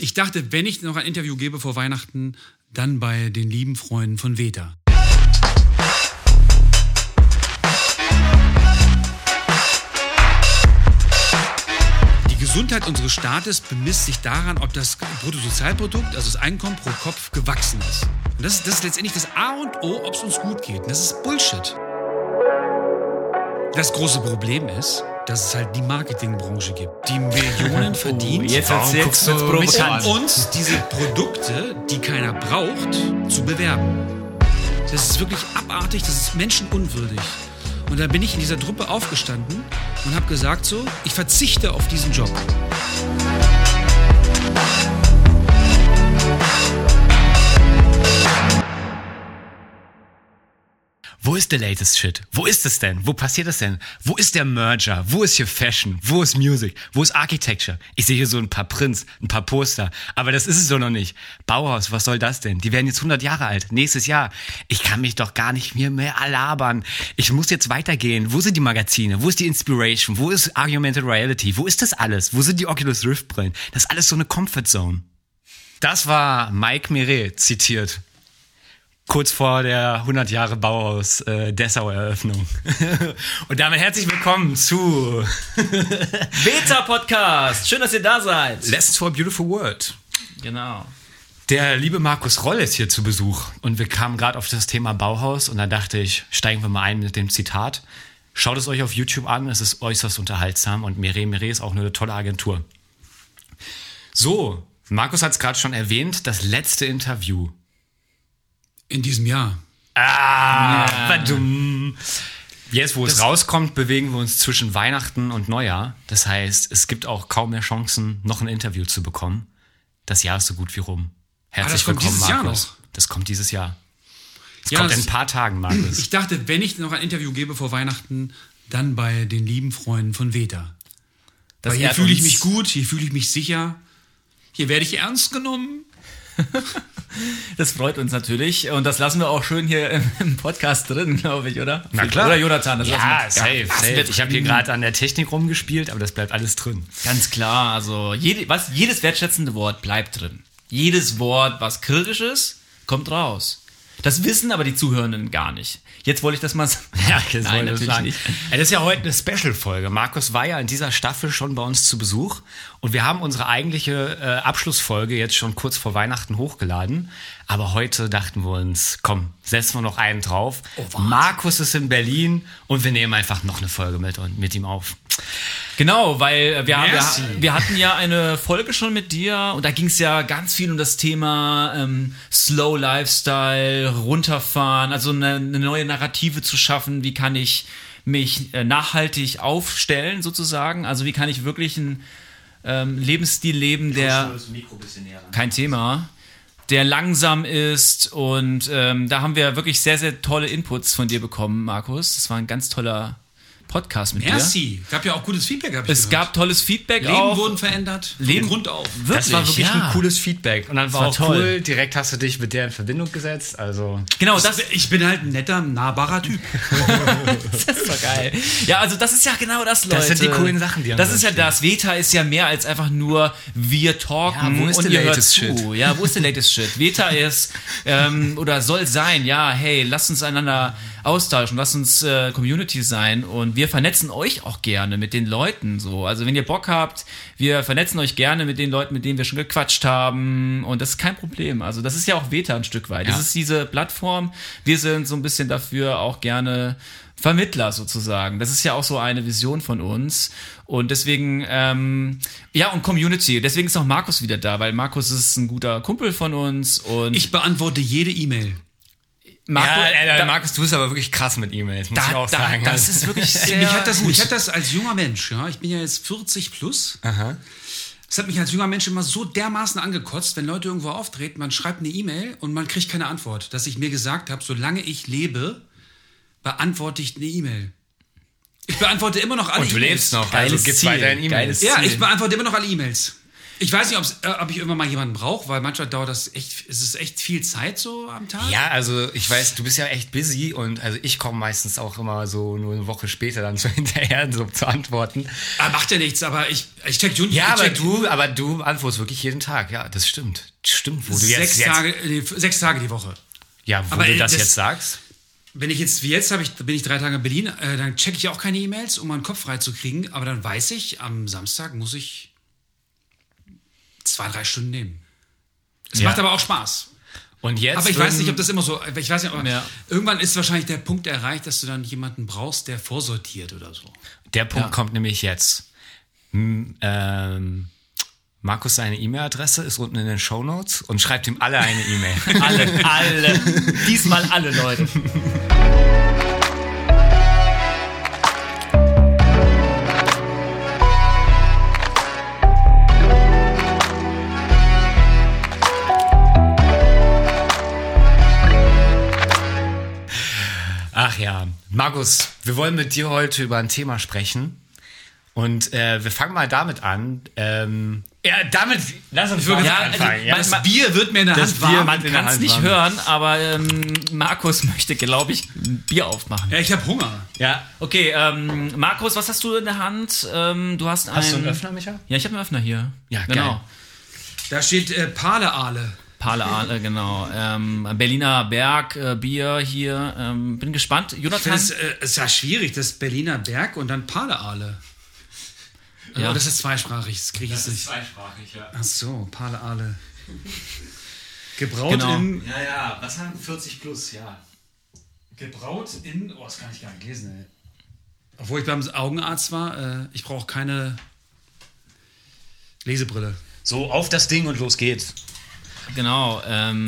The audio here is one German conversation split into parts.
Ich dachte, wenn ich noch ein Interview gebe vor Weihnachten, dann bei den lieben Freunden von Veta. Die Gesundheit unseres Staates bemisst sich daran, ob das Bruttosozialprodukt, also das Einkommen pro Kopf, gewachsen ist. Und das ist, das ist letztendlich das A und O, ob es uns gut geht. Und das ist Bullshit. Das große Problem ist, dass es halt die Marketingbranche gibt, die Millionen verdient, jetzt erzählst du jetzt provokant. um uns diese Produkte, die keiner braucht, zu bewerben. Das ist wirklich abartig, das ist menschenunwürdig. Und da bin ich in dieser Truppe aufgestanden und habe gesagt so, ich verzichte auf diesen Job. Wo ist der latest Shit? Wo ist es denn? Wo passiert es denn? Wo ist der Merger? Wo ist hier Fashion? Wo ist Music? Wo ist Architecture? Ich sehe hier so ein paar Prints, ein paar Poster, aber das ist es doch noch nicht. Bauhaus, was soll das denn? Die werden jetzt 100 Jahre alt, nächstes Jahr. Ich kann mich doch gar nicht mehr mehr labern. Ich muss jetzt weitergehen. Wo sind die Magazine? Wo ist die Inspiration? Wo ist Argumented Reality? Wo ist das alles? Wo sind die Oculus Rift Brillen? Das ist alles so eine Comfort Zone. Das war Mike Meret zitiert kurz vor der 100 Jahre Bauhaus äh, Dessau Eröffnung. Und damit herzlich willkommen zu Beta Podcast. Schön, dass ihr da seid. Lessons for a Beautiful World. Genau. Der liebe Markus Roll ist hier zu Besuch und wir kamen gerade auf das Thema Bauhaus und da dachte ich, steigen wir mal ein mit dem Zitat. Schaut es euch auf YouTube an, es ist äußerst unterhaltsam und Mire Mire ist auch eine tolle Agentur. So, Markus hat es gerade schon erwähnt, das letzte Interview In diesem Jahr. Ah, verdum. Jetzt, wo es rauskommt, bewegen wir uns zwischen Weihnachten und Neujahr. Das heißt, es gibt auch kaum mehr Chancen, noch ein Interview zu bekommen. Das Jahr ist so gut wie rum. Herzlich das kommt willkommen, Markus. noch. Das kommt dieses Jahr. Es Ja, kommt in das- ein paar Tagen, Markus. Ich dachte, wenn ich noch ein Interview gebe vor Weihnachten, dann bei den lieben Freunden von Veta. Das Weil hier fühle ich mich gut, hier fühle ich mich sicher. Hier werde ich ernst genommen. Das freut uns natürlich. Und das lassen wir auch schön hier im- Podcast drin, glaube ich, oder? Na klar. Oder Jonathan, das ja, lassen wir, safe, safe. Ich habe hier gerade an der Technik rumgespielt, aber das bleibt alles drin. Ganz klar. Also, jede, was, jedes wertschätzende Wort bleibt drin. Jedes Wort, was kritisch ist, kommt raus. Das wissen aber die Zuhörenden gar nicht. Jetzt wollte ich das mal sagen. Ja, das Nein, wollte ich natürlich sagen. nicht. Ja, Das ist ja heute eine Special-Folge. Markus war ja in dieser Staffel schon bei uns zu Besuch und wir haben unsere eigentliche äh, Abschlussfolge jetzt schon kurz vor Weihnachten hochgeladen. Aber heute dachten wir uns, komm, setzen wir noch einen drauf. Markus ist in Berlin und wir nehmen einfach noch eine Folge mit, und mit ihm auf. Genau, weil wir, Merci. wir, wir hatten ja eine Folge schon mit dir und da ging es ja ganz viel um das Thema ähm, Slow Lifestyle, runterfahren, also eine, eine neue Narrative zu schaffen. Wie kann ich mich äh, nachhaltig aufstellen sozusagen? Also wie kann ich wirklich einen ähm, Lebensstil leben, der kein Thema, der langsam ist und ähm, da haben wir wirklich sehr, sehr tolle Inputs von dir bekommen, Markus. Das war ein ganz toller Podcast mit dir. Merci. Gab ja auch gutes Feedback. Hab ich Es gehört. gab tolles Feedback Leben auch. wurden verändert. Leben- Grund auf. Das war wirklich ja. ein cooles Feedback. Und dann war, war auch toll. cool, direkt hast du dich mit der in Verbindung gesetzt. Also Genau, das, Ich bin halt ein netter, nahbarer Typ. das ist doch geil. Ja, also das ist ja genau das, Leute. Das sind die coolen Sachen, die am Das ist ja das. Veta ist ja mehr als einfach nur wir talken Ja, wo ist und der ihr hört latest zu. shit? Ja, wo ist der latest shit? Veta ist ähm, oder soll sein, ja, hey, lasst uns einander austauschen, lasst uns äh, Community sein und wir vernetzen euch auch gerne mit den Leuten so. Also wenn ihr Bock habt, wir vernetzen euch gerne mit den Leuten, mit denen wir schon gequatscht haben und das ist kein Problem. Also das ist ja auch Veta ein Stück weit. Das Ja. ist diese Plattform. Wir sind so ein bisschen dafür auch gerne Vermittler sozusagen. Das ist ja auch so eine Vision von uns. Und deswegen, ähm, ja, und Community. Deswegen ist auch Markus wieder da, weil Markus ist ein guter Kumpel von uns und Ich beantworte jede E-Mail. Markus, ja, äh, da- Markus, du bist aber wirklich krass mit E-Mails, muss da, ich auch da, sagen. das ist wirklich sehr mich hat das, gut. mich hat das als junger Mensch, ja, ich bin ja jetzt 40 plus. Das hat mich als junger Mensch immer so dermaßen angekotzt, wenn Leute irgendwo auftreten, man schreibt eine E-Mail und man kriegt keine Antwort, dass ich mir gesagt habe, solange ich lebe, beantworte ich eine E-Mail. Ich beantworte immer noch alle Und du E-Mails. lebst noch, Geiles also gibt's Ziel, weiterhin E-Mails. Ja, ich beantworte immer noch alle E-Mails. Ich weiß nicht, äh, ob ich irgendwann mal jemanden brauche, weil manchmal dauert das echt, ist es echt viel Zeit so am Tag. Ja, also ich weiß, du bist ja echt busy und also ich komme meistens auch immer so nur eine Woche später dann so hinterher so zu antworten. Ah, macht ja nichts, aber ich, ich check Juni. Ja, ich aber check du, aber du antwortest wirklich jeden Tag. Ja, das stimmt. Stimmt, wo du sechs, jetzt, Tage, nee, sechs Tage die Woche. Jetzt, ja, wo Aber, du das, das- jetzt sagst. Wenn ich jetzt, wie jetzt, ich, bin ich drei Tage in Berlin, äh, dann checke ich auch keine E-Mails, um meinen Kopf frei zu kriegen. Aber dann weiß ich, am Samstag muss ich zwei, drei Stunden nehmen. Es Ja. macht aber auch Spaß. Und jetzt. Aber ich weiß nicht, ob das immer so. Ich weiß nicht, Ja. irgendwann ist wahrscheinlich der Punkt erreicht, dass du dann jemanden brauchst, der vorsortiert oder so. Der Punkt Ja. kommt nämlich jetzt. M ähm, Markus, seine E-Mail-Adresse ist unten in den Shownotes und schreibt ihm alle eine E-Mail. Alle, alle. Diesmal alle Leute. Ja, Markus, wir wollen mit dir heute über ein Thema sprechen. Und äh, wir fangen mal damit an. Ähm, ja, damit, lass uns mal Ja, anfangen. also, ja, das Bier wird mir in der Das Hand Bier warm. man- kann es nicht hören, aber ähm, Markus möchte, glaube ich, ein Bier aufmachen. Ja, ich habe Hunger. ja. Okay, ähm, Markus, was hast du in der Hand? Ähm, du hast, Hast du einen einen Öffner, Micha? Ja, ich habe einen Öffner hier. Ja, genau. geil. Da steht äh, Pale-Aale. Pale Ale, genau. Ähm, Berliner Berg, äh, Bier hier. Ähm, bin gespannt. Ich finde Jonathan. es äh, ist ja schwierig, das Berliner Berg und dann Pale-Aale. Ja. Ja. das ist zweisprachig, das kriege ich nicht. zweisprachig, ja. Ach so, Pale-Aale. Gebraut Genau. in. Ja, ja, was haben 40 plus, ja. Gebraut in. Oh, das kann ich gar nicht lesen, ey. Obwohl ich beim Augenarzt war, äh, ich brauche keine Lesebrille. So, auf das Ding und los geht's. Genau. Ähm,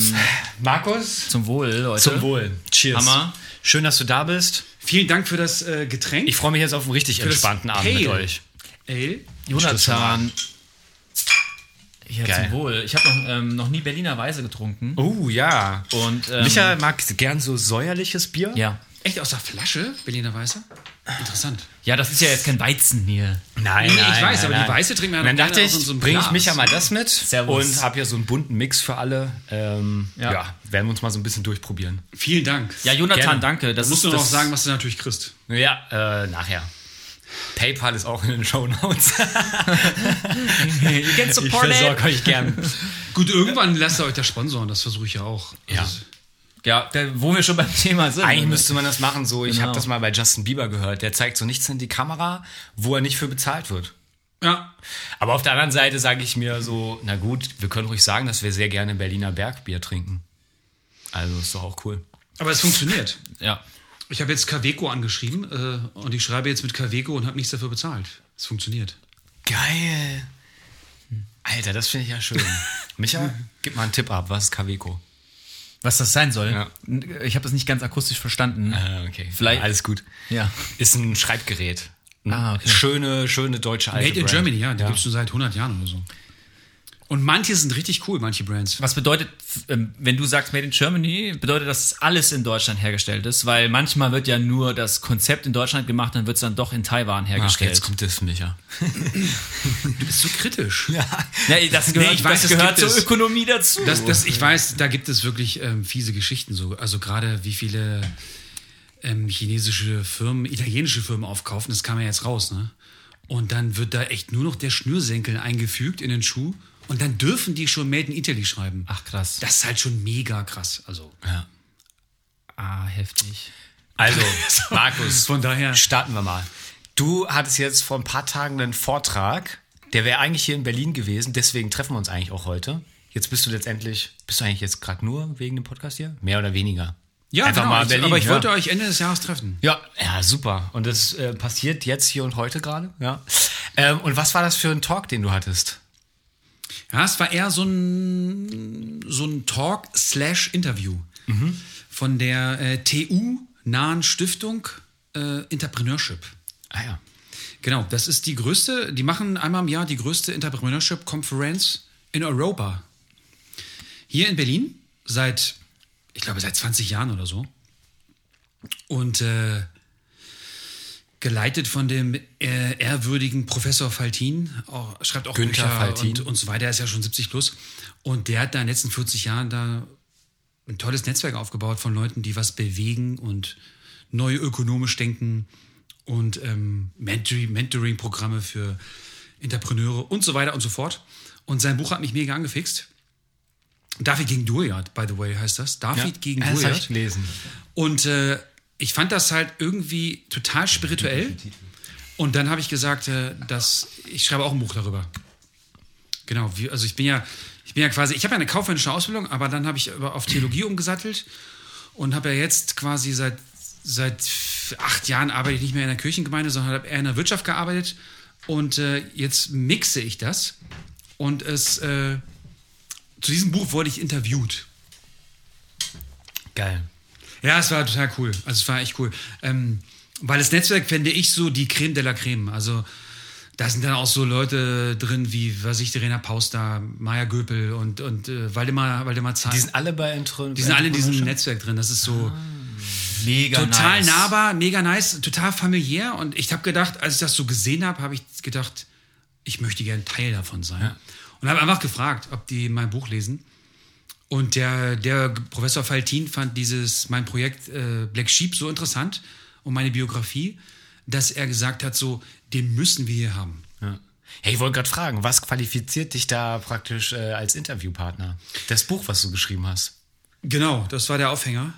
Markus? zum Wohl, Leute. Zum Wohl. Cheers. Hammer. Schön, dass du da bist. Vielen Dank für das äh, Getränk. Ich freue mich jetzt auf einen richtig entspannten Abend mit Pale. euch. Ale. Jonathan. Ja, Geil. zum Wohl. Ich habe noch, ähm, noch nie Berliner Weise getrunken. Oh ja. Und ähm, Micha mag gern so säuerliches Bier. Ja. Echt aus der Flasche, Berliner Weiße? Interessant. Ja, das ist ja jetzt kein Weizen hier. Nein, Nee, ich nein, weiß, nein, aber die nein. weiße trinken wir ja dann noch dachte ich, so bringe ich Glas. Micha mal das mit Servus. und habe hier so einen bunten Mix für alle. Ähm, ja. Ja. werden wir uns mal so ein bisschen durchprobieren. Vielen Dank. Ja, Jonathan, Gerne. danke. Das Da musst ist du noch das, sagen, was du natürlich kriegst. Ja, äh, nachher. PayPal ist auch in den Shownotes. You get Ich supported. versorge euch gern. Gut, irgendwann lasst ihr euch das sponsoren, das versuche ich ja auch. Ja. Also, Ja, da, wo wir schon beim Thema sind. Eigentlich müsste man das machen so. Ich Genau. habe das mal bei Justin Bieber gehört. Der zeigt so nichts in die Kamera, wo er nicht für bezahlt wird. ja, Aber auf der anderen Seite sage ich mir so, na gut, wir können ruhig sagen, dass wir sehr gerne Berliner Bergbier trinken. Also ist doch auch cool. aber es funktioniert. Ja. Ich habe jetzt Kaweco angeschrieben äh, und ich schreibe jetzt mit Kaweco und habe nichts dafür bezahlt. Es funktioniert. Geil. Alter, das finde ich ja schön. Micha, gib mal einen Tipp ab. Was ist Kaweco? Was das sein soll? Ja. Ich habe das nicht ganz akustisch verstanden. Ah, okay. Vielleicht- Alles gut. Ja. Ist ein Schreibgerät. Ah, okay. Schöne, schöne deutsche alte Made in Brand. Germany, ja, die gibt's schon seit 100 Jahren oder so. Und manche sind richtig cool, manche Brands. Was bedeutet, ähm, wenn du sagst Made in Germany, bedeutet das, dass alles in Deutschland hergestellt ist? Weil manchmal wird ja nur das Konzept in Deutschland gemacht, dann wird es dann doch in Taiwan Ach, hergestellt. jetzt kommt das, Micha. Du bist so kritisch. Ja, das gehört, ich weiß, das das gehört zur. Ökonomie dazu. Das, das, ich weiß, da gibt es wirklich ähm, fiese Geschichten so. Also gerade wie viele ähm, chinesische Firmen, italienische Firmen aufkaufen, das kam ja jetzt raus, ne? Und dann wird da echt nur noch der Schnürsenkel eingefügt in den Schuh und dann dürfen die schon Made in Italy schreiben. Ach krass. Das ist halt schon mega krass. Also Ja. Ah, heftig. Also, Markus, von daher. starten wir mal. Du hattest jetzt vor ein paar Tagen einen Vortrag, der wäre eigentlich hier in Berlin gewesen, deswegen treffen wir uns eigentlich auch heute. Jetzt bist du letztendlich, bist du eigentlich jetzt gerade nur wegen dem Podcast hier? Mehr oder weniger? Ja, Einfach genau, mal Berlin, aber ich ja. wollte euch Ende des Jahres treffen. Ja, ja, super. Und das äh, passiert jetzt hier und heute gerade. Ja. Ähm, und was war das für ein Talk, den du hattest? Ja, es war eher so ein, so ein Talk slash Interview von der äh, TU-nahen Stiftung äh, Entrepreneurship. Ah ja. Genau, das ist die größte, die machen einmal im Jahr die größte Entrepreneurship-Konferenz in Europa. Hier in Berlin, seit, ich glaube, seit 20 Jahren oder so. Und äh, geleitet von dem äh, ehrwürdigen Professor Faltin, auch, schreibt auch Günther Bücher Faltin. Und, und so weiter, er ist ja schon 70 plus. Und der hat da in den letzten 40 Jahren da ein tolles Netzwerk aufgebaut von Leuten, die was bewegen und neu ökonomisch denken und ähm, Mentoring- Mentoring-Programme für Entrepreneure und so weiter und so fort. Und sein Buch hat mich mega angefixt. David gegen Goliath, by the way, heißt das. David gegen das habe Goliath. ich gelesen. Und äh, ich fand das halt irgendwie total spirituell. Und dann habe ich gesagt, äh, dass ich schreibe auch ein Buch darüber. Genau, also ich bin ja, ich bin ja quasi, ich habe ja eine kaufmännische Ausbildung, aber dann habe ich auf Theologie umgesattelt und habe ja jetzt quasi seit seit acht Jahren arbeite ich nicht mehr in der Kirchengemeinde, sondern habe eher in der Wirtschaft gearbeitet. Und äh, jetzt mixe ich das. Und es äh, zu diesem Buch wurde ich interviewt. Geil. Ja, es war total cool. Also es war echt cool. Ähm, weil das Netzwerk fände ich so die Creme de la Creme. Also da sind dann auch so Leute drin wie, was ich, Verena Pauster, Maya Göpel und, und äh, Waldemar, Waldemar Zahn. Die sind alle bei Entro Die sind alle in diesem Netzwerk drin. Das ist so Mega total nice. nahbar, mega nice, total familiär. Und ich habe gedacht, als ich das so gesehen habe, habe ich gedacht, ich möchte gerne Teil davon sein. Und habe einfach gefragt, ob die mein Buch lesen. Und der, der Professor Faltin fand dieses, mein Projekt äh, Black Sheep so interessant und meine Biografie, dass er gesagt hat, so, den müssen wir hier haben. Ja. Hey, ich wollte gerade fragen, was qualifiziert dich da praktisch äh, als Interviewpartner? Das Buch, was du geschrieben hast. Genau, das war der Aufhänger.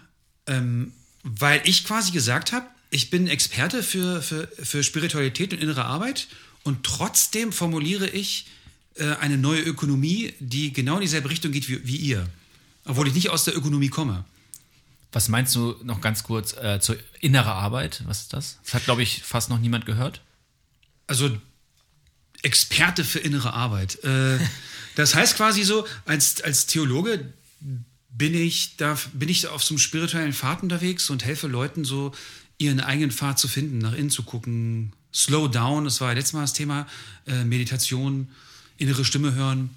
Ähm, weil ich quasi gesagt habe, ich bin Experte für, für, für Spiritualität und innere Arbeit und trotzdem formuliere ich äh, eine neue Ökonomie, die genau in dieselbe Richtung geht wie, wie ihr. Obwohl ich nicht aus der Ökonomie komme. Was meinst du noch ganz kurz äh, zur innere Arbeit? Was ist das? Das hat, glaube ich, fast noch niemand gehört. Also Experte für innere Arbeit. Äh, das heißt quasi so, als, als Theologe bin ich, da, bin ich auf so einem spirituellen Pfad unterwegs und helfe Leuten so, ihren eigenen Pfad zu finden, nach innen zu gucken. Slow down, das war ja letztes Mal das Thema. Äh, Meditation, innere Stimme hören.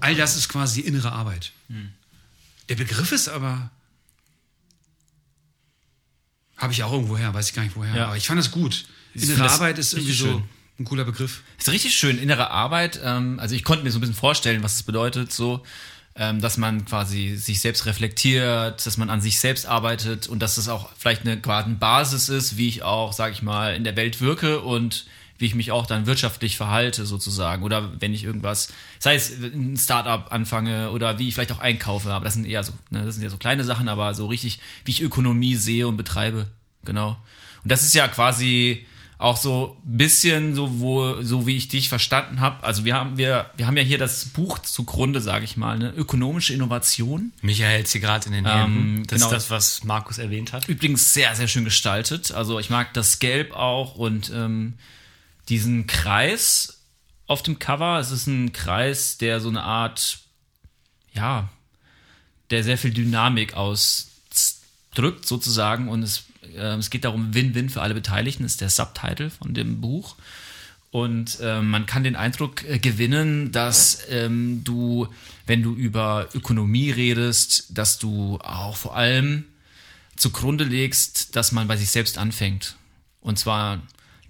All das ist quasi innere Arbeit. Der Begriff ist aber. Habe ich auch irgendwo her, weiß ich gar nicht woher. Ja. Aber ich fand das gut. Innere das Arbeit ist irgendwie so schön. ein cooler Begriff. Ist richtig schön, innere Arbeit. Ähm, also ich konnte mir so ein bisschen vorstellen, was es bedeutet, so, ähm, dass man quasi sich selbst reflektiert, dass man an sich selbst arbeitet und dass das auch vielleicht eine quasi eine Basis ist, wie ich auch, sage ich mal, in der Welt wirke und wie ich mich auch dann wirtschaftlich verhalte sozusagen oder wenn ich irgendwas, sei es ein Startup anfange oder wie ich vielleicht auch einkaufe, aber das sind eher so, ne, das sind ja so kleine Sachen, aber so richtig, wie ich Ökonomie sehe und betreibe, genau. Und das ist ja quasi auch so ein bisschen so, wo, so wie ich dich verstanden habe. Also wir haben, wir, wir haben ja hier das Buch zugrunde, sage ich mal, eine ökonomische Innovation. Michael hält sie gerade in den Ähm, Händen. das genau. ist das, was Markus erwähnt hat. Übrigens sehr, sehr schön gestaltet. Also ich mag das Gelb auch und ähm, diesen Kreis auf dem Cover. Es ist ein Kreis, der so eine Art, ja, der sehr viel Dynamik ausdrückt sozusagen und es, äh, es geht darum Win-Win für alle Beteiligten, ist der Subtitle von dem Buch. Und ähm, man kann den Eindruck äh, gewinnen, dass ähm, du, wenn du über Ökonomie redest, dass du auch vor allem zugrunde legst, dass man bei sich selbst anfängt. Und zwar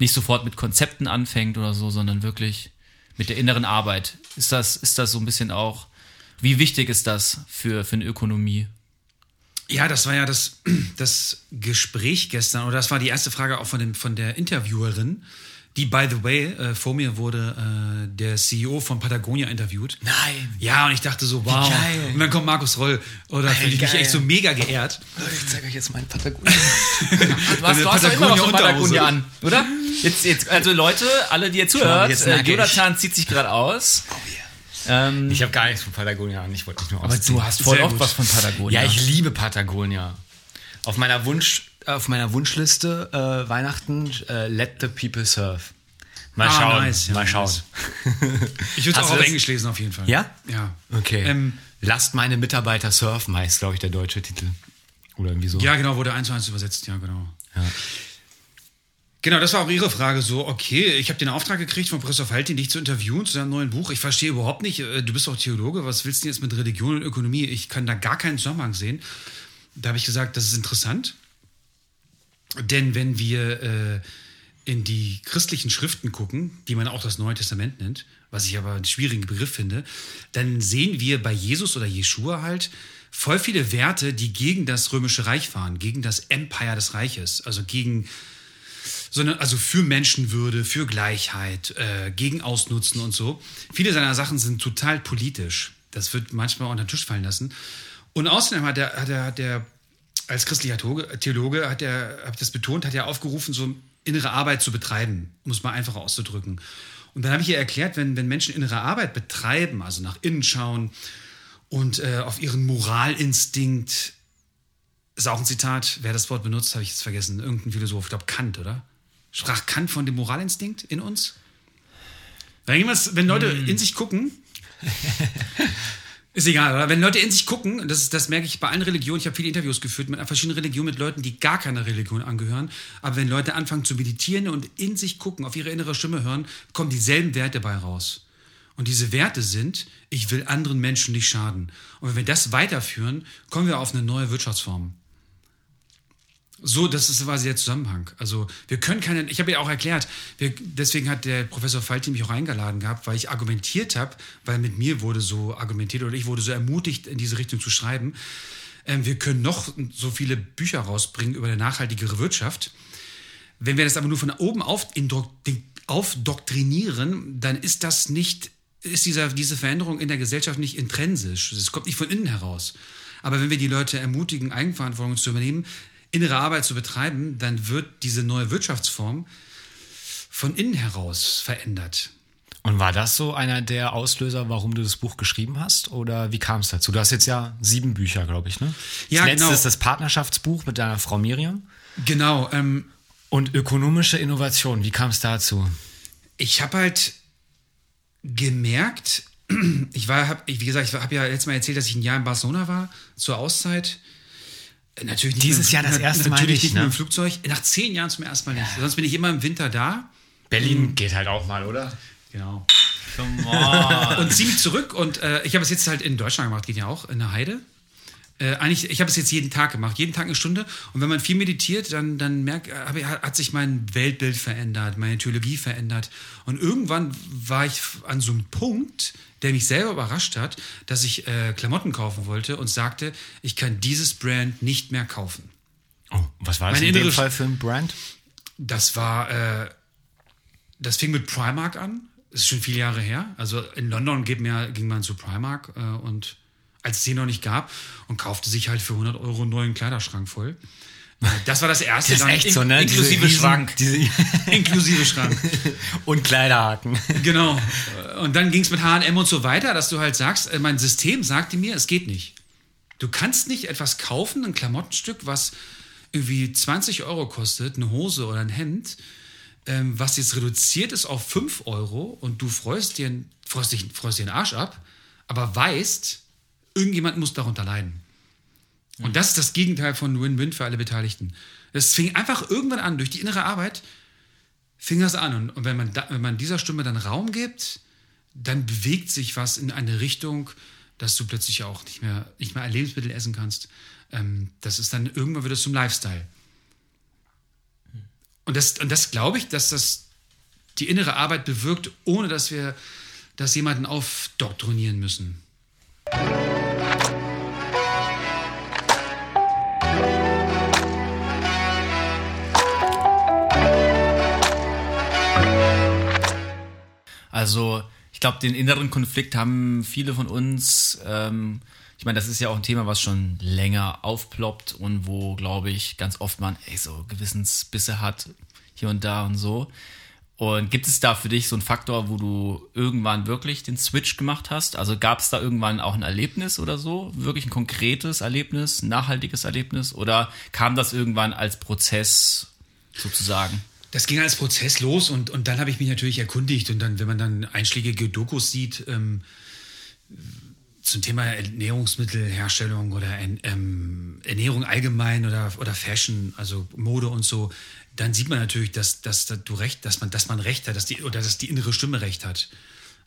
nicht sofort mit Konzepten anfängt oder so, sondern wirklich mit der inneren Arbeit. Ist das, ist das so ein bisschen auch, wie wichtig ist das für, für eine Ökonomie? Ja, das war ja das, das Gespräch gestern, oder das war die erste Frage auch von, dem, von der Interviewerin, die, by the way, äh, vor mir wurde äh, der CEO von Patagonia interviewt. Nein. Ja, und ich dachte so, wow. Geil. Und dann kommt Markus Roll. Oder fühle ich mich echt so mega geehrt. Ich zeige euch jetzt meinen Patagonia. Du hast, du hast immer noch Patagonia-Unterhose. Patagonia an, oder? Jetzt, jetzt, also Leute, alle, die ihr zuhört, jetzt äh. Jonathan zieht sich gerade aus. Ähm, Ich habe gar nichts von Patagonia an. Ich wollte nicht nur aber ausziehen. du hast voll oft was von Patagonia. Ja, ich liebe Patagonia. Auf meiner Wunsch, auf meiner Wunschliste äh, Weihnachten äh, Let the People Serve. Mal Ah, schauen. nice, ja, mal schauen. nice. Ich würde es auch auf? Englisch lesen, auf jeden Fall. Ja? Ja. Okay. Ähm, Lasst meine Mitarbeiter surfen, heißt, glaube ich, der deutsche Titel. Oder irgendwie so. ja, genau, wurde eins zu eins übersetzt, ja, genau. Ja. Genau, das war auch Ihre Frage. So, okay, ich habe den Auftrag gekriegt von Professor Faltin, dich zu interviewen zu seinem neuen Buch. Ich verstehe überhaupt nicht, äh, du bist doch Theologe, was willst du denn jetzt mit Religion und Ökonomie? Ich kann da gar keinen Zusammenhang sehen. Da habe ich gesagt, das ist interessant. Denn wenn wir äh, in die christlichen Schriften gucken, die man auch das Neue Testament nennt, was ich aber einen schwierigen Begriff finde, dann sehen wir bei Jesus oder Jeshua halt voll viele Werte, die gegen das römische Reich fahren, gegen das Empire des Reiches, also gegen sondern also für Menschenwürde, für Gleichheit, äh, gegen Ausnutzen und so. Viele seiner Sachen sind total politisch. Das wird manchmal unter den Tisch fallen lassen. Und außerdem hat er, hat er, hat er als christlicher Theologe, hat er, hat das betont, hat er aufgerufen, so innere Arbeit zu betreiben, um es mal einfacher auszudrücken. Und dann habe ich ihr erklärt, wenn, wenn Menschen innere Arbeit betreiben, also nach innen schauen und äh, auf ihren Moralinstinkt, ist auch ein Zitat, wer das Wort benutzt, habe ich jetzt vergessen, irgendein Philosoph, ich glaube Kant, oder? Sprach Kant von dem Moralinstinkt in uns? Wenn Leute mm. in sich gucken, ist egal, oder? Wenn Leute in sich gucken, das, das merke ich bei allen Religionen, ich habe viele Interviews geführt mit verschiedenen Religionen, mit Leuten, die gar keiner Religion angehören, aber wenn Leute anfangen zu meditieren und in sich gucken, auf ihre innere Stimme hören, kommen dieselben Werte dabei raus. Und diese Werte sind, ich will anderen Menschen nicht schaden. Und wenn wir das weiterführen, kommen wir auf eine neue Wirtschaftsform. So, das ist quasi der Zusammenhang. Also wir können keine, ich habe ja auch erklärt, wir, deswegen hat der Professor Falti mich auch eingeladen gehabt, weil ich argumentiert habe, weil mit mir wurde so argumentiert oder ich wurde so ermutigt, in diese Richtung zu schreiben. Ähm, wir können noch so viele Bücher rausbringen über eine nachhaltigere Wirtschaft. Wenn wir das aber nur von oben auf, aufdoktrinieren, dann ist das nicht, ist dieser, diese Veränderung in der Gesellschaft nicht intrinsisch. Es kommt nicht von innen heraus. Aber wenn wir die Leute ermutigen, Eigenverantwortung zu übernehmen, innere Arbeit zu betreiben, dann wird diese neue Wirtschaftsform von innen heraus verändert. Und war das so einer der Auslöser, warum du das Buch geschrieben hast? Oder wie kam es dazu? Du hast jetzt ja sieben Bücher, glaube ich, ne? Ja, das letzte genau. ist das Partnerschaftsbuch mit deiner Frau Miriam. Genau. Ähm, Und ökonomische Innovation, wie kam es dazu? Ich habe halt gemerkt, ich war, hab, wie gesagt, ich habe ja letztes Mal erzählt, dass ich ein Jahr in Barcelona war, zur Auszeit. Natürlich nicht Dieses Jahr das erste Mal natürlich nicht, ne? mit dem Flugzeug. Nach zehn Jahren zum ersten Mal nicht. Sonst bin ich immer im Winter da. Berlin mhm. geht halt auch mal, oder? Genau. Und ziehe mich zurück und äh, ich habe es jetzt halt in Deutschland gemacht, geht ja auch, in der Heide. Äh, eigentlich, ich habe es jetzt jeden Tag gemacht, jeden Tag eine Stunde. Und wenn man viel meditiert, dann, dann merkt, äh, hat sich mein Weltbild verändert, meine Theologie verändert. Und irgendwann war ich an so einem Punkt, der mich selber überrascht hat, dass ich äh, Klamotten kaufen wollte und sagte, ich kann dieses Brand nicht mehr kaufen. Oh, was war das Meine in dem Fall für ein Brand? Das war, äh, das fing mit Primark an. Das ist schon viele Jahre her. Also in London ging, ging man zu Primark äh, und als es den noch nicht gab und kaufte sich halt für 100 Euro einen neuen Kleiderschrank voll. Das war das erste. Das ist echt so, ne? Inklusive diese Schrank. Diese inklusive Schrank. und Kleiderhaken. Genau. Und dann ging es mit H&M und so weiter, dass du halt sagst, äh, mein System sagte mir, es geht nicht. Du kannst nicht etwas kaufen, ein Klamottenstück, was irgendwie 20 Euro kostet, eine Hose oder ein Hemd, ähm, was jetzt reduziert ist auf 5 Euro und du freust dir, freust, dich, freust dir den Arsch ab, aber weißt, irgendjemand muss darunter leiden. Und mhm. das ist das Gegenteil von Win-Win für alle Beteiligten. Es fing einfach irgendwann an, durch die innere Arbeit fing das an. Und, und wenn, man da, wenn man dieser Stimme dann Raum gibt, dann bewegt sich was in eine Richtung, dass du plötzlich auch nicht mehr, nicht mehr Lebensmittel essen kannst. Ähm, das ist dann, irgendwann wird es zum Lifestyle. Und das, und das glaube ich, dass das die innere Arbeit bewirkt, ohne dass wir das jemanden aufdoktrinieren müssen. Also ich glaube, den inneren Konflikt haben viele von uns. Ähm, ich meine, das ist ja auch ein Thema, was schon länger aufploppt und wo, glaube ich, ganz oft man ey, so Gewissensbisse hat, hier und da und so. Und gibt es da für dich so einen Faktor, wo du irgendwann wirklich den Switch gemacht hast? Also gab es da irgendwann auch ein Erlebnis oder so? Wirklich ein konkretes Erlebnis, ein nachhaltiges Erlebnis? Oder kam das irgendwann als Prozess sozusagen? Das ging als Prozess los und, und dann habe ich mich natürlich erkundigt und dann, wenn man dann einschlägige Dokus sieht, ähm, zum Thema Ernährungsmittelherstellung oder ähm, Ernährung allgemein oder, oder Fashion, also Mode und so, dann sieht man natürlich, dass, dass, dass du recht, dass man, dass man recht hat, dass die, oder dass die innere Stimme recht hat.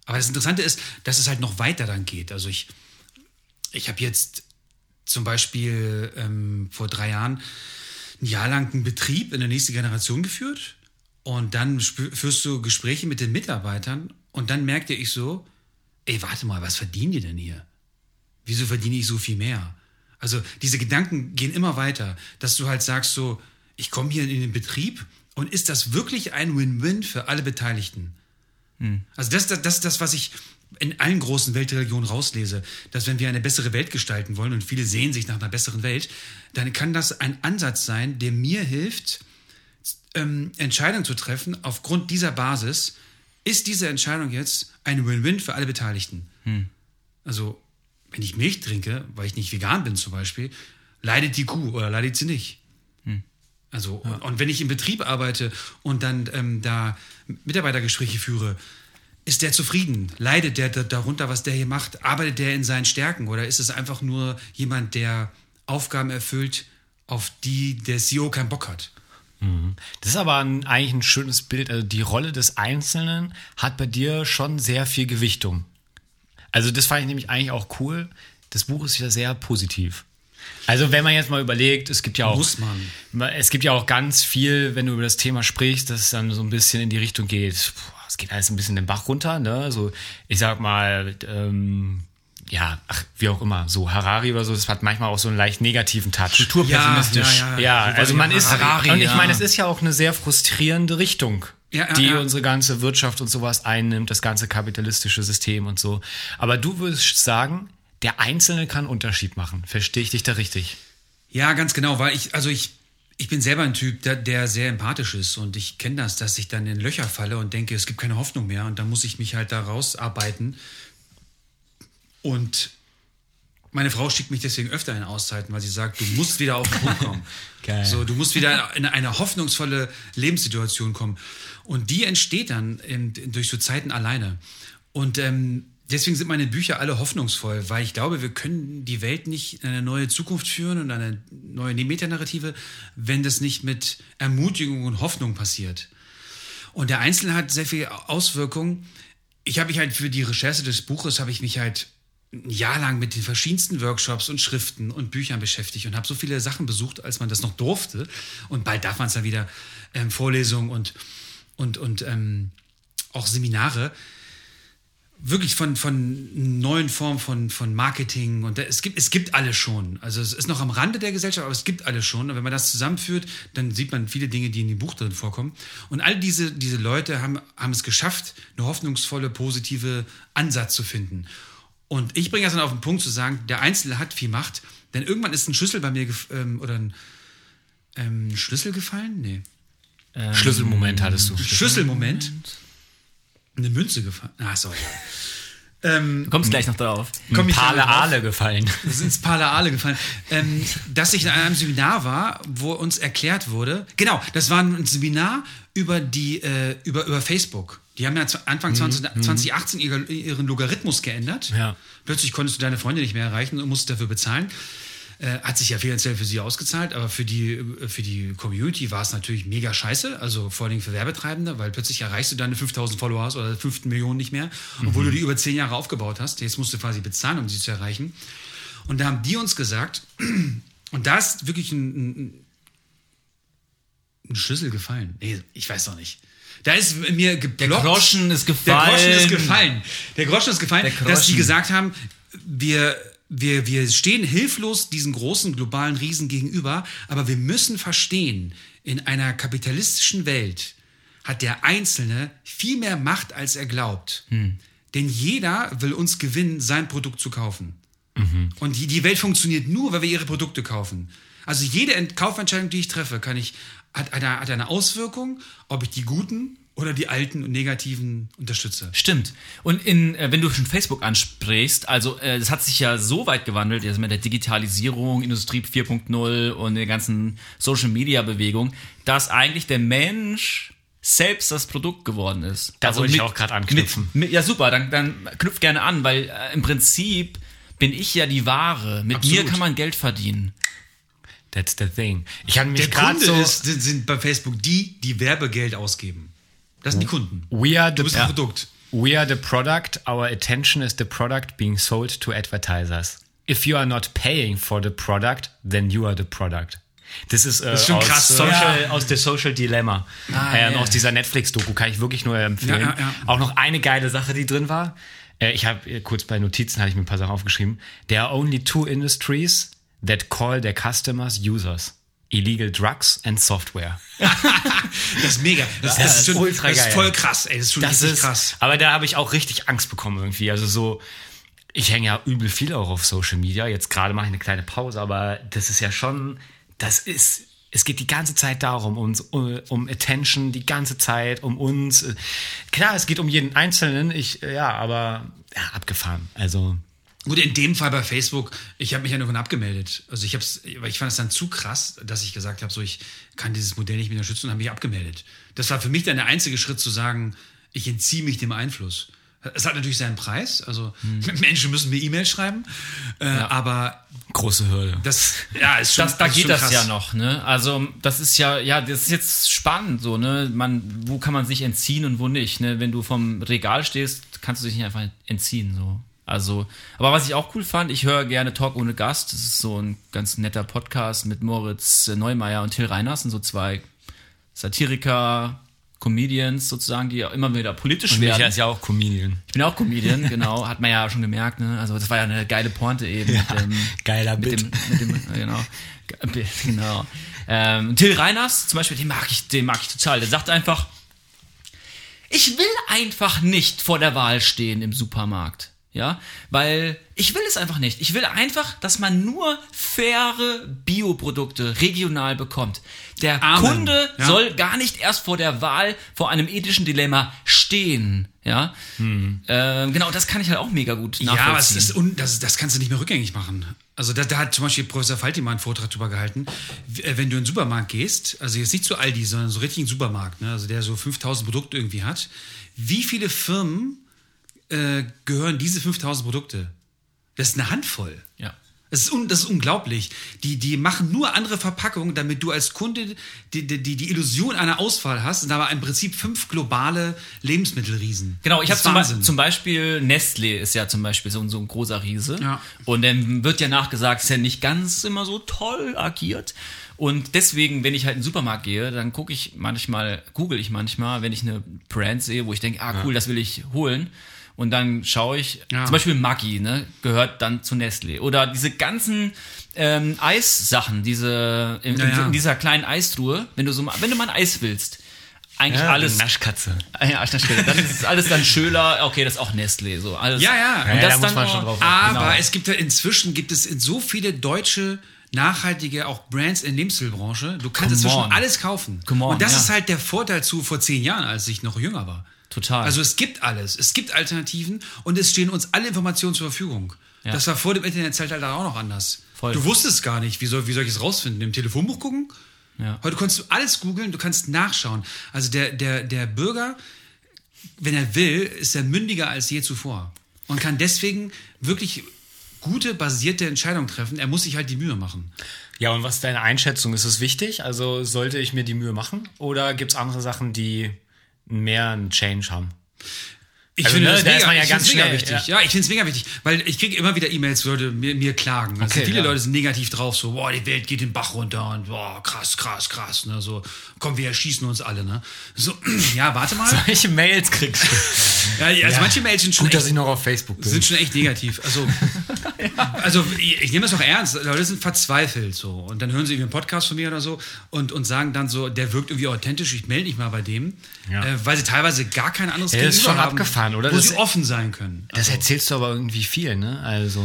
Aber das Interessante ist, dass es halt noch weiter dann geht. Also ich, ich habe jetzt zum Beispiel ähm, vor drei Jahren ein Jahr lang einen Betrieb in der nächsten Generation geführt. Und dann führst du Gespräche mit den Mitarbeitern und dann merkte ich so, ey, warte mal, was verdienen die denn hier? Wieso verdiene ich so viel mehr? Also diese Gedanken gehen immer weiter, dass du halt sagst so, ich komme hier in den Betrieb und ist das wirklich ein Win-Win für alle Beteiligten? Hm. Also das ist das, das, was ich in allen großen Weltreligionen rauslese, dass wenn wir eine bessere Welt gestalten wollen und viele sehen sich nach einer besseren Welt, dann kann das ein Ansatz sein, der mir hilft, ähm, Entscheidungen zu treffen aufgrund dieser Basis. Ist diese Entscheidung jetzt ein Win-Win für alle Beteiligten? Hm. Also, wenn ich Milch trinke, weil ich nicht vegan bin zum Beispiel, leidet die Kuh oder leidet sie nicht? Hm. Also, ja. und, und, wenn ich im Betrieb arbeite und dann ähm, da Mitarbeitergespräche führe, ist der zufrieden? Leidet der darunter, was der hier macht? Arbeitet der in seinen Stärken? Oder ist es einfach nur jemand, der Aufgaben erfüllt, auf die der CEO keinen Bock hat? Mhm. Das ist aber ein, eigentlich ein schönes Bild. Also die Rolle des Einzelnen hat bei dir schon sehr viel Gewichtung. Also das fand ich nämlich eigentlich auch cool. Das Buch ist ja sehr positiv. Also wenn man jetzt mal überlegt, es gibt ja auch Muss man. es gibt ja auch ganz viel, wenn du über das Thema sprichst, dass es dann so ein bisschen in die Richtung geht. Es geht alles ein bisschen den Bach runter. Ne? Also ich sag mal, ähm, ja, ach, wie auch immer, so Harari oder so, das hat manchmal auch so einen leicht negativen Touch. Kulturpessimistisch. Ja, ja, ja. ja also man ist, Harari, und ich meine, es ist ja auch eine sehr frustrierende Richtung. Ja, die unsere ganze Wirtschaft und sowas einnimmt, das ganze kapitalistische System und so. Aber du würdest sagen, der Einzelne kann Unterschied machen. Verstehe ich dich da richtig? Ja, ganz genau, weil ich, also ich, ich bin selber ein Typ, der, der sehr empathisch ist und ich kenne das, dass ich dann in Löcher falle und denke, es gibt keine Hoffnung mehr und dann muss ich mich halt da rausarbeiten. Und meine Frau schickt mich deswegen öfter in Auszeiten, weil sie sagt, du musst wieder auf den Punkt kommen. Geil. So, du musst wieder in eine hoffnungsvolle Lebenssituation kommen. Und die entsteht dann in, durch so Zeiten alleine. Und ähm, deswegen sind meine Bücher alle hoffnungsvoll, weil ich glaube, wir können die Welt nicht in eine neue Zukunft führen und eine neue Metanarrative, wenn das nicht mit Ermutigung und Hoffnung passiert. Und der Einzelne hat sehr viel Auswirkungen. Ich habe mich halt für die Recherche des Buches, habe ich mich halt ein Jahr lang mit den verschiedensten Workshops und Schriften und Büchern beschäftigt und habe so viele Sachen besucht, als man das noch durfte. Und bald darf man es dann wieder ähm, Vorlesungen und, und, und ähm, auch Seminare wirklich von, von neuen Formen von, von Marketing und es gibt, es gibt alles schon. Also es ist noch am Rande der Gesellschaft, aber es gibt alles schon. Und wenn man das zusammenführt, dann sieht man viele Dinge, die in dem Buch drin vorkommen. Und all diese, diese Leute haben, haben es geschafft, eine hoffnungsvolle, positive Ansatz zu finden. Und ich bringe das dann auf den Punkt zu sagen, der Einzelne hat viel Macht, denn irgendwann ist ein Schlüssel bei mir ähm, oder ein ähm, Schlüssel gefallen? Nee. Ähm, Schlüsselmoment hattest du. Schlüsselmoment eine Münze gefallen. Ah, sorry. Ähm, du kommst gleich noch drauf. Komm Pale Aale gefallen. Ins Pale Aale gefallen. Ähm, dass ich in einem Seminar war, wo uns erklärt wurde, genau, das war ein Seminar über die, äh, über, über Facebook. Die haben ja Anfang mhm. 20, 2018 ihren Logarithmus geändert. Ja. Plötzlich konntest du deine Freunde nicht mehr erreichen und musst dafür bezahlen. Äh, hat sich ja finanziell für sie ausgezahlt, aber für die, äh, für die Community war es natürlich mega scheiße, also vor allem für Werbetreibende, weil plötzlich erreichst du deine 5000 Follower oder 5 Millionen nicht mehr, obwohl mhm. du die über 10 Jahre aufgebaut hast. Jetzt musst du quasi bezahlen, um sie zu erreichen. Und da haben die uns gesagt, und da ist wirklich ein, ein, ein Schlüssel gefallen. Nee, ich weiß doch nicht. Da ist mir geblockt. Der Groschen ist gefallen. Der Groschen ist gefallen. Der Groschen ist gefallen, Groschen. dass die gesagt haben, wir wir, wir stehen hilflos diesen großen globalen Riesen gegenüber, aber wir müssen verstehen, in einer kapitalistischen Welt hat der Einzelne viel mehr Macht, als er glaubt. Hm. Denn jeder will uns gewinnen, sein Produkt zu kaufen. Mhm. Und die, die Welt funktioniert nur, weil wir ihre Produkte kaufen. Also jede Kaufentscheidung, die ich treffe, kann ich, hat, hat eine Auswirkung, ob ich die guten oder die alten und negativen unterstütze. Stimmt. Und in, äh, wenn du schon Facebook ansprichst, also äh, das hat sich ja so weit gewandelt, jetzt mit der Digitalisierung, Industrie 4.0 und der ganzen Social Media Bewegung, dass eigentlich der Mensch selbst das Produkt geworden ist. Da also wollte ich auch gerade anknüpfen. Mit, mit, ja, super, dann, dann knüpf gerne an, weil äh, im Prinzip bin ich ja die Ware. Mit Absolut. mir kann man Geld verdienen. That's the thing. Ich habe mich gerade so ist, sind, sind bei Facebook die, die Werbegeld ausgeben. Das sind die Kunden. We are the, du bist ein Produkt. We are the product. Our attention is the product being sold to advertisers. If you are not paying for the product, then you are the product. Das ist, äh, ist schon aus, krass, Social, ja. aus der Social Dilemma. Ah, ähm, ja. Aus dieser Netflix-Doku kann ich wirklich nur empfehlen. Ja, ja, ja. Auch noch eine geile Sache, die drin war. Äh, ich habe kurz bei Notizen hatte ich mir ein paar Sachen aufgeschrieben. There are only two industries that call their customers users. Illegal drugs and software. Das ist mega. Das, Ja, das das ist, schon, ultra das ist geil. voll krass, ey. Das ist schon Das ist krass. Aber da habe ich auch richtig Angst bekommen irgendwie. Also so, ich hänge ja übel viel auch auf Social Media. Jetzt gerade mache ich eine kleine Pause, aber das ist ja schon, das ist, es geht die ganze Zeit darum, uns, um, um Attention, die ganze Zeit, um uns. Klar, es geht um jeden Einzelnen, ich, ja, aber ja, abgefahren. Also, Gut, in dem Fall bei Facebook, ich habe mich ja irgendwann abgemeldet. Also ich hab's, weil ich fand es dann zu krass, dass ich gesagt habe, so ich kann dieses Modell nicht mehr unterstützen und habe mich abgemeldet. Das war für mich dann der einzige Schritt zu sagen, ich entziehe mich dem Einfluss. Es hat natürlich seinen Preis, also Hm. Menschen müssen mir E-Mails schreiben, äh, aber große Hürde. das, ja, ist schon, das, da ist geht das krass. ja noch, ne? Also das ist ja, ja, das ist jetzt spannend so, ne? Man, wo kann man sich entziehen und wo nicht, ne? Wenn du vom Regal stehst, kannst du dich nicht einfach entziehen, so. Also, aber was ich auch cool fand, ich höre gerne Talk ohne Gast. Das ist so ein ganz netter Podcast mit Moritz Neumeier und Till Reiners, sind so zwei Satiriker, Comedians sozusagen, die immer wieder politisch Und werden. Micha ist ja auch Comedian. Ich bin auch Comedian, genau, hat man ja schon gemerkt, ne? Also das war ja eine geile Pointe eben mit dem geiler mit Bit. dem, mit dem äh, genau. Ge- genau. Ähm, Till Reiners zum Beispiel, den mag ich, den mag ich total. Der sagt einfach, ich will einfach nicht vor der Wahl stehen im Supermarkt. Ja, weil ich will es einfach nicht. Ich will einfach, dass man nur faire Bioprodukte regional bekommt. Der Amen. Kunde Ja. soll gar nicht erst vor der Wahl vor einem ethischen Dilemma stehen. Ja, ähm, genau, das kann ich halt auch mega gut nachvollziehen. Ja, aber es ist un, das, das kannst du nicht mehr rückgängig machen. Also da, da hat zum Beispiel Professor Falti mal einen Vortrag drüber gehalten. Äh, Wenn du in den Supermarkt gehst, also jetzt nicht zu Aldi, sondern so richtig einen Supermarkt, ne, also der so 5000 Produkte irgendwie hat, wie viele Firmen äh, gehören diese 5000 Produkte? Das ist eine Handvoll. ja. Das ist, das ist unglaublich. Die, die machen nur andere Verpackungen, damit du als Kunde die, die, die, Illusion einer Auswahl hast. Und aber im Prinzip fünf globale Lebensmittelriesen. Genau, ich habe zum, zum Beispiel Nestlé ist ja zum Beispiel so, ein- so ein großer Riese. Ja. Und dann wird ja nachgesagt, ist ja nicht ganz immer so toll agiert. Und deswegen, wenn ich halt in den Supermarkt gehe, dann gucke ich manchmal, google ich manchmal, wenn ich eine Brand sehe, wo ich denke, ah cool, das will ich holen. Und dann schaue ich, Ja. zum Beispiel Maggi, ne, gehört dann zu Nestlé. Oder diese ganzen ähm, Eissachen, diese in, Ja, ja. in dieser kleinen Eistruhe, wenn du so, mal- wenn du mal ein Eis willst, eigentlich alles Naschkatze. Ah Ja, das stimmt. Dann ist es alles dann Schöler. Okay, das ist auch Nestlé. So alles. Ja, ja. Und das da muss man auch- schon drauf Aber Genau. es gibt ja inzwischen gibt es in so viele deutsche nachhaltige auch Brands in der Lebensmittelbranche. Du kannst Come inzwischen on. alles kaufen. Come on, Und das ist halt der Vorteil zu vor zehn Jahren, als ich noch jünger war. Total. Also es gibt alles. Es gibt Alternativen und es stehen uns alle Informationen zur Verfügung. Ja. Das war vor dem Internetzeitalter auch noch anders. Voll. Du wusstest gar nicht, wie soll, wie soll ich es rausfinden? Im Telefonbuch gucken? Ja. Heute kannst du alles googeln, du kannst nachschauen. Also der, der, der Bürger, wenn er will, ist er mündiger als je zuvor und kann deswegen wirklich gute, basierte Entscheidungen treffen. Er muss sich halt die Mühe machen. Ja, und was ist deine Einschätzung? Ist es wichtig? Also sollte ich mir die Mühe machen? Oder gibt es andere Sachen, die mehr einen Change haben? Ich Also, finde ne, das da mega, ja ich ganz mega wichtig. Ja, ich finde es mega wichtig, weil ich kriege immer wieder E-Mails, wo Leute mir, mir klagen. Also Okay, viele ja. Leute sind negativ drauf, so, boah, die Welt geht den Bach runter und boah, krass, krass, krass. Ne, so, komm, wir erschießen uns alle. Ne? So, ja, warte mal. Welche Mails kriegst du? Ja, also Ja. manche Mails sind schon Gut, dass echt ich noch auf Facebook bin. sind schon echt negativ. Also, also ich, ich nehme das doch ernst. Leute sind verzweifelt so. Und dann hören sie irgendwie einen Podcast von mir oder so und, und sagen dann so, der wirkt irgendwie authentisch, ich melde mich mal bei dem. Ja. Äh, weil sie teilweise gar kein anderes Ja, das ist Gegenüber schon haben, abgefahren, oder? Wo Das- sie offen sein können. Das erzählst du aber irgendwie viel, ne? Also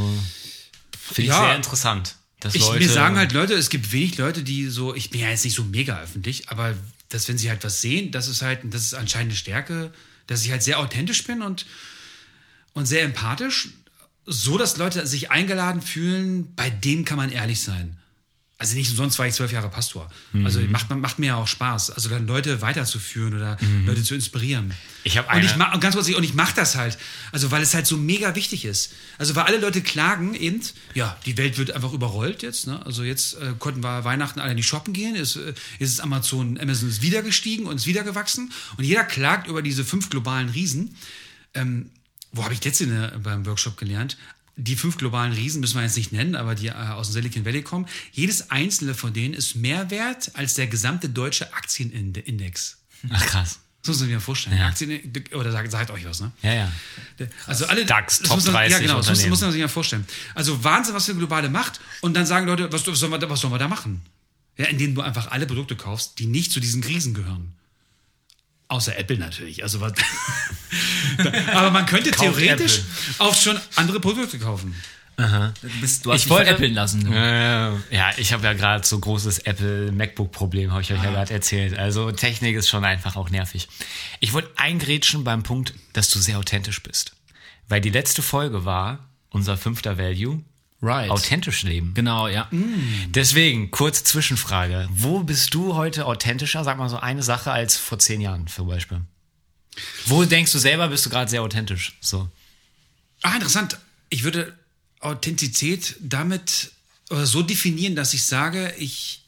finde ich Ja. sehr interessant. Dass Ich, Leute, mir sagen halt Leute, es gibt wenig Leute, die so, ich bin ja jetzt nicht so mega öffentlich, aber dass wenn sie halt was sehen, das ist halt, das ist anscheinend eine Stärke, dass ich halt sehr authentisch bin und, und sehr empathisch, so dass Leute sich eingeladen fühlen, bei dem kann man ehrlich sein. Also nicht umsonst war ich zwölf Jahre Pastor. Also Mhm. macht, macht mir ja auch Spaß, also dann Leute weiterzuführen oder Leute zu inspirieren. Mhm. Ich hab und ich eine- ma- und ganz kurz, und ich mache das halt, also weil es halt so mega wichtig ist. Also weil alle Leute klagen eben, ja, die Welt wird einfach überrollt jetzt. Ne? Also jetzt äh, konnten wir Weihnachten alle nicht shoppen gehen, ist, äh, ist Amazon, Amazon ist wieder gestiegen und ist wieder gewachsen und jeder klagt über diese fünf globalen Riesen. Ähm, wo habe ich letzte in der- beim Workshop gelernt? Die fünf globalen Riesen müssen wir jetzt nicht nennen, aber die äh, aus dem Silicon Valley kommen. Jedes einzelne von denen ist mehr wert als der gesamte deutsche Aktienindex. Ach krass. So muss man sich mal vorstellen. Ja. Aktien, oder sagt, sagt euch was, ne? Ja, ja. Also alle DAX, das Top man, 30 Ja, genau, das muss, man sich mal vorstellen. Also Wahnsinn, was für eine globale Macht. Und dann sagen Leute, was, was, sollen wir, da- was sollen wir da machen? Ja, indem du einfach alle Produkte kaufst, die nicht zu diesen Krisen gehören. Außer Apple natürlich. Also was, aber man könnte theoretisch auch schon andere Produkte kaufen. Du, bist, du hast Ich wollte- veräppeln lassen. Du. Äh, ja, ich habe ja gerade so großes Apple MacBook Problem, habe ich euch ja gerade erzählt. Also Technik ist schon einfach auch nervig. Ich wollte eingrätschen beim Punkt, dass du sehr authentisch bist. Weil die letzte Folge war unser fünfter Value, Right. authentisch leben. Genau, ja. Deswegen, kurz Zwischenfrage. Wo bist du heute authentischer, sag mal so eine Sache, als vor zehn Jahren zum Beispiel? Wo denkst du selber, bist du gerade sehr authentisch? So. Ah, interessant. Ich würde Authentizität damit oder so definieren, dass ich sage, ich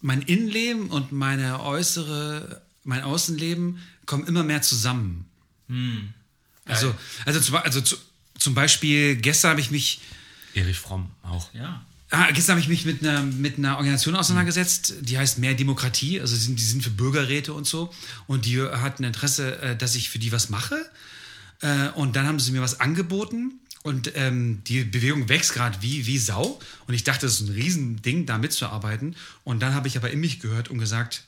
mein Innenleben und meine äußere, mein Außenleben kommen immer mehr zusammen. Also, also, zum, also zu, zum Beispiel gestern habe ich mich Erich Fromm auch. Ja. Ah, gestern habe ich mich mit einer, mit einer Organisation auseinandergesetzt, die heißt Mehr Demokratie. Also die sind, die sind für Bürgerräte und so. Und die hatten Interesse, äh, dass ich für die was mache. Äh, Und dann haben sie mir was angeboten. Und ähm, die Bewegung wächst gerade wie, wie Sau. Und ich dachte, das ist ein Riesending, da mitzuarbeiten. Und dann habe ich aber in mich gehört und gesagt,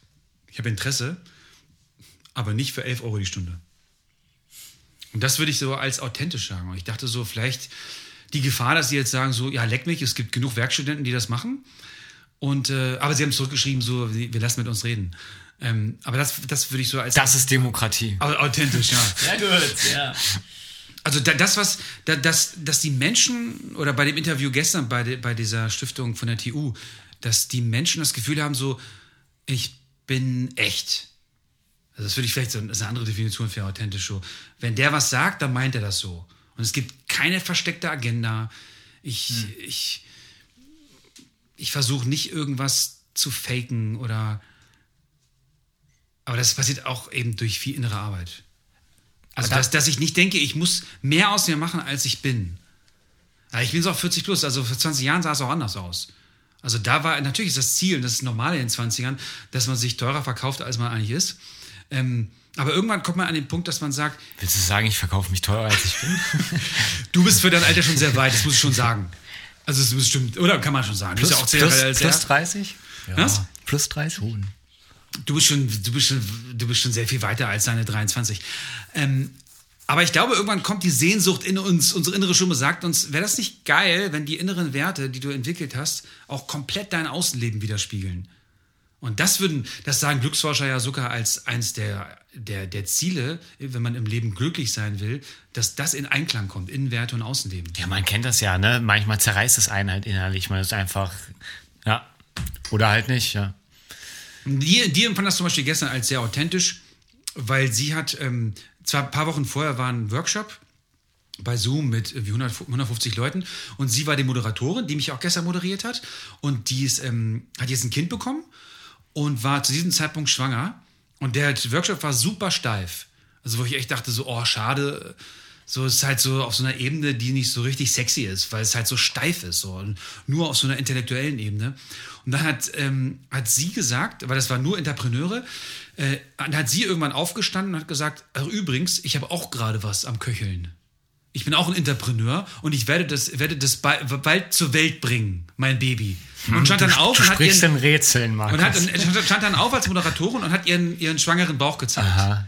ich habe Interesse, aber nicht für 11 Euro die Stunde. Und das würde ich so als authentisch sagen. Und ich dachte so, vielleicht die Gefahr, dass sie jetzt sagen, so, ja, leck mich, es gibt genug Werkstudenten, die das machen. Und, äh, aber sie haben zurückgeschrieben, so, wir lassen mit uns reden. Ähm, aber das, das würde ich so als Das ist Demokratie. au- authentisch, ja. Sehr gut, ja. Also da, das, was, da, das, dass die Menschen, oder bei dem Interview gestern bei, de, bei dieser Stiftung von der TU, dass die Menschen das Gefühl haben, so, ich bin echt. Also das würde ich vielleicht so, das ist eine andere Definition für authentisch so. Wenn der was sagt, dann meint er das so. Und es gibt keine versteckte Agenda. Ich, ich, ich versuche nicht irgendwas zu faken oder, aber das passiert auch eben durch viel innere Arbeit. Also, da- dass, dass ich nicht denke, ich muss mehr aus mir machen, als ich bin. Ich bin jetzt auch 40 plus, also vor 20 Jahren sah es auch anders aus. Also da war, natürlich ist das Ziel, und das ist normal in den 20ern, dass man sich teurer verkauft, als man eigentlich ist. Ähm, aber irgendwann kommt man an den Punkt, dass man sagt, Willst du sagen, ich verkaufe mich teurer, als ich bin? du bist für dein Alter schon sehr weit, das muss ich schon sagen. Also es ist stimmt, oder kann man schon sagen. Du bist ja auch zehn plus, plus er. 30? Was? Plus 30? Du bist schon, du bist schon, du bist schon sehr viel weiter als deine 23. Ähm, aber ich glaube, irgendwann kommt die Sehnsucht in uns, unsere innere Stimme sagt uns, wäre das nicht geil, wenn die inneren Werte, die du entwickelt hast, auch komplett dein Außenleben widerspiegeln? Und das würden, das sagen Glücksforscher ja sogar als eins der, der, der Ziele, wenn man im Leben glücklich sein will, dass das in Einklang kommt, Innenwerte und Außenleben. Ja, man kennt das ja, ne? Manchmal zerreißt es einen halt innerlich. Man ist einfach, ja. Oder halt nicht, ja. Die, die empfand das zum Beispiel gestern als sehr authentisch, weil sie hat, ähm, zwar ein paar Wochen vorher war ein Workshop bei Zoom mit irgendwie 100, 150 Leuten und sie war die Moderatorin, die mich auch gestern moderiert hat und die ist, ähm, hat jetzt ein Kind bekommen und war zu diesem Zeitpunkt schwanger und der Workshop war super steif. Also wo ich echt dachte so, oh schade, so es ist halt so auf so einer Ebene, die nicht so richtig sexy ist, weil es halt so steif ist, so und nur auf so einer intellektuellen Ebene. Und dann hat, ähm, hat sie gesagt, weil das waren nur Entrepreneure, äh, dann hat sie irgendwann aufgestanden und hat gesagt, ach, übrigens, ich habe auch gerade was am Köcheln. Ich bin auch ein Entrepreneur und ich werde das, werde das bald, bald zur Welt bringen, mein Baby. Und stand dann auf und hat, ihren, in Rätseln, Markus. und hat und stand dann auf als Moderatorin und hat ihren, ihren schwangeren Bauch gezeigt. Aha.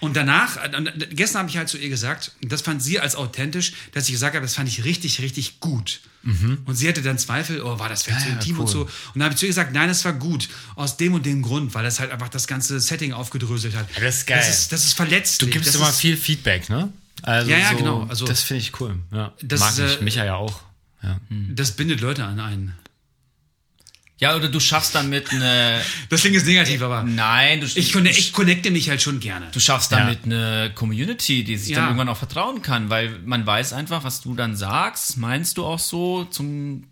Und danach, und gestern habe ich halt zu ihr gesagt, und das fand sie als authentisch, dass ich gesagt habe, das fand ich richtig, richtig gut. Und sie hatte dann Zweifel, oh, war das vielleicht zu Mhm. Ja, ja, intim und cool. so. Und dann habe ich zu ihr gesagt, nein, es war gut. Aus dem und dem Grund, weil das halt einfach das ganze Setting aufgedröselt hat. Ja, das ist geil. Das ist, das ist verletzlich. Du gibst das immer ist, viel Feedback, ne? Also Ja, ja, so, genau. Also- das finde ich cool. Ja. Das Mag ich. äh, Micha ja auch. Das bindet Leute an einen. Ja, oder du schaffst damit eine. Das klingt jetzt negativ, aber Nein, du, ich, conne ich connecte mich halt schon gerne. du schaffst damit eine Community, die sich Ja. dann irgendwann auch vertrauen kann, weil man weiß einfach, was du dann sagst, meinst du auch so zum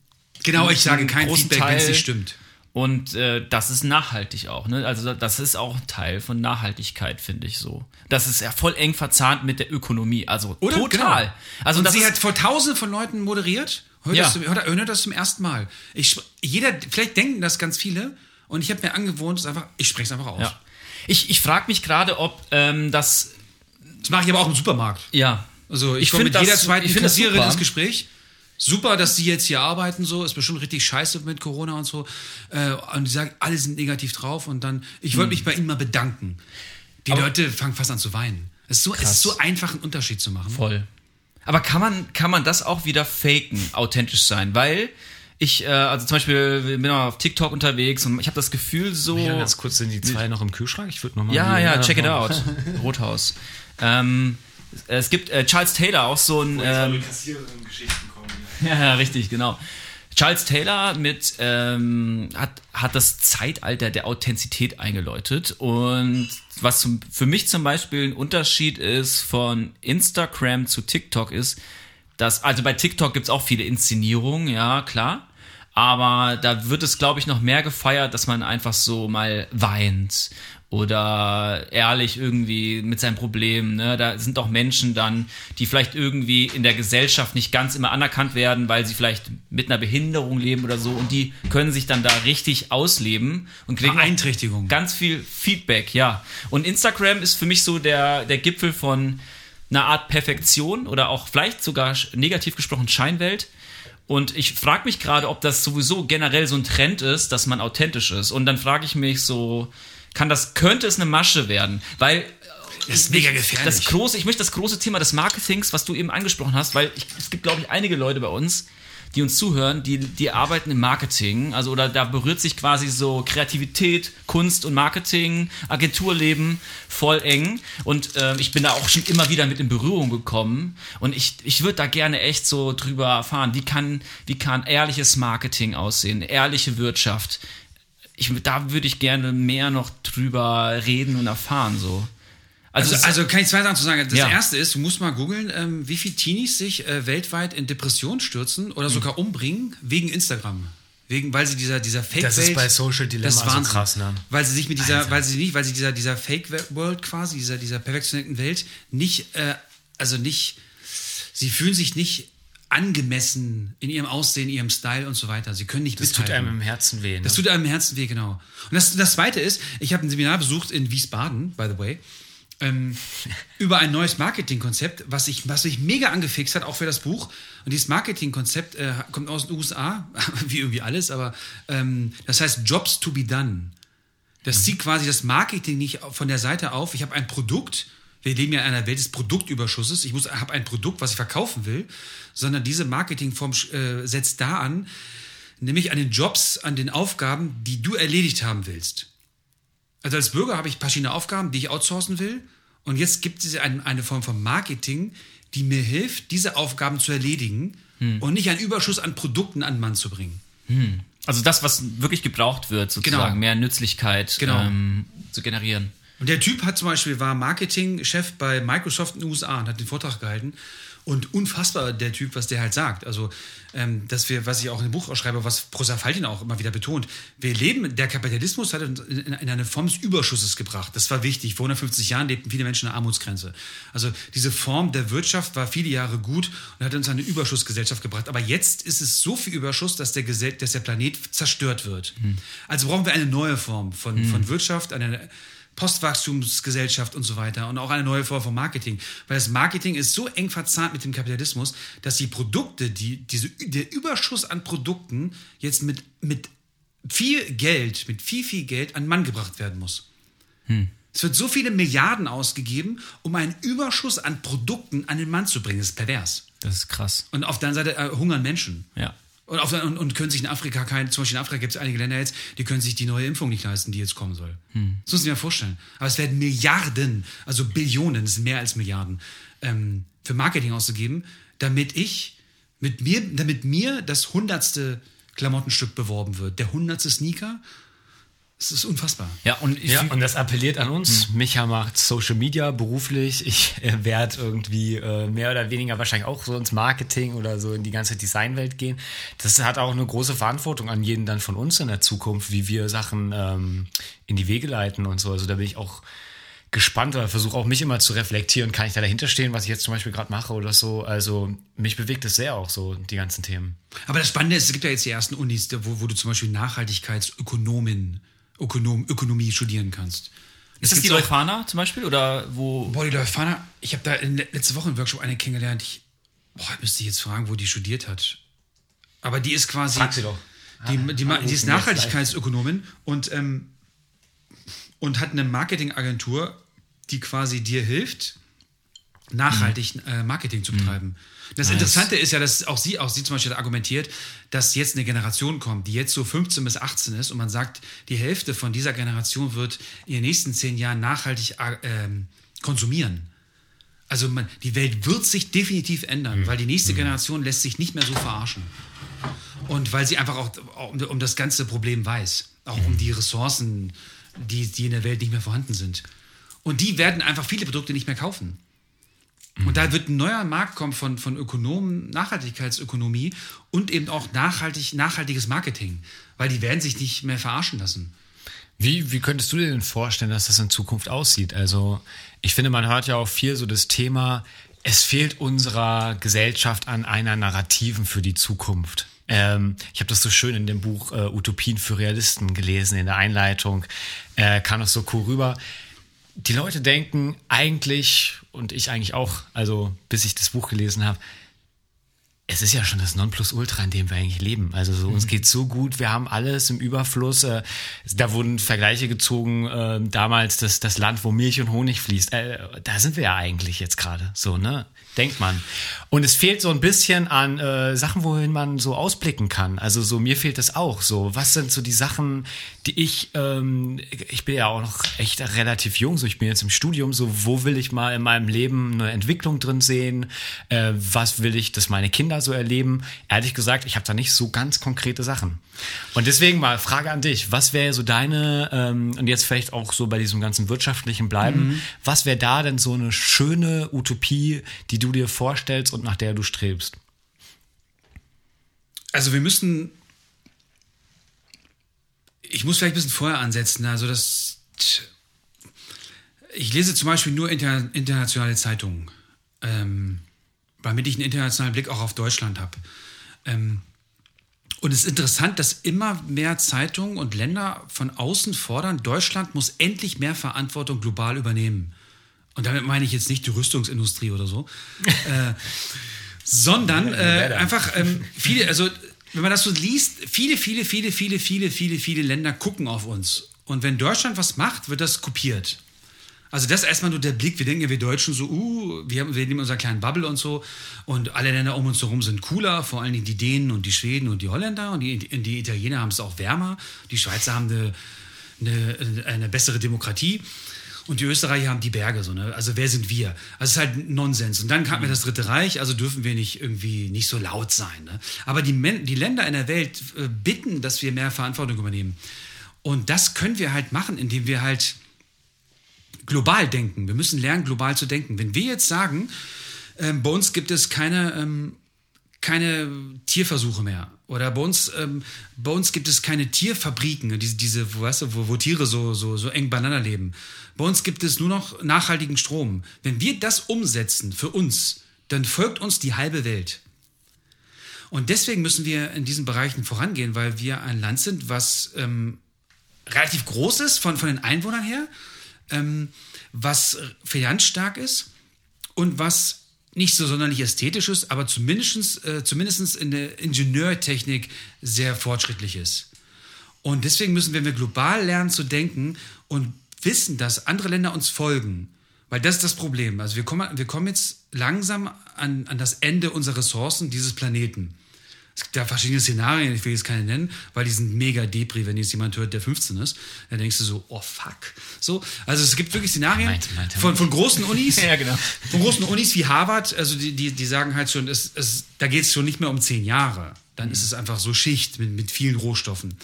Genau, ich sage kein Feedback, wenn es nicht stimmt. Und äh, das ist nachhaltig auch. Ne? Also das ist auch ein Teil von Nachhaltigkeit, finde ich so. Das ist ja voll eng verzahnt mit der Ökonomie. Also Oder? total. Genau. Also und sie ist, hat vor tausenden von Leuten moderiert. Hört, Ja. das, hört, hört das zum ersten Mal. Ich, jeder, vielleicht denken das ganz viele. Und ich habe mir angewohnt, es einfach, ich spreche es einfach aus. ja. Ich, ich frage mich gerade, ob ähm, das Das mache ich aber auch im Supermarkt. ja Also ich, Ich komme mit jeder das- zweiten ich find das Kassiererin ins Gespräch. Super, dass sie jetzt hier arbeiten, so ist bestimmt richtig scheiße mit Corona und so. Äh, und die sagen, alle sind negativ drauf und dann, ich Hm. wollte mich bei ihnen mal bedanken. Die Leute fangen fast an zu weinen. Es ist so, es ist so einfach, einen Unterschied zu machen. Voll. Aber kann man, kann man das auch wieder faken, authentisch sein? Weil ich, äh, also zum Beispiel bin auf TikTok unterwegs und ich habe das Gefühl so. Ja, ganz kurz sind die zwei noch im Kühlschrank. Ich würde nochmal. Ja, ja, check it out. Rothaus. Ähm, es gibt äh, Charles Taylor, auch so ein. Ähm, Geschichten kommen. ja, ja, richtig, genau. Charles Taylor mit, ähm, hat, hat das Zeitalter der Authentizität eingeläutet. Und was zum, für mich zum Beispiel ein Unterschied ist von Instagram zu TikTok ist, dass, also bei TikTok gibt's auch viele Inszenierungen, ja, klar. Aber da wird es, glaube ich, noch mehr gefeiert, dass man einfach so mal weint oder ehrlich irgendwie mit seinem Problem. Ne? Da sind auch Menschen dann, die vielleicht irgendwie in der Gesellschaft nicht ganz immer anerkannt werden, weil sie vielleicht mit einer Behinderung leben oder so und die können sich dann da richtig ausleben und kriegen Beeinträchtigung. ganz viel Feedback, ja. Und Instagram ist für mich so der, der Gipfel von einer Art Perfektion oder auch vielleicht sogar negativ gesprochen Scheinwelt. Und ich frage mich gerade, ob das sowieso generell so ein Trend ist, dass man authentisch ist. Und dann frage ich mich so, kann das, könnte es eine Masche werden? Weil Das ist mega gefährlich. das große, ich möchte das große Thema des Marketings, was du eben angesprochen hast, weil ich, es gibt, glaube ich, einige Leute bei uns, die uns zuhören, die, die arbeiten im Marketing, also oder da berührt sich quasi so Kreativität, Kunst und Marketing, Agenturleben voll eng und äh, ich bin da auch schon immer wieder mit in Berührung gekommen und ich, ich würde da gerne echt so drüber erfahren, wie kann, wie kann ehrliches Marketing aussehen, ehrliche Wirtschaft. Ich, da würde ich gerne mehr noch drüber reden und erfahren so. Also, es- also kann ich zwei Sachen zu sagen. Das Ja. erste ist, du musst mal googeln, ähm, wie viele Teenies sich äh, weltweit in Depression stürzen oder Hm. sogar umbringen wegen Instagram. Wegen, weil sie dieser, dieser Fake-Welt. Das ist bei Social Dilemma das ist so krass, ne? Weil sie sich mit dieser, Alter. weil sie nicht, weil sie dieser, dieser Fake-World quasi, dieser, dieser perfektionierten Welt nicht, äh, also nicht, sie fühlen sich nicht angemessen in ihrem Aussehen, ihrem Style und so weiter. Sie können nicht Das tut mithalten. einem im Herzen weh. Ne? Das tut einem im Herzen weh, genau. Und das, das Zweite ist, ich habe ein Seminar besucht in Wiesbaden, by the way, ähm, über ein neues Marketingkonzept, was ich, was mich mega angefixt hat, auch für das Buch. Und dieses Marketingkonzept äh, kommt aus den USA, wie irgendwie alles, aber ähm, das heißt Jobs to be done. Das zieht quasi das Marketing nicht von der Seite auf. Ich habe ein Produkt. Wir leben ja in einer Welt des Produktüberschusses. Ich muss, habe ein Produkt, was ich verkaufen will, sondern diese Marketingform äh, setzt da an, nämlich an den Jobs, an den Aufgaben, die du erledigt haben willst. Also als Bürger habe ich verschiedene Aufgaben, die ich outsourcen will. Und jetzt gibt es eine, eine Form von Marketing, die mir hilft, diese Aufgaben zu erledigen und nicht einen Überschuss an Produkten an den Mann zu bringen. Also das, was wirklich gebraucht wird, sozusagen, Genau. mehr Nützlichkeit Genau. ähm, zu generieren. Und der Typ hat zum Beispiel, war Marketingchef bei Microsoft in den USA und hat den Vortrag gehalten. Und unfassbar der Typ, was der halt sagt. Also, ähm, dass wir, was ich auch in dem Buch ausschreibe, was Prosa Faltin auch immer wieder betont, wir leben, der Kapitalismus hat uns in, in eine Form des Überschusses gebracht. Das war wichtig. Vor 150 Jahren lebten viele Menschen an der Armutsgrenze. Also diese Form der Wirtschaft war viele Jahre gut und hat uns eine Überschussgesellschaft gebracht. Aber jetzt ist es so viel Überschuss, dass der, Gesell dass der Planet zerstört wird. Also brauchen wir eine neue Form von, von Wirtschaft, eine Postwachstumsgesellschaft und so weiter und auch eine neue Form von Marketing. Weil das Marketing ist so eng verzahnt mit dem Kapitalismus, dass die Produkte, die, diese, der Überschuss an Produkten jetzt mit, mit viel Geld, mit viel, viel Geld an den Mann gebracht werden muss. Es wird so viele Milliarden ausgegeben, um einen Überschuss an Produkten an den Mann zu bringen. Das ist pervers. Das ist krass. Und auf der anderen Seite äh, hungern Menschen. Ja. Und, auf und, und können sich in Afrika kein, zum Beispiel in Afrika gibt es einige Länder jetzt, die können sich die neue Impfung nicht leisten, die jetzt kommen soll. Das muss ich mir vorstellen. Aber es werden Milliarden, also Billionen, das sind mehr als Milliarden, ähm, für Marketing auszugeben, damit ich, mit mir, damit mir das hundertste Klamottenstück beworben wird, der hundertste Sneaker. Es ist unfassbar. Ja, und, ja, und das appelliert an uns. Mhm. Micha macht Social Media beruflich. Ich äh, werde irgendwie äh, mehr oder weniger wahrscheinlich auch so ins Marketing oder so in die ganze Designwelt gehen. Das hat auch eine große Verantwortung an jeden dann von uns in der Zukunft, wie wir Sachen ähm, in die Wege leiten und so. Also da bin ich auch gespannt oder versuche auch mich immer zu reflektieren. Kann ich da dahinter stehen, was ich jetzt zum Beispiel gerade mache oder so? Also mich bewegt es sehr auch so, die ganzen Themen. Aber das Spannende ist, es gibt ja jetzt die ersten Unis, wo, wo du zum Beispiel Nachhaltigkeitsökonomin, Ökonom, Ökonomie studieren kannst. Ist das die Leuphana zum Beispiel? Oder wo? Boah, die Leuphana, ich habe da in, letzte Woche im Workshop eine kennengelernt. Ich, boah, müsste ich jetzt fragen, wo die studiert hat. Aber die ist quasi. Frag sie doch. Die, die, die, die ist Nachhaltigkeitsökonomin und, ähm, und hat eine Marketingagentur die quasi dir hilft, nachhaltig äh, Marketing zu betreiben. Mhm. Das nice. Interessante ist ja, dass auch sie, auch sie zum Beispiel argumentiert, dass jetzt eine Generation kommt, die jetzt so 15 bis 18 ist und man sagt, die Hälfte von dieser Generation wird in den nächsten zehn Jahren nachhaltig äh, konsumieren. Also man, die Welt wird sich definitiv ändern, mhm. weil die nächste mhm. Generation lässt sich nicht mehr so verarschen. Und weil sie einfach auch um, um das ganze Problem weiß, auch um die Ressourcen, die, die in der Welt nicht mehr vorhanden sind. Und die werden einfach viele Produkte nicht mehr kaufen. Und da wird ein neuer Markt kommen von, von Ökonomen, Nachhaltigkeitsökonomie und eben auch nachhaltig, nachhaltiges Marketing, weil die werden sich nicht mehr verarschen lassen. Wie, wie könntest du dir denn vorstellen, dass das in Zukunft aussieht? Also, ich finde, man hört ja auch viel so das Thema, es fehlt unserer Gesellschaft an einer Narrativen für die Zukunft. Ähm, ich habe das so schön in dem Buch äh, Utopien für Realisten gelesen, in der Einleitung, äh, kam das so cool rüber die Leute denken eigentlich, und ich eigentlich auch, also bis ich das Buch gelesen habe, es ist ja schon das Nonplusultra, in dem wir eigentlich leben. Also so, uns mhm. geht so gut, wir haben alles im Überfluss. Äh, da wurden Vergleiche gezogen, äh, damals das, das Land, wo Milch und Honig fließt. Äh, da sind wir ja eigentlich jetzt gerade, so, ne? denkt man. Und es fehlt so ein bisschen an äh, Sachen, wohin man so ausblicken kann. Also so mir fehlt das auch. So was sind so die Sachen, die ich, ähm, ich bin ja auch noch echt relativ jung. So ich bin jetzt im Studium. So wo will ich mal in meinem Leben eine Entwicklung drin sehen? Äh, was will ich, dass meine Kinder so erleben? Ehrlich gesagt, ich habe da nicht so ganz konkrete Sachen. Und deswegen mal Frage an dich: Was wäre so deine ähm, und jetzt vielleicht auch so bei diesem ganzen wirtschaftlichen bleiben? Mhm. Was wäre da denn so eine schöne Utopie, die du dir vorstellst und nach der du strebst? Also wir müssen, ich muss vielleicht ein bisschen vorher ansetzen. Also das, ich lese zum Beispiel nur inter, internationale Zeitungen, ähm, damit ich einen internationalen Blick auch auf Deutschland habe. Ähm, und es ist interessant, dass immer mehr Zeitungen und Länder von außen fordern, Deutschland muss endlich mehr Verantwortung global übernehmen. Und damit meine ich jetzt nicht die Rüstungsindustrie oder so, äh, sondern äh, einfach ähm, viele, also wenn man das so liest, viele, viele, viele, viele, viele, viele, viele Länder gucken auf uns. Und wenn Deutschland was macht, wird das kopiert. Also das ist erstmal nur der Blick. Wir denken ja, wir Deutschen so, uh, wir, haben, wir nehmen unseren kleinen Bubble und so. Und alle Länder um uns herum sind cooler, vor allen Dingen die Dänen und die Schweden und die Holländer. Und die, die Italiener haben es auch wärmer. Die Schweizer haben eine, eine, eine bessere Demokratie. Und die Österreicher haben die Berge, so, ne? Also wer sind wir? Also es ist halt Nonsens. Und dann kam mir das Dritte Reich, also dürfen wir nicht irgendwie nicht so laut sein. Ne? Aber die, Men die Länder in der Welt äh, bitten, dass wir mehr Verantwortung übernehmen. Und das können wir halt machen, indem wir halt global denken. Wir müssen lernen, global zu denken. Wenn wir jetzt sagen, äh, bei uns gibt es keine, ähm, keine Tierversuche mehr. Oder bei uns, ähm, bei uns gibt es keine Tierfabriken, diese, diese weißt du, wo, wo Tiere so, so, so eng beieinander leben. Bei uns gibt es nur noch nachhaltigen Strom. Wenn wir das umsetzen für uns, dann folgt uns die halbe Welt. Und deswegen müssen wir in diesen Bereichen vorangehen, weil wir ein Land sind, was ähm, relativ groß ist von, von den Einwohnern her, ähm, was finanzstark ist und was nicht so sonderlich ästhetisch ist, aber zumindest, äh, zumindest in der Ingenieurtechnik sehr fortschrittlich ist. Und deswegen müssen wir, wenn wir global lernen zu denken und wissen, dass andere Länder uns folgen, weil das ist das Problem. Also wir kommen, wir kommen jetzt langsam an, an das Ende unserer Ressourcen dieses Planeten. Es gibt ja verschiedene Szenarien, ich will jetzt keine nennen, weil die sind mega depri, wenn jetzt jemand hört, der 15 ist. Dann denkst du so, oh fuck. So, also es gibt wirklich Szenarien meinte, meinte, von, von großen Unis, ja, genau. von großen Unis wie Harvard, also die, die, die sagen halt schon, es, es, da geht es schon nicht mehr um zehn Jahre. Dann mhm. ist es einfach so Schicht mit, mit vielen Rohstoffen.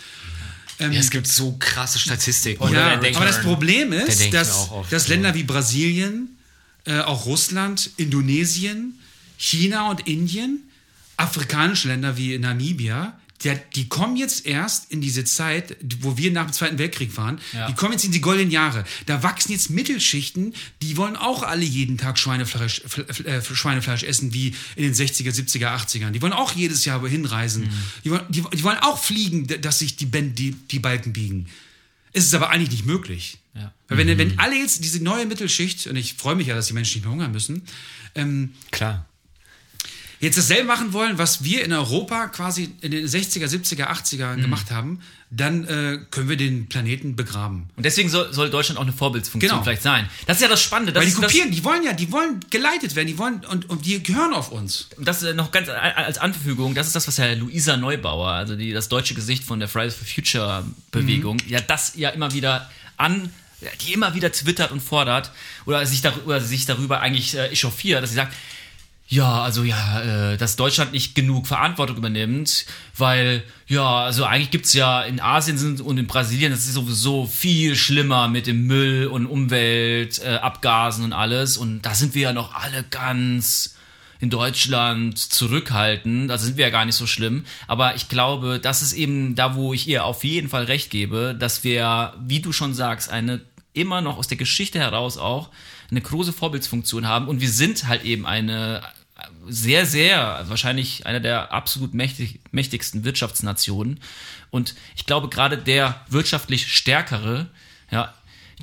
Ähm, Ja, es gibt so krasse Statistiken. Ja, aber das Problem ist, dass, oft dass. Länder wie Brasilien, äh, auch Russland, Indonesien, China und Indien, afrikanische Länder wie Namibia, der, die kommen jetzt erst in diese Zeit, wo wir nach dem Zweiten Weltkrieg waren, Ja. die kommen jetzt in die goldenen Jahre. Da wachsen jetzt Mittelschichten, die wollen auch alle jeden Tag Schweinefleisch, Fl- Fl- äh, Schweinefleisch essen, wie in den 60er, 70er, 80ern. Die wollen auch jedes Jahr wohin reisen. Mhm. Die, wollen, die, die wollen auch fliegen, dass sich die, Ben- die, die Balken biegen. Es ist aber eigentlich nicht möglich. Ja. Weil wenn, wenn alle jetzt diese neue Mittelschicht, und ich freue mich ja, dass die Menschen nicht mehr hungern müssen, ähm, Klar. Jetzt dasselbe machen wollen, was wir in Europa quasi in den 60er, 70er, 80er Mhm. gemacht haben, dann äh, können wir den Planeten begraben. Und deswegen soll, soll Deutschland auch eine Vorbildsfunktion Genau. vielleicht sein. Das ist ja das Spannende. Das Weil die kopieren, die wollen ja, die wollen geleitet werden, die wollen und, und die hören auf uns. das äh, noch ganz als Anfügung, das ist das, was Herr Luisa Neubauer, also die, das deutsche Gesicht von der Fridays for Future Bewegung, Mhm. ja, das ja immer wieder an, ja, die immer wieder twittert und fordert oder sich darüber, sich darüber eigentlich äh, echauffiert, dass sie sagt, ja, also ja, äh, dass Deutschland nicht genug Verantwortung übernimmt, weil ja, also eigentlich gibt's ja in Asien sind und in Brasilien, das ist sowieso viel schlimmer mit dem Müll und Umwelt, äh, Abgasen und alles. Und da sind wir ja noch alle ganz in Deutschland zurückhaltend, da sind wir ja gar nicht so schlimm, aber ich glaube, das ist eben da, wo ich ihr auf jeden Fall recht gebe, dass wir, wie du schon sagst, eine immer noch aus der Geschichte heraus auch eine große Vorbildsfunktion haben. Und wir sind halt eben eine sehr, sehr, wahrscheinlich eine der absolut mächtig, mächtigsten Wirtschaftsnationen. Und ich glaube, gerade der wirtschaftlich stärkere, ja,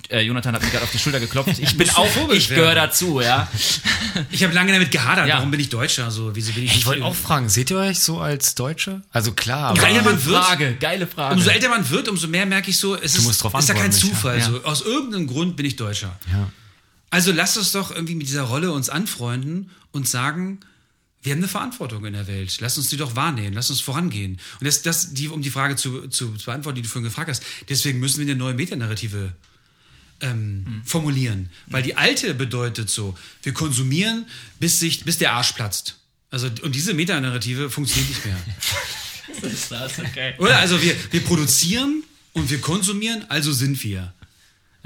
äh, Jonathan hat mir gerade auf die Schulter geklopft. Ich bin du auch, ich gehöre dazu, ja. Ich habe lange damit gehadert, Ja. warum bin ich Deutscher? So, wieso bin ich Ich wollte auch fragen, seht ihr euch so als Deutsche? Also klar, aber Geil, Geile man wird- Frage, geile Frage. Umso älter man wird, umso mehr merke ich so, es ist, drauf ist ja kein Zufall. ja. So. Aus irgendeinem Grund bin ich Deutscher. Ja. Also lasst uns doch irgendwie mit dieser Rolle uns anfreunden und sagen, wir haben eine Verantwortung in der Welt. Lasst uns die doch wahrnehmen, lasst uns vorangehen. Und das, das die, um die Frage zu, zu, zu beantworten, die du vorhin gefragt hast, deswegen müssen wir eine neue Metanarrative ähm, formulieren. Weil die alte bedeutet so, wir konsumieren, bis, sich, bis der Arsch platzt. Also, und diese Metanarrative funktioniert nicht mehr. ist das, okay. Oder? Also wir, wir produzieren und wir konsumieren, also sind wir.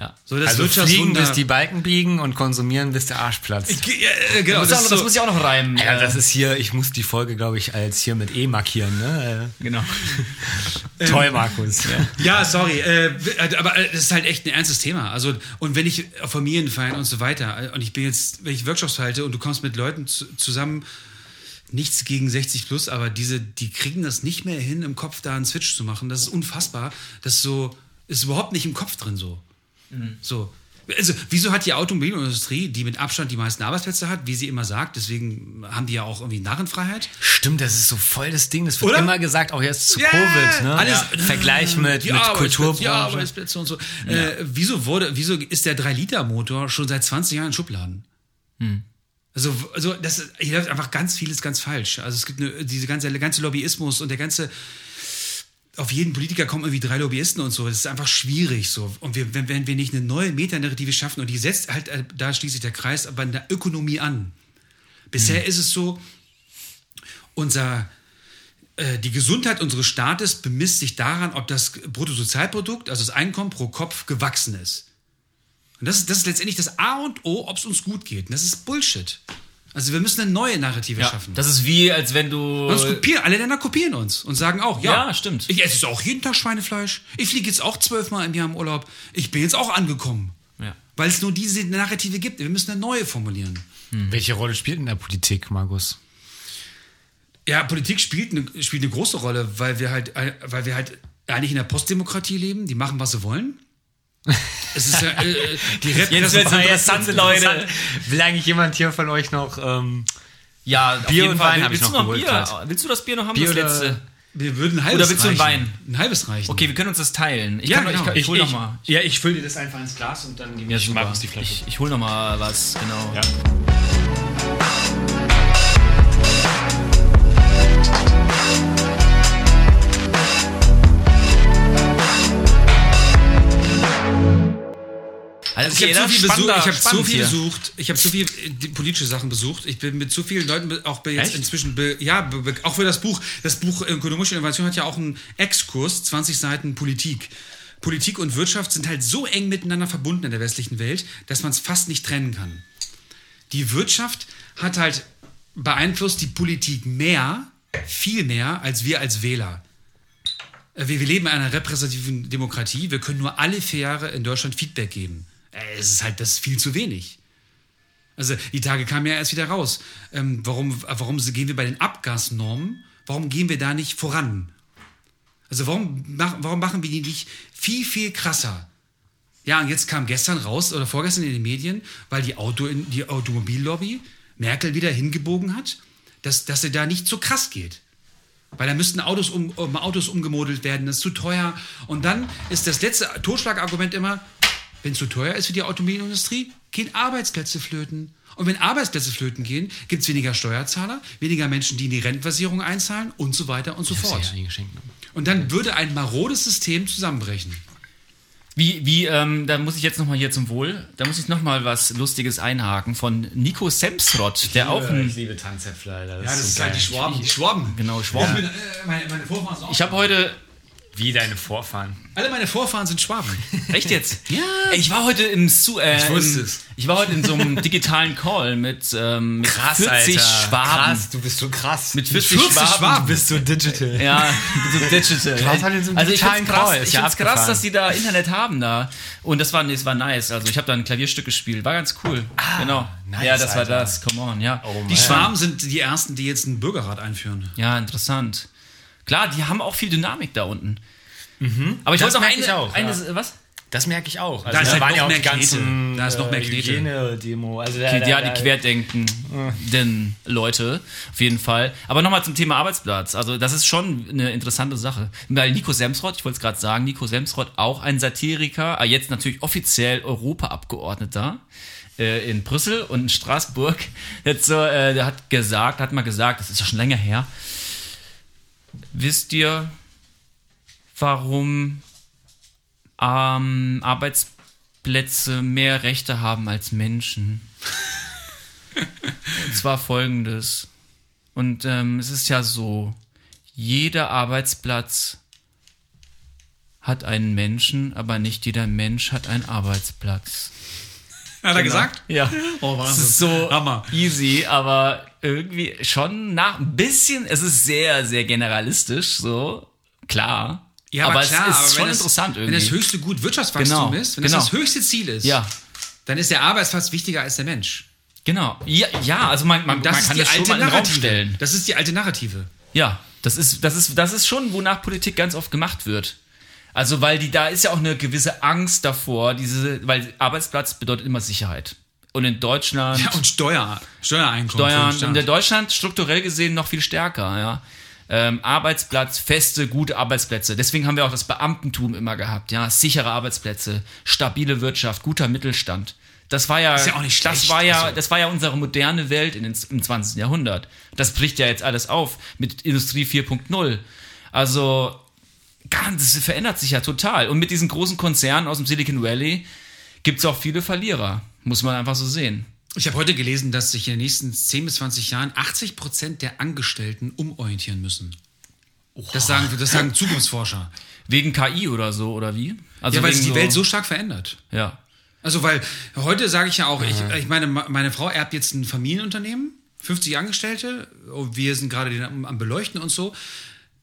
Ja. So das Also fliegen, bis die Balken biegen und konsumieren, bis der Arsch platzt. Ja, äh, genau, Das, das das, ist so, muss ich auch noch reimen. Ja, äh, das ist hier, ich muss die Folge, glaube ich, als hier mit E markieren, ne? genau. Äh, Toll, Markus. ja, sorry, äh, aber äh, das ist halt echt ein ernstes Thema. Also und wenn ich auf Familienfeiern und so weiter äh, und ich bin jetzt, wenn ich Workshops halte und du kommst mit Leuten zu, zusammen, nichts gegen 60 plus, aber diese, die kriegen das nicht mehr hin, im Kopf da einen Switch zu machen. Das ist unfassbar. Das ist so ist überhaupt nicht im Kopf drin so. So. Also, wieso hat die Automobilindustrie, die mit Abstand die meisten Arbeitsplätze hat, wie sie immer sagt, deswegen haben die ja auch irgendwie Narrenfreiheit? Stimmt, das ist so voll das Ding. Das wird Oder? immer gesagt, auch jetzt zu Ja, Covid, ne? alles- Vergleich mit, Die mit Die Kulturbranche. Arbeitsplätze und so. Äh, wieso wurde, wieso ist der 3-Liter-Motor schon seit 20 Jahren in Schubladen? Also, also das ist, hier läuft einfach ganz vieles ganz falsch. Also es gibt eine, diese ganze, ganze Lobbyismus und der ganze auf jeden Politiker kommen irgendwie drei Lobbyisten und so. Das ist einfach schwierig so. Und wir, wenn, wenn wir nicht eine neue Metanarrative schaffen und die setzt halt, äh, da schließt sich der Kreis, aber in der Ökonomie an. Bisher ist es so, unser, äh, die Gesundheit unseres Staates bemisst sich daran, ob das Bruttosozialprodukt, also das Einkommen pro Kopf, gewachsen ist. Und das ist, das ist letztendlich das A und O, ob es uns gut geht. Und das ist Bullshit. Also wir müssen eine neue Narrative Ja, schaffen. das ist wie, als wenn du. Uns kopieren, alle Länder kopieren uns und sagen auch, ja, Ja, stimmt. Ich esse jetzt auch jeden Tag Schweinefleisch. Ich fliege jetzt auch zwölfmal im Jahr im Urlaub. Ich bin jetzt auch angekommen. Ja. Weil es nur diese Narrative gibt. Wir müssen eine neue formulieren. Welche Rolle spielt in der Politik, Markus? Ja, Politik spielt eine, spielt eine große Rolle, weil wir halt, äh, weil wir halt eigentlich in der Postdemokratie leben. Die machen, was sie wollen. Es ist ja, äh, die Jetzt wird's Repräsentanten- interessant, Leute. Will eigentlich jemand hier von euch noch ähm, Ja, Bier und. Wein hab ich willst noch du noch geholt Bier? Willst du das Bier noch haben? Bier das oder- letzte. Wir würden ein halbes willst du ein. Wein? Ein halbes reichen. Okay, wir können uns das teilen. Ich, Ja, kann, genau. ich, kann, ich, hol noch mal. Ja, ich fülle dir das einfach ins Glas und dann gebe Ja, ich super. Die Flasche. Ich, ich hol noch mal was, genau. Ja. Also Ich habe so, viel besucht, ich hab so viel hier. besucht, ich habe so viel äh, politische Sachen besucht. Ich bin mit so vielen Leuten auch jetzt Echt? inzwischen, be, ja, be, auch für das Buch. Das Buch Ökonomische Innovation hat ja auch einen Exkurs, 20 Seiten Politik. Politik und Wirtschaft sind halt so eng miteinander verbunden in der westlichen Welt, dass man es fast nicht trennen kann. Die Wirtschaft hat halt beeinflusst die Politik mehr, viel mehr als wir als Wähler. Äh, Wir, wir leben in einer repräsentativen Demokratie. Wir können nur alle vier Jahre in Deutschland Feedback geben. Äh, Es ist halt das viel zu wenig. Also die Tage kamen ja erst wieder raus. Ähm, warum, warum gehen wir bei den Abgasnormen, warum gehen wir da nicht voran? Also warum, warum machen wir die nicht viel, viel krasser? Ja, und jetzt kam gestern raus oder vorgestern in den Medien, weil die, Auto, die Automobillobby Merkel wieder hingebogen hat, dass, dass sie da nicht so krass geht. Weil da müssten Autos, um, Autos umgemodelt werden, das ist zu teuer. Und dann ist das letzte Totschlagargument immer, wenn es zu teuer ist für die Automobilindustrie, gehen Arbeitsplätze flöten. Und wenn Arbeitsplätze flöten gehen, gibt es weniger Steuerzahler, weniger Menschen, die in die Rentenversicherung einzahlen und so weiter und so fort. Und dann würde ein marodes System zusammenbrechen. Wie, wie, ähm, da muss ich jetzt nochmal hier zum Wohl, da muss ich nochmal was Lustiges einhaken von Nico Semsrott, der auch ein, liebe Tanzäpfel, Alter. Ja, das ist halt die Schwaben. Die Schwaben. genau, Schwaben. Ich bin, äh, meine, meine Vorfahren sind auch Ich habe heute, Wie deine Vorfahren. Alle meine Vorfahren sind Schwaben. echt jetzt? Ja. Ey, Ich war heute im, Su äh, Ich wusste es. ich war heute in so einem digitalen Call mit, ähm, mit 40 Schwaben. Krass, du bist so krass. Mit 40, 40 Schwaben. Schwaben. Du bist so digital. Ja, so digital. Krass, halt in so einem also ich find's digitalen krass, Call, ich find's krass, dass die da Internet haben da. Und das war, das war nice. Also ich habe da ein Klavierstück gespielt. War ganz cool. genau. nice, ja, das war Alter. das. Come on, ja. Oh, Die. Schwaben sind die ersten, die jetzt einen Bürgerrat einführen. Ja, interessant. Klar, die haben auch viel Dynamik da unten. Aber ich wollte noch eine, auch, eine ja. was? Das merke ich auch. Also Da ist da halt waren noch ja auch mehr ganzen. Da ist noch mehr äh, Knete. Hygiene-Demo. Also da, Die, ja, da, die querdenkenden Leute, auf jeden Fall. Aber nochmal zum Thema Arbeitsplatz. Also, das ist schon eine interessante Sache. Weil Nico Semsrott, ich wollte es gerade sagen, Nico Semsrott, auch ein Satiriker, ah, jetzt natürlich offiziell Europaabgeordneter äh, in Brüssel und in Straßburg. Jetzt so, äh, der hat gesagt, hat mal gesagt, das ist ja schon länger her. Wisst ihr, warum ähm, Arbeitsplätze mehr Rechte haben als Menschen? Und zwar folgendes. Und ähm, es ist ja so, jeder Arbeitsplatz hat einen Menschen, aber nicht jeder Mensch hat einen Arbeitsplatz. Hat er gesagt? Ja. Oh, Wahnsinn. ist so Hammer. easy, aber irgendwie schon nach ein bisschen, es ist sehr, sehr generalistisch, so, klar. Ja, aber, klar, es aber ist wenn schon das, interessant irgendwie. Wenn das höchste Gut Wirtschaftswachstum Genau, ist, wenn genau. das das höchste Ziel ist, ja, dann ist der Arbeitsplatz wichtiger als der Mensch. genau. Ja, ja also man, man, Das man kann das schon mal in den Raum stellen. Das ist die alte Narrative. Ja, das ist, das ist, das ist schon, wonach Politik ganz oft gemacht wird. Also, weil die, da ist ja auch eine gewisse Angst davor, diese, weil Arbeitsplatz bedeutet immer Sicherheit. Und in Deutschland. Ja, und Steuer, Steuereinkommen. Steuern Staat. in der Deutschland strukturell gesehen noch viel stärker, ja. Ähm, Arbeitsplatz, feste, gute Arbeitsplätze. Deswegen haben wir auch das Beamtentum immer gehabt, ja. Sichere Arbeitsplätze, stabile Wirtschaft, guter Mittelstand. Das war ja, Ist ja auch nicht das schlecht, war ja, also. das war ja unsere moderne Welt in den, im 20. Jahrhundert. Das bricht ja jetzt alles auf mit Industrie 4.0. Also, ganz, das verändert sich ja total. Und mit diesen großen Konzernen aus dem Silicon Valley gibt es auch viele Verlierer. Muss man einfach so sehen. Ich habe heute gelesen, dass sich in den nächsten 10 bis 20 Jahren 80 Prozent der Angestellten umorientieren müssen. Das sagen, das sagen Zukunftsforscher. Wegen KI oder so, oder wie? Also Ja, weil sich die Welt so stark verändert. Ja. Also, weil heute sage ich ja auch, ich, ich meine, meine Frau erbt jetzt ein Familienunternehmen, 50 Angestellte, und wir sind gerade am Beleuchten und so.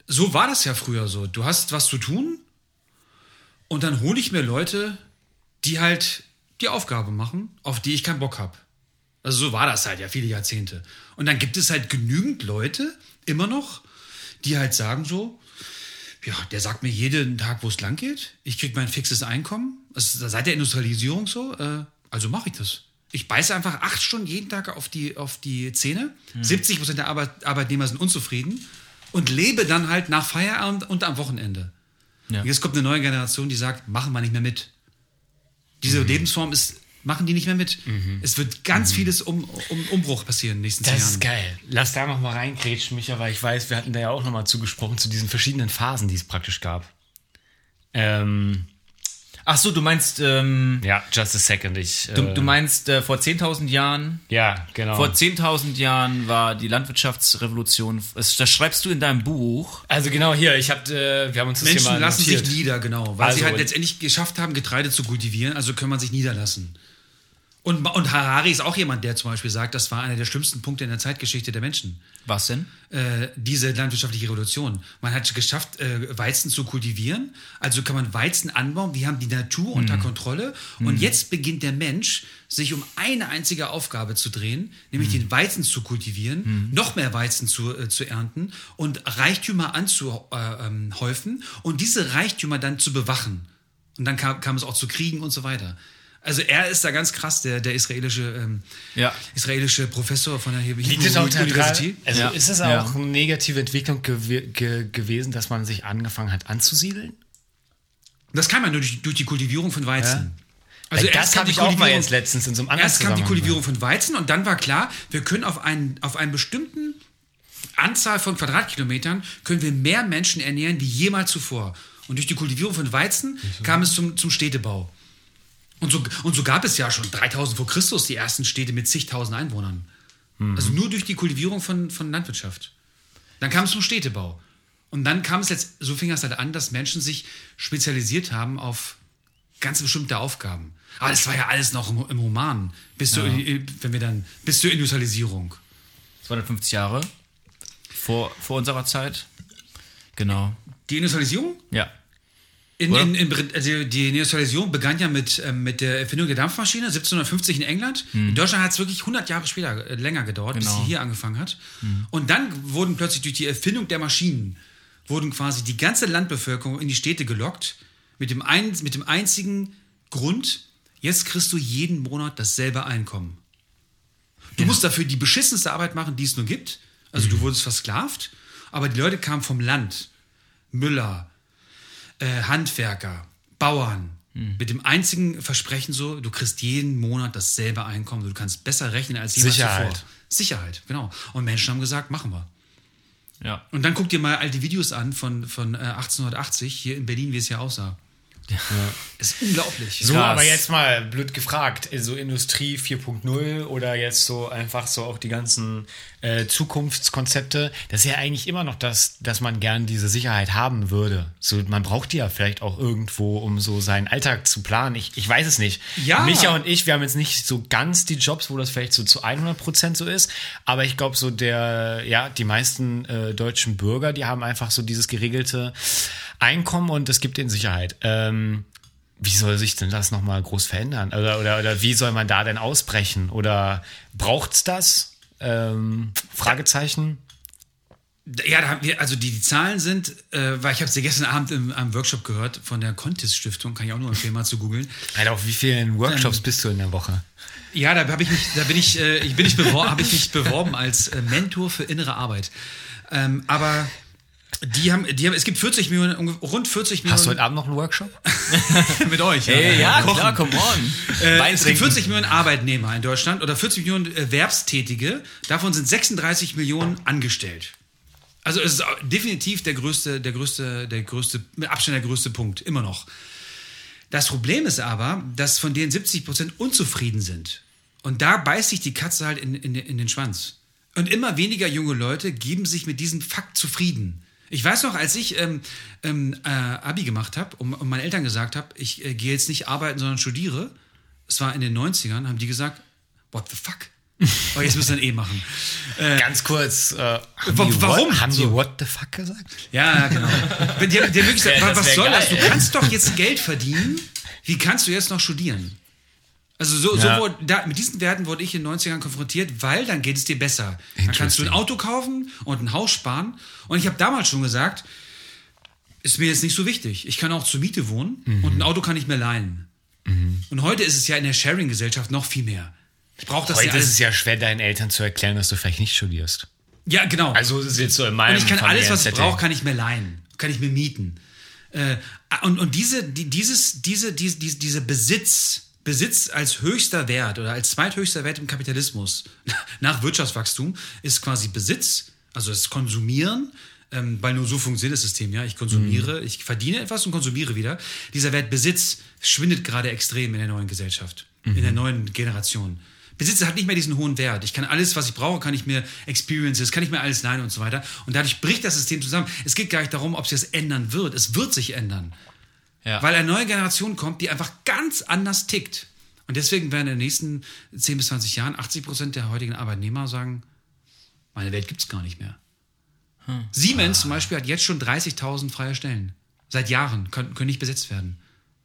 So war das ja früher so. Du hast was zu tun und dann hole ich mir Leute, die halt die Aufgabe machen, auf die ich keinen Bock habe. Also so war das halt ja viele Jahrzehnte. Und dann gibt es halt genügend Leute, immer noch, die halt sagen so, ja, der sagt mir jeden Tag, wo es lang geht. Ich kriege mein fixes Einkommen. Das ist seit der Industrialisierung so. Äh, also mache ich das. Ich beiße einfach acht Stunden jeden Tag auf die, auf die Zähne. 70 Prozent der Arbeit, Arbeitnehmer sind unzufrieden und lebe dann halt nach Feierabend und am Wochenende. Ja. Jetzt kommt eine neue Generation, die sagt, machen wir nicht mehr mit. Diese Lebensform ist, machen die nicht mehr mit. Es wird ganz vieles um, um, Umbruch passieren in den nächsten Das Jahren. ist geil. Lass da noch mal reingrätschen, Micha, weil ich weiß, wir hatten da ja auch noch mal zugesprochen zu diesen verschiedenen Phasen, die es praktisch gab. Ähm, Ach so, du meinst, ähm, Ja, just a second. Ich, du, äh, du meinst äh, vor 10.000 Jahren? ja, genau. Vor 10.000 Jahren war die Landwirtschaftsrevolution. Das, das schreibst du in deinem Buch. also genau hier, ich hab, äh, wir haben uns das Menschen hier mal lassen notiert. sich nieder, genau, weil Also- sie halt letztendlich geschafft haben, Getreide zu kultivieren, also kann man sich niederlassen. Und, und Harari ist auch jemand, der zum Beispiel sagt, das war einer der schlimmsten Punkte in der Zeitgeschichte der Menschen. Was denn? Äh, diese landwirtschaftliche Revolution. Man hat geschafft, äh, Weizen zu kultivieren, also kann man Weizen anbauen, wir haben die Natur unter Kontrolle und jetzt beginnt der Mensch, sich um eine einzige Aufgabe zu drehen, nämlich den Weizen zu kultivieren, noch mehr Weizen zu, äh, zu ernten und Reichtümer anzuhäufen und diese Reichtümer dann zu bewachen. Und dann kam, kam es auch zu Kriegen und so weiter. Also er ist da ganz krass, der, der israelische, ähm, Ja. israelische Professor von der Hebrew Liegt es auch University. also Ja. ist es Ja. auch eine negative Entwicklung gew ge gewesen, dass man sich angefangen hat anzusiedeln? Das kam ja nur durch, durch die Kultivierung von Weizen. Also Weil das kam habe die ich auch mal Kultivierung- jetzt letztens in so einem anderen Erst kam die Kultivierung von Weizen und dann war klar, wir können auf einen, auf einen bestimmten Anzahl von Quadratkilometern können wir mehr Menschen ernähren wie jemals zuvor. Und durch die Kultivierung von Weizen kam es zum, zum Städtebau. Und so, und so gab es ja schon 3000 vor Christus die ersten Städte mit zigtausend Einwohnern. Also nur durch die Kultivierung von, von Landwirtschaft. Dann kam es zum Städtebau. Und dann kam es jetzt, so fing es halt an, dass Menschen sich spezialisiert haben auf ganz bestimmte Aufgaben. Aber das war ja alles noch im, im Roman. Bis zur, wenn wir dann, bis zur Industrialisierung. 250 Jahre vor, vor unserer Zeit. Genau. Die Industrialisierung? Ja. In, in, in, also die Industrialisierung begann ja mit, ähm, mit der Erfindung der Dampfmaschine 1750 in England. In Deutschland hat es wirklich 100 Jahre später äh, länger gedauert, bis Hm. Genau. sie hier angefangen hat. Und dann wurden plötzlich durch die Erfindung der Maschinen wurden quasi die ganze Landbevölkerung in die Städte gelockt mit dem, ein, mit dem einzigen Grund, jetzt kriegst du jeden Monat dasselbe Einkommen. Du musst dafür die beschissenste Arbeit machen, die es nur gibt. Also du wurdest versklavt, aber die Leute kamen vom Land. Müller, äh, Handwerker, Bauern, mit dem einzigen Versprechen so, du kriegst jeden Monat dasselbe Einkommen, du kannst besser rechnen als jemals Sicherheit. zuvor. Sicherheit, genau. Und Menschen haben gesagt, machen wir. Ja. Und dann guck dir mal alte Videos an von, von äh, 1880 hier in Berlin, wie es hier aussah. Ist unglaublich. So, Krass. aber jetzt mal blöd gefragt, so Industrie 4.0 oder jetzt so einfach so auch die ganzen äh, Zukunftskonzepte, das ist ja eigentlich immer noch das, dass man gern diese Sicherheit haben würde. So, man braucht die ja vielleicht auch irgendwo, um so seinen Alltag zu planen. Ich, ich weiß es nicht. Ja. Micha und ich, wir haben jetzt nicht so ganz die Jobs, wo das vielleicht so zu 100 Prozent so ist, aber ich glaube so der, ja, die meisten äh, deutschen Bürger, die haben einfach so dieses geregelte Einkommen und es gibt ihnen Sicherheit. Ähm, wie soll sich denn das nochmal groß verändern? Oder, oder, oder wie soll man da denn ausbrechen? Oder braucht's das? Ähm, Fragezeichen. Ja, da haben wir, also die, die Zahlen sind, äh, weil ich habe sie gestern Abend im, am Workshop gehört von der Contis Stiftung, kann ich auch nur empfehlen, mal zu googeln. Alter, auf wie vielen Workshops bist du in der Woche? Ja, da habe ich mich, da bin ich, äh, ich bin ich beworben, habe ich mich beworben als äh, Mentor für innere Arbeit. Ähm, aber die haben, die haben, es gibt 40 Millionen, rund 40 Millionen Hast du heute Abend noch einen Workshop? mit euch. Ja, Kochen. klar, come on. Äh, es gibt trinken. 40 Millionen Arbeitnehmer in Deutschland oder 40 Millionen Erwerbstätige. Davon sind 36 Millionen angestellt. Also es ist definitiv der größte, der größte, der größte, mit Abstand der größte Punkt, immer noch. Das Problem ist aber, dass von denen 70 Prozent unzufrieden sind. Und da beißt sich die Katze halt in, in, in den Schwanz. Und immer weniger junge Leute geben sich mit diesem Fakt zufrieden. Ich weiß noch, als ich ähm, ähm, äh, Abi gemacht habe und, und meinen Eltern gesagt habe, ich äh, gehe jetzt nicht arbeiten, sondern studiere, es war in den 90ern, haben die gesagt, what the fuck? Aber jetzt müssen wir dann eh machen. Ganz kurz. Äh, haben warum? What, haben So. die What the fuck gesagt? Ja, genau. Wenn die, haben wirklich gesagt, Ja, was soll das? Du geil. kannst doch jetzt Geld verdienen. Wie kannst du jetzt noch studieren? Also so, Ja. so wurde, da, mit diesen Werten wurde ich in den 90ern konfrontiert, weil dann geht es dir besser. Dann kannst du ein. Auto kaufen und ein Haus sparen. Und ich habe damals schon gesagt, ist mir jetzt nicht so wichtig. Ich kann auch zur Miete wohnen Mhm. und ein Auto kann ich mir leihen. Und heute ist es ja in der Sharing-Gesellschaft noch viel mehr. Ich brauche das ja Heute ist es ja schwer, deinen Eltern zu erklären, dass du vielleicht nicht studierst. Ja, genau. Also es ist jetzt so in meinem Und ich kann alles, was ich brauche, kann ich mir leihen, kann ich mir mieten. Äh, und, und diese, die, dieses, diese, diese, diese, diese Besitz, Besitz als höchster Wert oder als zweithöchster Wert im Kapitalismus nach Wirtschaftswachstum ist quasi Besitz, also das Konsumieren, ähm, weil nur so funktioniert das System, ja. Ich konsumiere, ich verdiene etwas und konsumiere wieder. Dieser Wert Besitz schwindet gerade extrem in der neuen Gesellschaft, in der neuen Generation. Besitz hat nicht mehr diesen hohen Wert. Ich kann alles, was ich brauche, kann ich mir Experiences, kann ich mir alles leihen und so weiter. Und dadurch bricht das System zusammen. Es geht gar nicht darum, ob sich das ändern wird. Es wird sich ändern. Ja. Weil eine neue Generation kommt, die einfach ganz anders tickt. Und deswegen werden in den nächsten 10 bis 20 Jahren 80 Prozent der heutigen Arbeitnehmer sagen, meine Welt gibt es gar nicht mehr. Siemens zum Beispiel hat jetzt schon 30.000 freie Stellen. Seit Jahren können, können nicht besetzt werden.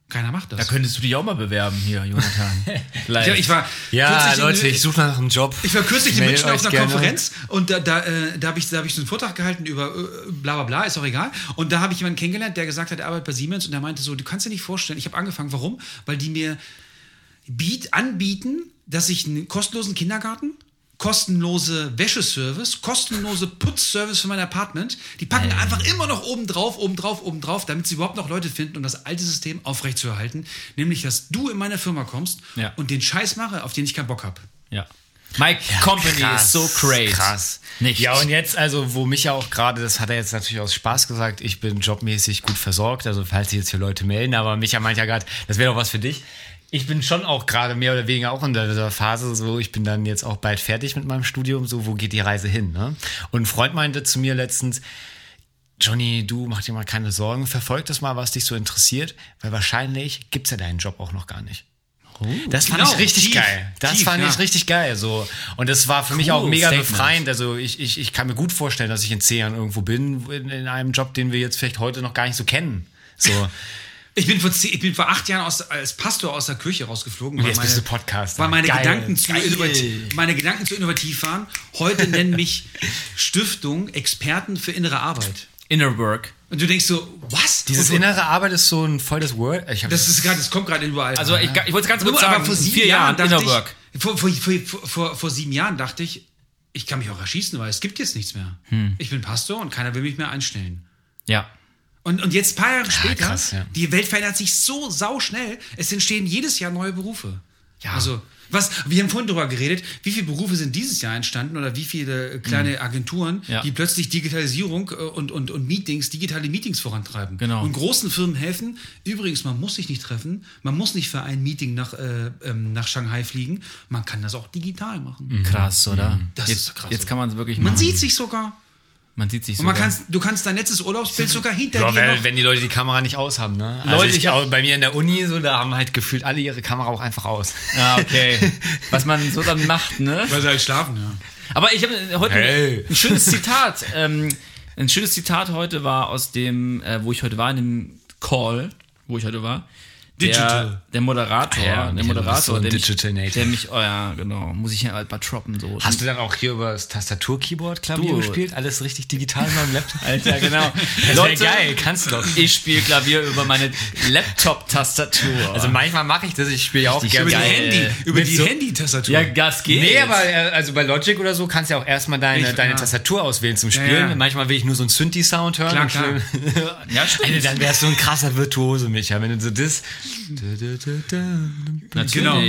Keiner macht das. Da könntest du dich auch mal bewerben hier, Jonathan. ich, ich war Ja, kürzlich in- Leute, ich suche nach einem Job. Ich war kürzlich in München auf einer gerne. Konferenz und da, da, äh, da habe ich, da hab ich so einen Vortrag gehalten über äh, bla bla bla, ist auch egal. Und da habe ich jemanden kennengelernt, der gesagt hat, er arbeitet bei Siemens und der meinte so, du kannst dir nicht vorstellen, ich habe angefangen, warum? Weil die mir biet, anbieten, dass ich einen kostenlosen Kindergarten, kostenlose Wäscheservice, kostenlose Putzservice für mein Apartment, die packen einfach immer noch oben drauf, oben drauf, oben drauf, damit sie überhaupt noch Leute finden, um das alte System aufrechtzuerhalten, nämlich, dass du in meine Firma kommst Ja. und den Scheiß mache, auf den ich keinen Bock habe. ja. My company is so great. Krass. Nicht. Ja, und jetzt, also, wo mich ja auch gerade, das hat er jetzt natürlich aus Spaß gesagt, ich bin jobmäßig gut versorgt, also falls sich jetzt hier Leute melden, aber Micha meint ja gerade, das wäre doch was für dich. Ich bin schon auch gerade mehr oder weniger auch in dieser Phase so, ich bin dann jetzt auch bald fertig mit meinem Studium, so, wo geht die Reise hin, ne? Und ein Freund meinte zu mir letztens, Johnny, du mach dir mal keine Sorgen, verfolg das mal, was dich so interessiert, weil wahrscheinlich gibt's ja deinen Job auch noch gar nicht. Das fand Genau, ich richtig tief, geil. Das tief, fand ja. ich richtig geil. So. Und das war für mich auch Cool, mega Statement. befreiend. Also ich, ich, ich kann mir gut vorstellen, dass ich in zehn Jahren irgendwo bin, in, in einem Job, den wir jetzt vielleicht heute noch gar nicht so kennen. So. Ich bin vor, zehn, ich bin vor acht Jahren aus, als Pastor aus der Kirche rausgeflogen. Weil jetzt meine, bist du Podcaster. Weil meine Geil. Gedanken, zu Geil. innovativ, meine Gedanken zu innovativ waren. Heute nennen mich Stiftung Experten für innere Arbeit. Inner Work. Und du denkst so, was? Dieses Und- innere Arbeit ist so ein voll das Word. Das ist gerade, das kommt gerade überall. Also ich, ich wollte ganz kurz sagen, aber vor sieben vier Jahren dachte Inner Work. Ich, vor, vor, vor, vor, vor sieben Jahren dachte ich, ich kann mich auch erschießen, weil es gibt jetzt nichts mehr. Hm. Ich bin Pastor und keiner will mich mehr einstellen. Ja. Und, und jetzt ein paar Jahre später, krass, ja. die Welt verändert sich so sauschnell, es entstehen jedes Jahr neue Berufe. Ja. Also, was, wir haben vorhin darüber geredet, wie viele Berufe sind dieses Jahr entstanden oder wie viele kleine Agenturen, Mhm. Ja. die plötzlich Digitalisierung äh, und, und, und Meetings, digitale Meetings vorantreiben. Genau. Und großen Firmen helfen. Übrigens, man muss sich nicht treffen, man muss nicht für ein Meeting nach, äh, ähm, nach Shanghai fliegen, man kann das auch digital machen. Krass, oder? Das jetzt, ist krass, Jetzt kann man es wirklich Man machen. sieht sich sogar. Man sieht sich kann's, du kannst dein letztes Urlaubsbild sogar hinter ja, dir wenn, noch wenn die Leute die Kamera nicht aus haben, ne? Also Leute, ich, auch bei mir in der Uni, so, da haben halt gefühlt alle ihre Kamera auch einfach aus. Ja, okay. Was man so dann macht, ne? Weil sie halt schlafen, ja. Aber ich habe heute Hey. ein schönes Zitat. ähm, ein schönes Zitat heute war aus dem, äh, wo ich heute war, in dem Call, wo ich heute war. Der, Digital. der Moderator, Ah ja, der Moderator, so der, Digital mich, der mich, oh ja, genau, muss ich ja halt mal droppen, so. Hast du dann auch hier über das Tastatur-Keyboard Klavier Du. gespielt? Alles richtig digital in meinem Laptop? Alter, genau. Das Leute, geil, kannst du doch. Ich spiele Klavier über meine Laptop-Tastatur. Also manchmal mache ich das, ich spiele ja auch gerne. Über die. Handy, über die so- Handy-Tastatur. ja, Gas geht. Nee, aber äh, also bei Logic oder so kannst du ja auch erstmal deine, Ich- deine ja. Tastatur auswählen zum Spielen. ja. Manchmal will ich nur so einen Synthi-Sound hören. Klar, klar. schön- Ja, stimmt. Alter, dann wärst du ein krasser Virtuose, Micha, wenn du so das. Genau.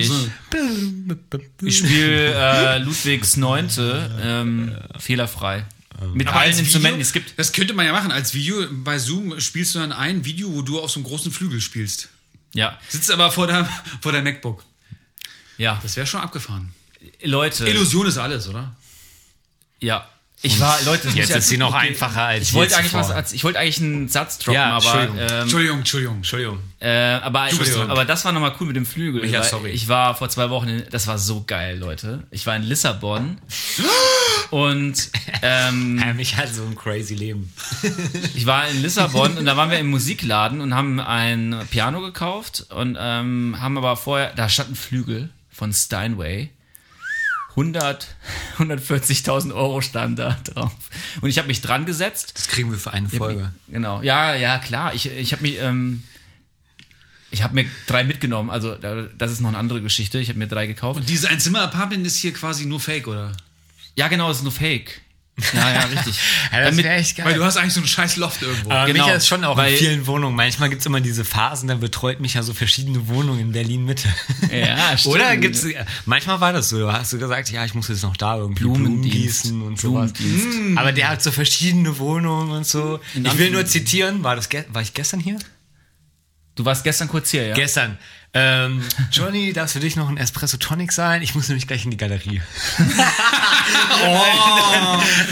Ich spiele äh, Ludwigs Neunte ähm, fehlerfrei. Mit Aber allen Instrumenten, es gibt. Das könnte man ja machen. Als Video bei Zoom spielst du dann ein Video, wo du auf so einem großen Flügel spielst. Ja, Sitzt aber vor der, vor der MacBook. ja. Das wäre schon abgefahren. Leute. Illusion ist alles, oder? Ja. Ich war, Leute, Jetzt ich ist sie noch einfacher als Ich wollte eigentlich was, zuvor. als, ich wollte eigentlich einen Satz droppen, Ja, aber, Entschuldigung. ähm, Entschuldigung, Entschuldigung. Entschuldigung. äh, aber, dran. aber das war nochmal cool mit dem Flügel. Micha, weil sorry. Ich war vor zwei Wochen, in, das war so geil, Leute. Ich war in Lissabon und ähm, Ja, mich hat so ein crazy Leben. Ich war in Lissabon und da waren wir im Musikladen und haben ein Piano gekauft und ähm, haben aber vorher, da stand ein Flügel von Steinway. 100, 140.000 Euro stand da drauf. Und ich habe mich dran gesetzt. Das kriegen wir für eine Folge. Genau. Ja, ja, klar. Ich, ich habe mich, ähm, ich habe mir drei mitgenommen. Also da- das ist noch eine andere Geschichte. Ich habe mir drei gekauft. Und dieses Einzimmer-Apartment ist hier quasi nur Fake, oder? Ja, genau, das ist nur Fake. Ja, ja, richtig. Ja, das Damit- wäre echt geil. Weil du hast eigentlich so ein scheiß Loft irgendwo. Aber Genau, Micha ist schon auch in vielen Wohnungen. Manchmal gibt's immer diese Phasen, da betreut mich ja so verschiedene Wohnungen in Berlin-Mitte. Ja, stimmt. Oder gibt's, manchmal war das so, da hast du gesagt, ja, ich muss jetzt noch da irgendwie Blumen gießen und sowas. Blumendienst. Aber der hat so verschiedene Wohnungen und so. In Ich will nur zitieren, war das, ge- war ich gestern hier? Du warst gestern kurz hier, ja? Gestern. Ähm, Johnny, darf für dich noch ein Espresso Tonic sein? Ich muss nämlich gleich in die Galerie.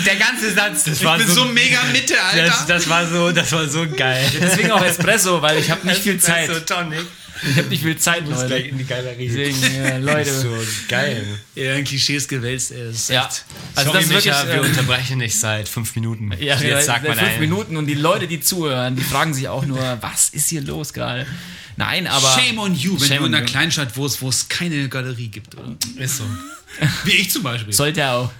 Der ganze Satz, das war ich bin so mega Mitte, Alter. das, das war so, das war so geil. Deswegen auch Espresso, weil ich habe nicht viel Zeit. Espresso Tonic. Ich habe nicht viel Zeit, Ich muss Leute. gleich in die Galerie. Deswegen, ja, Leute. Das ist so geil. ja, ein Klischee ist gewälzt, ist Ja. Also Sorry, das ist wirklich, Micha, wir ähm, unterbrechen nicht seit fünf Minuten. Ja, Jetzt sag mal fünf dein- Minuten und die Leute, die zuhören, die fragen sich auch nur, was ist hier los gerade? Nein, aber. Shame on you, wenn du in einer. Kleinstadt wohnst, wo es keine Galerie gibt, oder? Ist so. Wie ich zum Beispiel. Sollte auch.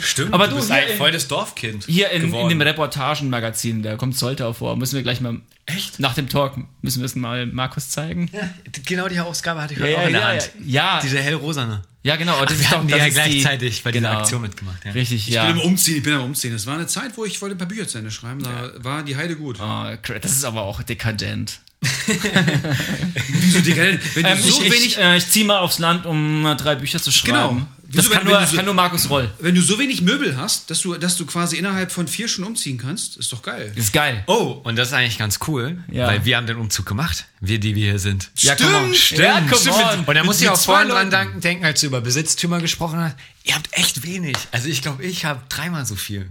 Stimmt, Aber du, bist hier ein in- voll das Dorfkind. Hier in, in dem Reportagenmagazin, da kommt Soltau vor. Müssen wir gleich mal. Echt? Nach dem Talk müssen wir es mal Markus zeigen. Ja, genau die Ausgabe hatte ich Ja, heute ja, auch in der ja, Hand. ja. Diese hellrosane. Ja, genau. Das wir ist doch das ja ist die- gleichzeitig bei dieser genau. Aktion mitgemacht. Ja. Richtig, Ich ja. bin Umziehen, ich bin am Umziehen. Es war eine Zeit, wo ich wollte ein paar Bücher zu Ende schreiben. Da war die Heide gut. Oh, das ist aber auch dekadent. Wieso, Digga? Wenn du Ähm, so ich wenig, ich, äh, ich ziehe mal aufs Land, um äh, drei Bücher zu schreiben. Genau. Das Wieso, kann wenn- nur, wenn so- kann nur Markus Roll. wenn du so wenig Möbel hast, dass du, dass du quasi innerhalb von vier schon umziehen kannst, ist doch geil. Das ist geil. Oh, und das ist eigentlich ganz cool, Ja. weil wir haben den Umzug gemacht. Wir, die wir hier sind. Ja, come on. Stimmt, Ja, come stimmt. on. Und da muss ich auch vorhin dran Leuten. danken, denken, als du über Besitztümer gesprochen hast. Ihr habt echt wenig. Also ich glaube, ich habe dreimal so viel.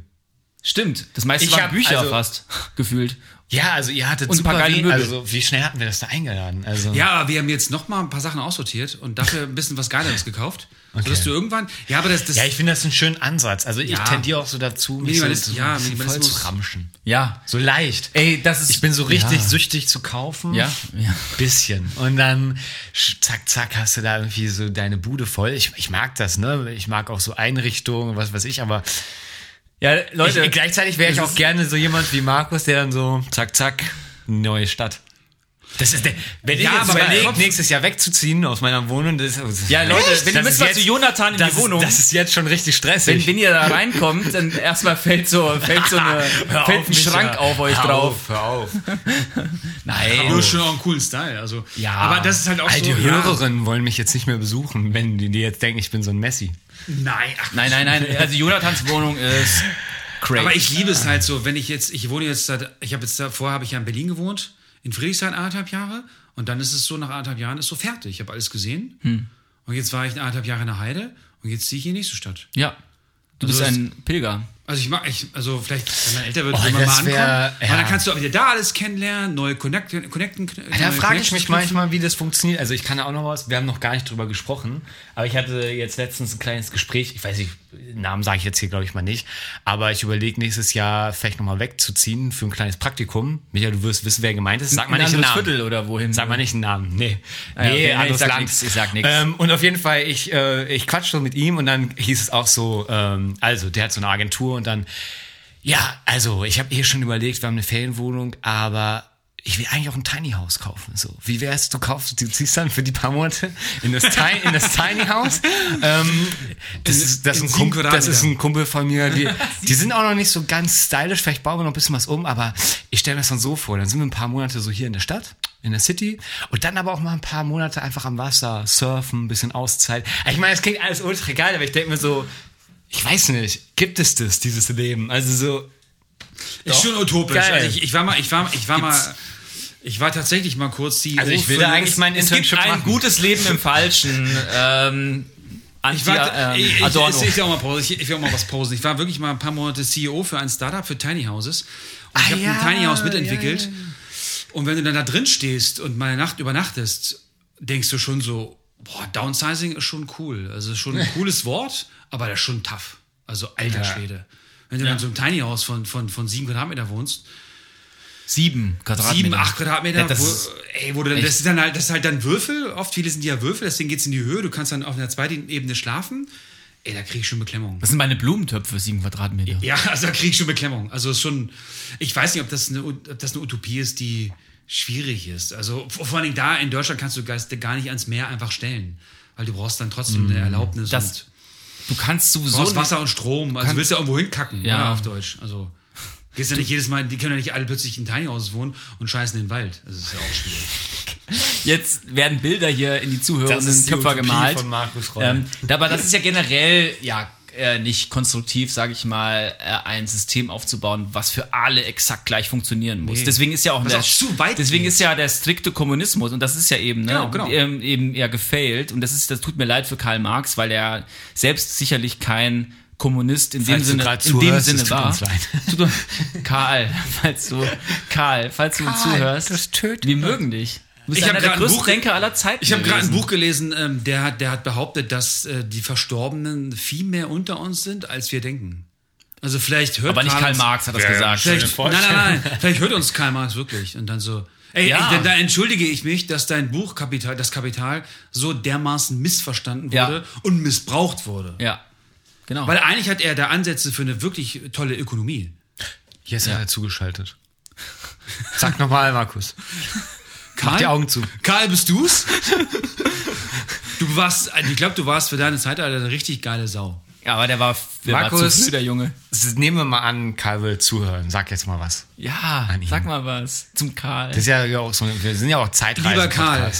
Stimmt. Das meiste Ich waren hab- Bücher also- fast, gefühlt. Ja, also ihr hattet Und ein paar super geile. Möbel. Also wie schnell hatten wir das da eingeladen? Also Ja, wir haben jetzt noch mal ein paar Sachen aussortiert und dafür ein bisschen was Geileres gekauft. Sodass du irgendwann. Ja, aber das. das Ja, ich finde das einen schönen Ansatz. Also ich Ja. tendiere auch so dazu, mich so, Minimalist- so ja, ein bisschen voll zu ramschen. Ja. So leicht. Ey, das ist. Ich bin so richtig ja. süchtig zu kaufen. Ja, ja. Bisschen. Und dann zack, zack, hast du da irgendwie so deine Bude voll. Ich, ich mag das, ne? Ich mag auch so Einrichtungen, was weiß ich, aber Ja, Leute. ich, gleichzeitig wäre ich auch gerne so jemand wie Markus, der dann so zack, zack, neue Stadt. Das ist der, wenn Ja, ich jetzt aber überlege, nächstes Jahr wegzuziehen aus meiner Wohnung, das ist, Ja, Leute, wenn ihr müsst mal jetzt- zu Jonathan in die Wohnung. Ist, das ist jetzt schon richtig stressig. wenn, wenn ihr da reinkommt, dann erstmal fällt so, fällt so eine, fällt auf, ein. Schrank auf euch Hör drauf. Auf, hör auf. Nein. Du hast schon auch einen coolen Style. Also, Ja. Aber das ist halt auch All so. die ja, Hörerinnen wollen mich jetzt nicht mehr besuchen, wenn die, die jetzt denken, ich bin so ein Messi. Nein, ach, Nein, nein, nein. Also Jonathans Wohnung ist crazy. Aber ich liebe es halt so, wenn ich jetzt, ich wohne jetzt, seit, ich habe jetzt davor habe ich ja in Berlin gewohnt, in Friedrichshain anderthalb Jahre und dann ist es so, nach anderthalb Jahren ist so fertig. Ich habe alles gesehen Hm. und jetzt war ich anderthalb Jahre in der Heide und jetzt ziehe ich in die nächste Stadt. Ja. Du bist Also ein Pilger. Also ich mag, ich, also vielleicht, wenn man älter wird, Oh, will man das mal ankommen. wär- ja. dann kannst du auch wieder da alles kennenlernen, neue Connecten, Connecten. Da frage ich mich manchmal, wie das funktioniert. Also ich kann ja auch noch was, wir haben noch gar nicht drüber gesprochen, aber ich hatte jetzt letztens ein kleines Gespräch, ich weiß nicht, Namen sage ich jetzt hier glaube ich mal nicht, aber ich überlege nächstes Jahr vielleicht nochmal wegzuziehen für ein kleines Praktikum. Michael, du wirst wissen, wer gemeint ist. Sag mal Ein nicht einen Namen. Viertel oder wohin? Sag mal nicht einen Namen. Nee. okay, nee, anderes ich sag Land. nix, ich sag nix. Ähm, und auf jeden Fall, ich, äh, ich quatsch so mit ihm und dann hieß es auch so, ähm, also der hat so eine Agentur und dann, ja, also ich habe eh schon überlegt, wir haben eine Ferienwohnung, aber ich will eigentlich auch ein Tiny House kaufen. So, wie wär's, du kaufst, du ziehst dann für die paar Monate in das, Tiny, in das Tiny House. Ähm, das, ist, das, ein Kumpel, das ist ein Kumpel von mir. Die, die sind auch noch nicht so ganz stylisch, vielleicht bauen wir noch ein bisschen was um, aber ich stelle mir das dann so vor. Dann sind wir ein paar Monate so hier in der Stadt, in der City und dann aber auch mal ein paar Monate einfach am Wasser, surfen, ein bisschen Auszeit. Ich meine, es klingt alles ultra geil, aber ich denke mir so, ich weiß nicht, gibt es das, dieses Leben? Also so, Ist schon utopisch. Also ich, ich war mal, ich war, ich war mal, ich war tatsächlich mal kurz die. also ich will da eigentlich mein Es gibt Internship ein machen. gutes Leben im Falschen. Ähm, Anti, Ich war, ähm, ich, ich, Adorno. ich, ich, will auch mal Pause. Ich, ich will auch mal was posen. Ich war wirklich mal ein paar Monate CEO für ein Startup für Tiny Houses. Und ich Ah, habe ja, ein Tiny House mitentwickelt. ja, Und wenn du dann da drin stehst und mal eine Nacht übernachtest, denkst du schon so, boah, Downsizing ist schon cool. Also ist schon ein cooles Wort, aber das ist schon tough. Also alter Ja. Schwede. Wenn du dann in so einem Tiny House von, von, von sieben Quadratmeter wohnst, Sieben Quadratmeter. sieben, acht Quadratmeter, Ja, das wo, ist ey, wo du dann, das ist dann halt, das ist halt dann Würfel, oft viele sind die ja Würfel, deswegen geht's in die Höhe, du kannst dann auf einer zweiten Ebene schlafen. Ey, da krieg ich schon Beklemmung. Das sind meine Blumentöpfe, sieben Quadratmeter. Ja, also da krieg ich schon Beklemmung. Also ist schon, ich weiß nicht, ob das eine, ob das eine Utopie ist, die schwierig ist. Also vor Dingen da in Deutschland kannst du Geister gar nicht ans Meer einfach stellen, weil du brauchst dann trotzdem eine Erlaubnis. Das- und du kannst Du sowieso. brauchst Wasser und Strom. Also du willst ja irgendwo hinkacken, Ja. ja. auf Deutsch. Also gehst ja nicht jedes Mal, die können ja nicht alle plötzlich in Tiny Houses wohnen und scheißen in den Wald. Das ist ja auch schwierig. Jetzt werden Bilder hier in die zuhörenden Köpfer gemalt. von Markus. Ähm, aber das ist ja generell ja äh, nicht konstruktiv, sage ich mal, äh, ein System aufzubauen, was für alle exakt gleich funktionieren muss. Nee. Deswegen ist ja auch, der, auch zu weit deswegen geht. ist ja der strikte Kommunismus und das ist ja eben, ne, Genau, genau. Ähm, eben eher gefailt und das ist, das tut mir leid für Karl Marx, weil er selbst sicherlich kein Kommunist in dem Falls du Sinne, in dem Sinne war. Karl, falls du, Karl, falls du uns Karl, zuhörst, das tötet. wir mögen dich. Du bist Ich hab einer der grad ein größten Buch- Denker aller Zeiten. Ich habe gerade ein. Buch gelesen, ähm, der, hat, der hat behauptet, dass äh, die Verstorbenen viel mehr unter uns sind, als wir denken. Also vielleicht hört Aber nicht Karl uns- Marx hat das Ja, ja. gesagt. Vielleicht, nein, nein, nein, vielleicht hört uns Karl Marx wirklich und dann so. Ey, Ja. ey, da, entschuldige ich mich, dass dein Buch Kapital, das Kapital so dermaßen missverstanden Ja. wurde und missbraucht wurde. Ja, genau. Weil eigentlich hat er da Ansätze für eine wirklich tolle Ökonomie. Hier ist er zugeschaltet. Sag nochmal, Markus. Karl, Mach die Augen zu. Karl, bist du's? Du warst, ich glaube, du warst für deine Zeitalter eine richtig geile Sau. ja, aber der war, der war Markus. zu früh, der Junge. Nehmen wir mal an, Karl will zuhören. Sag jetzt mal was. Ja, sag mal was zum Karl. Das ist ja auch so, wir sind ja auch Zeitreisen. Lieber Karl,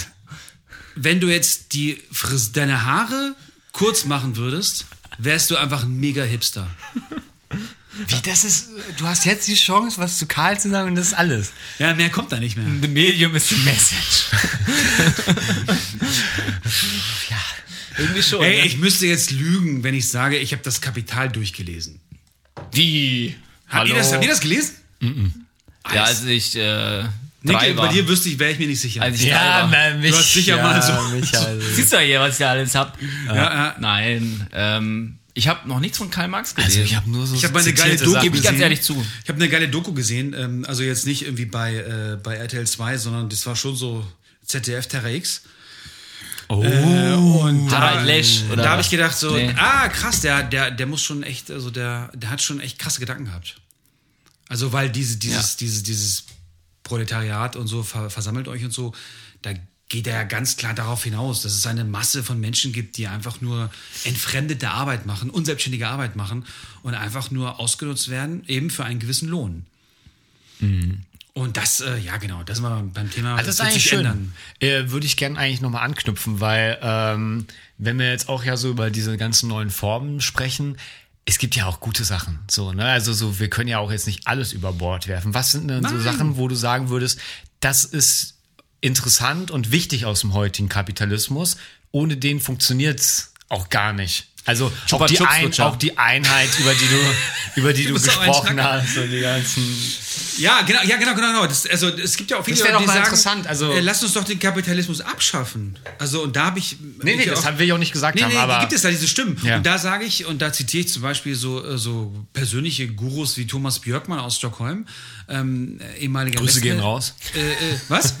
wenn du jetzt die Fris deine Haare kurz machen würdest, wärst du einfach ein mega Hipster. Wie, das ist, du hast jetzt die Chance, was zu Karl zu sagen und das ist alles. Ja, mehr kommt da nicht mehr. The medium is the message. ja, irgendwie schon. Ey, ne? ich müsste jetzt lügen, wenn ich sage, ich habe das Kapital durchgelesen. Wie? Habt ihr, das, habt ihr das gelesen? Ja, als ich äh, Nick, drei war. bei dir wüsste ich, wäre ich mir nicht sicher. als ich drei war. man, mich, Du hast sicher mal so- Mich also. Siehst du hier, was ich da alles hab? ja, ja. Nein, ähm, ich habe noch nichts von Karl Marx gelesen. Also ich habe nur so Ich hab mal eine geile Doku Sachen Gebe ich ganz gesehen. ehrlich zu. Ich habe eine geile Doku gesehen, ähm, also jetzt nicht irgendwie bei, äh, bei RTL 2, sondern das war schon so ZDF Terra X. Oh. Und Harald Lesch, oder da habe ich gedacht so, Nee. ah krass, der, der, der muss schon echt, also der, der hat schon echt krasse Gedanken gehabt. Also weil diese, dieses, Ja. dieses, dieses Proletariat und so ver, versammelt euch und so, da geht er ja ganz klar darauf hinaus, dass es eine Masse von Menschen gibt, die einfach nur entfremdete Arbeit machen, unselbstständige Arbeit machen und einfach nur ausgenutzt werden, eben für einen gewissen Lohn. Und das, äh, ja genau, das war beim Thema. Mhm. Also das ist eigentlich schön. Äh, Würde ich gerne eigentlich nochmal anknüpfen, weil ähm, wenn wir jetzt auch ja so über diese ganzen neuen Formen sprechen, es gibt ja auch gute Sachen. So, ne? Also so, wir können ja auch jetzt nicht alles über Bord werfen. Was sind denn so Nein. Sachen, wo du sagen würdest, das ist interessant und wichtig aus dem heutigen Kapitalismus. Ohne den funktioniert's auch gar nicht. Also auch die, Chups ein, auch die Einheit, über die du, über die du ein gesprochen hast, und die ganzen Ja, genau, ja, genau, genau, genau. Das, also es gibt ja auch viele, Das doch die mal sagen, interessant, also- äh, lass uns doch den Kapitalismus abschaffen. Also und da habe ich Nee, nee, ich das auch- haben wir ja auch nicht gesagt Nee, haben, nee, aber gibt es da, diese Stimmen. Ja. Und da sage ich, und da zitiere ich zum Beispiel so, äh, so persönliche Gurus wie Thomas Björkmann aus Stockholm, ähm, äh, ehemaliger Grüße Nestle- gehen raus. Äh, äh, was?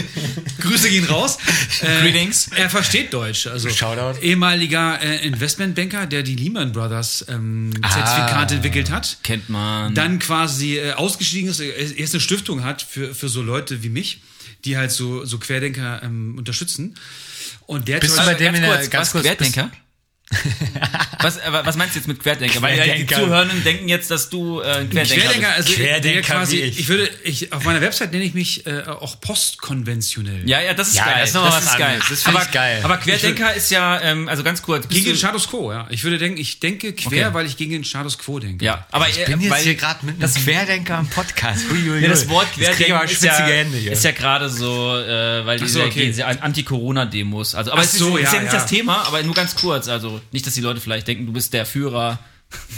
Grüße gehen raus. Äh, Greetings. Er versteht Deutsch. Also Shoutout. ehemaliger äh, Investmentbanker, der die Lehman Brothers ähm, Zertifikate Ah. entwickelt hat Kennt man. dann quasi äh, ausgestiegen ist, äh, erst eine Stiftung hat für, für so Leute wie mich, die halt so, so Querdenker ähm, unterstützen. Und der Bist du bei dem in ganz der- ganz kurz, Querdenker? was, was meinst du jetzt mit Querdenker? Weil ja, die Querdenker. Zuhörenden denken jetzt, dass du äh, ein Querdenker, Querdenker, bist. also Querdenker quasi, wie ich. ich. würde, ich, auf meiner Website nenne ich mich äh, auch postkonventionell. Ja, ja, das ist Ja, geil. das ist was ist geil. anderes. Das aber, ich geil. aber Querdenker ist ja, ähm, also ganz kurz. Gegen den Status Quo, ja. Ich würde denken, ich denke quer, Okay. weil ich gegen den Status Quo denke. ja, aber Ich bin jetzt weil, hier gerade mit einem Querdenker im Podcast. Hui, Ja, das. Wort Querdenken aber ist ja, Hände hier. ist ja gerade so, äh, weil diese, so, okay. diese Anti-Corona-Demos, also, aber es ist, so, ist ja, ja nicht ja. das Thema, aber nur ganz kurz, also nicht, dass die Leute vielleicht denken, du bist der Führer.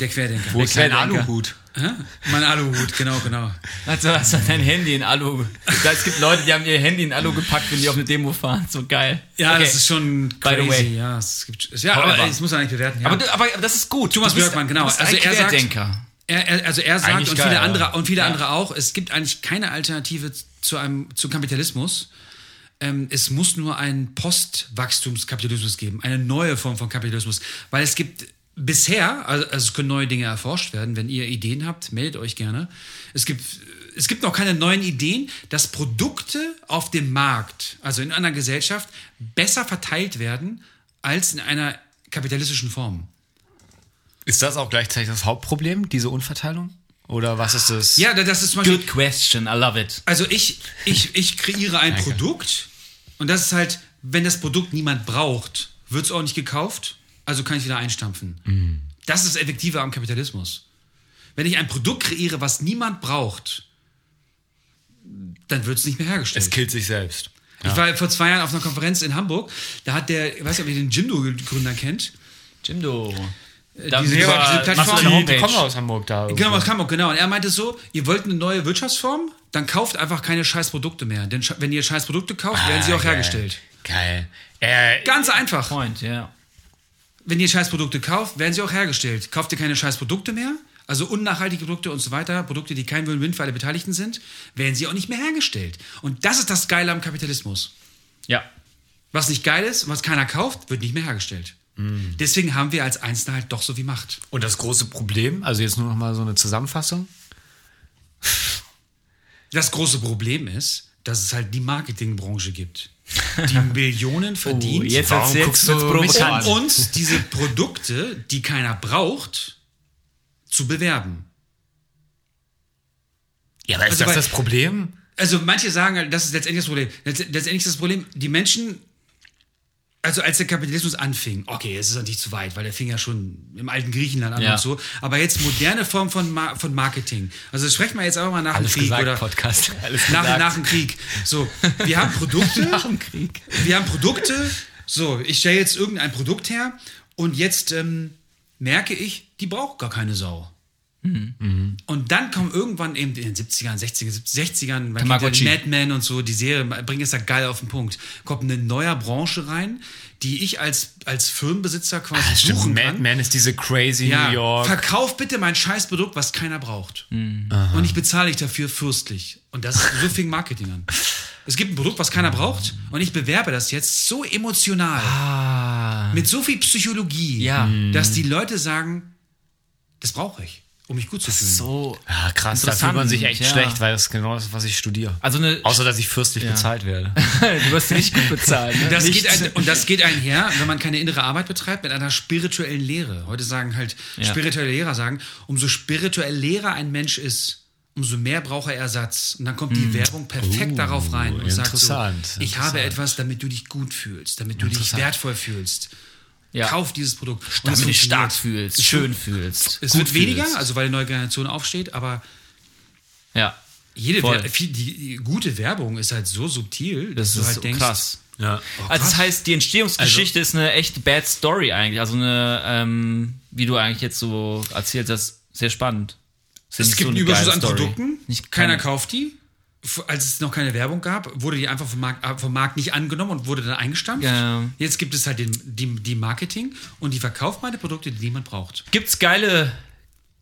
Der Querdenker. Wo ist dein. Aluhut? Hä? Mein Aluhut, genau, genau. Also hast du dein Handy in Alu. Es gibt Leute, die haben ihr Handy in Alu gepackt, wenn die auf eine Demo fahren. So geil. Ja, Okay. das ist schon By the crazy. way. Ja, es gibt, ja However. aber das muss man nicht bewerten. Ja. Aber, du- aber das ist gut. Thomas bist- Björkmann, genau. Also ein er sagt- Querdenker. Er, er, also er sagt Eigentlich und geil, viele ja. andere und viele andere auch, es gibt eigentlich keine Alternative zu einem zu Kapitalismus. Ähm, es muss nur einen Postwachstumskapitalismus geben, eine neue Form von Kapitalismus, weil es gibt bisher, also, also es können neue Dinge erforscht werden. Wenn ihr Ideen habt, meldet euch gerne. Es gibt es gibt noch keine neuen Ideen, dass Produkte auf dem Markt, also in einer Gesellschaft, besser verteilt werden als in einer kapitalistischen Form. Ist das auch gleichzeitig das Hauptproblem, diese Unverteilung? Oder was ist das? Ja, das ist zum Beispiel, Good question, I love it. also ich, ich, ich kreiere ein Danke. Produkt und das ist halt, wenn das Produkt niemand braucht, wird es auch nicht gekauft, also kann ich wieder einstampfen. Das ist das Effektive am Kapitalismus. Wenn ich ein Produkt kreiere, was niemand braucht, dann wird es nicht mehr hergestellt. Es killt sich selbst. Ich war vor zwei Jahren auf einer Konferenz in Hamburg, da hat der, ich weiß nicht, ob ihr den Jimdo-Gründer kennt. Jimdo. Diese- Da- diese über- Plattform- machst du eine Die kommen aus Hamburg da. Genau, irgendwo. aus Hamburg, genau. Und er meinte so, ihr wollt eine neue Wirtschaftsform, dann kauft einfach keine scheiß Produkte mehr. Denn wenn ihr scheiß Produkte kauft, werden sie Ah, auch geil. hergestellt. Geil. Äh, Ganz einfach. Point, ja. Wenn ihr scheiß Produkte kauft, werden sie auch hergestellt. Kauft ihr keine scheiß Produkte mehr, also unnachhaltige Produkte und so weiter, Produkte, die kein Win-Win für alle Beteiligten sind, werden sie auch nicht mehr hergestellt. Und das ist das Geile am Kapitalismus. Ja. Was nicht geil ist, was keiner kauft, wird nicht mehr hergestellt. Deswegen haben wir als Einzelne halt doch so wie Macht. und das große Problem, also jetzt nur noch mal so eine Zusammenfassung. Das große Problem ist, dass es halt die Marketingbranche gibt, die Millionen verdient, Oh, jetzt Warum erzählst guckst du jetzt mich an? um uns diese Produkte, die keiner braucht, zu bewerben. Ja, aber ist Also das bei- das Problem? Also manche sagen, halt, das ist letztendlich das Problem. Letzt- Letztendlich ist das Problem, die Menschen, also als der Kapitalismus anfing, okay, es ist natürlich zu weit, weil der fing ja schon im alten Griechenland an Ja. und so, aber jetzt moderne Form von, Ma von Marketing. Also sprechen wir jetzt einfach mal nach Alles dem Krieg gesagt, oder Podcast. Alles nach, gesagt. nach dem Krieg. So, wir haben Produkte, Nach dem Krieg. wir haben Produkte, so, ich stelle jetzt irgendein Produkt her und jetzt ähm, merke ich, die braucht gar keine Sau. Und dann kommen irgendwann eben in den 70ern, 60ern, 60ern, man kennt ja Mad Men und so, die Serie bringen es da geil auf den Punkt. Kommt eine neue Branche rein, die ich als, als Firmenbesitzer quasi Ah, stimmt, suchen Mad kann. Men ist diese crazy Ja, New York. verkauf bitte mein Scheißprodukt, was keiner braucht. Mhm. Und ich bezahle dich dafür fürstlich. Und das so fing Marketing an. Es gibt ein Produkt, was keiner braucht, und ich bewerbe das jetzt so emotional, Ah. mit so viel Psychologie, Ja. dass die Leute sagen, das brauche ich, um mich gut zu fühlen. So. Ja, krass, da fühlt man sich echt ja. schlecht, weil das ist genau das, was ich studiere. Also eine. Außer, dass ich fürstlich bezahlt werde. du wirst nicht gut bezahlt. Ne? Das ein, und das geht einher, wenn man keine innere Arbeit betreibt, mit einer spirituellen Lehre. Heute sagen halt Ja. spirituelle Lehrer sagen, umso spirituell leerer ein Mensch ist, umso mehr braucht er Ersatz. Und dann kommt die Werbung perfekt Uh, darauf rein und sagt so, ich habe etwas, damit du dich gut fühlst, damit du dich wertvoll fühlst. Ja. Kauf dieses Produkt. Und damit du dich stark fühlst, schön fühlst. Es wird weniger, fühlst. also weil die neue Generation aufsteht, aber Ja. jede. Wer die, die gute Werbung ist halt so subtil, dass Das du ist halt so denkst, krass. Ja. Also das heißt, die Entstehungsgeschichte ist eine echt bad Story eigentlich. Also eine, ähm, wie du eigentlich jetzt so erzählt hast, sehr spannend. Es gibt so einen eine Überschuss an Story. Produkten, Nicht keiner keine- kauft die. Als es noch keine Werbung gab, wurde die einfach vom Markt, äh, vom Markt nicht angenommen und wurde dann eingestampft. Ja. Jetzt gibt es halt den, die, die Marketing und die verkauft meine Produkte, die niemand braucht. Gibt's geile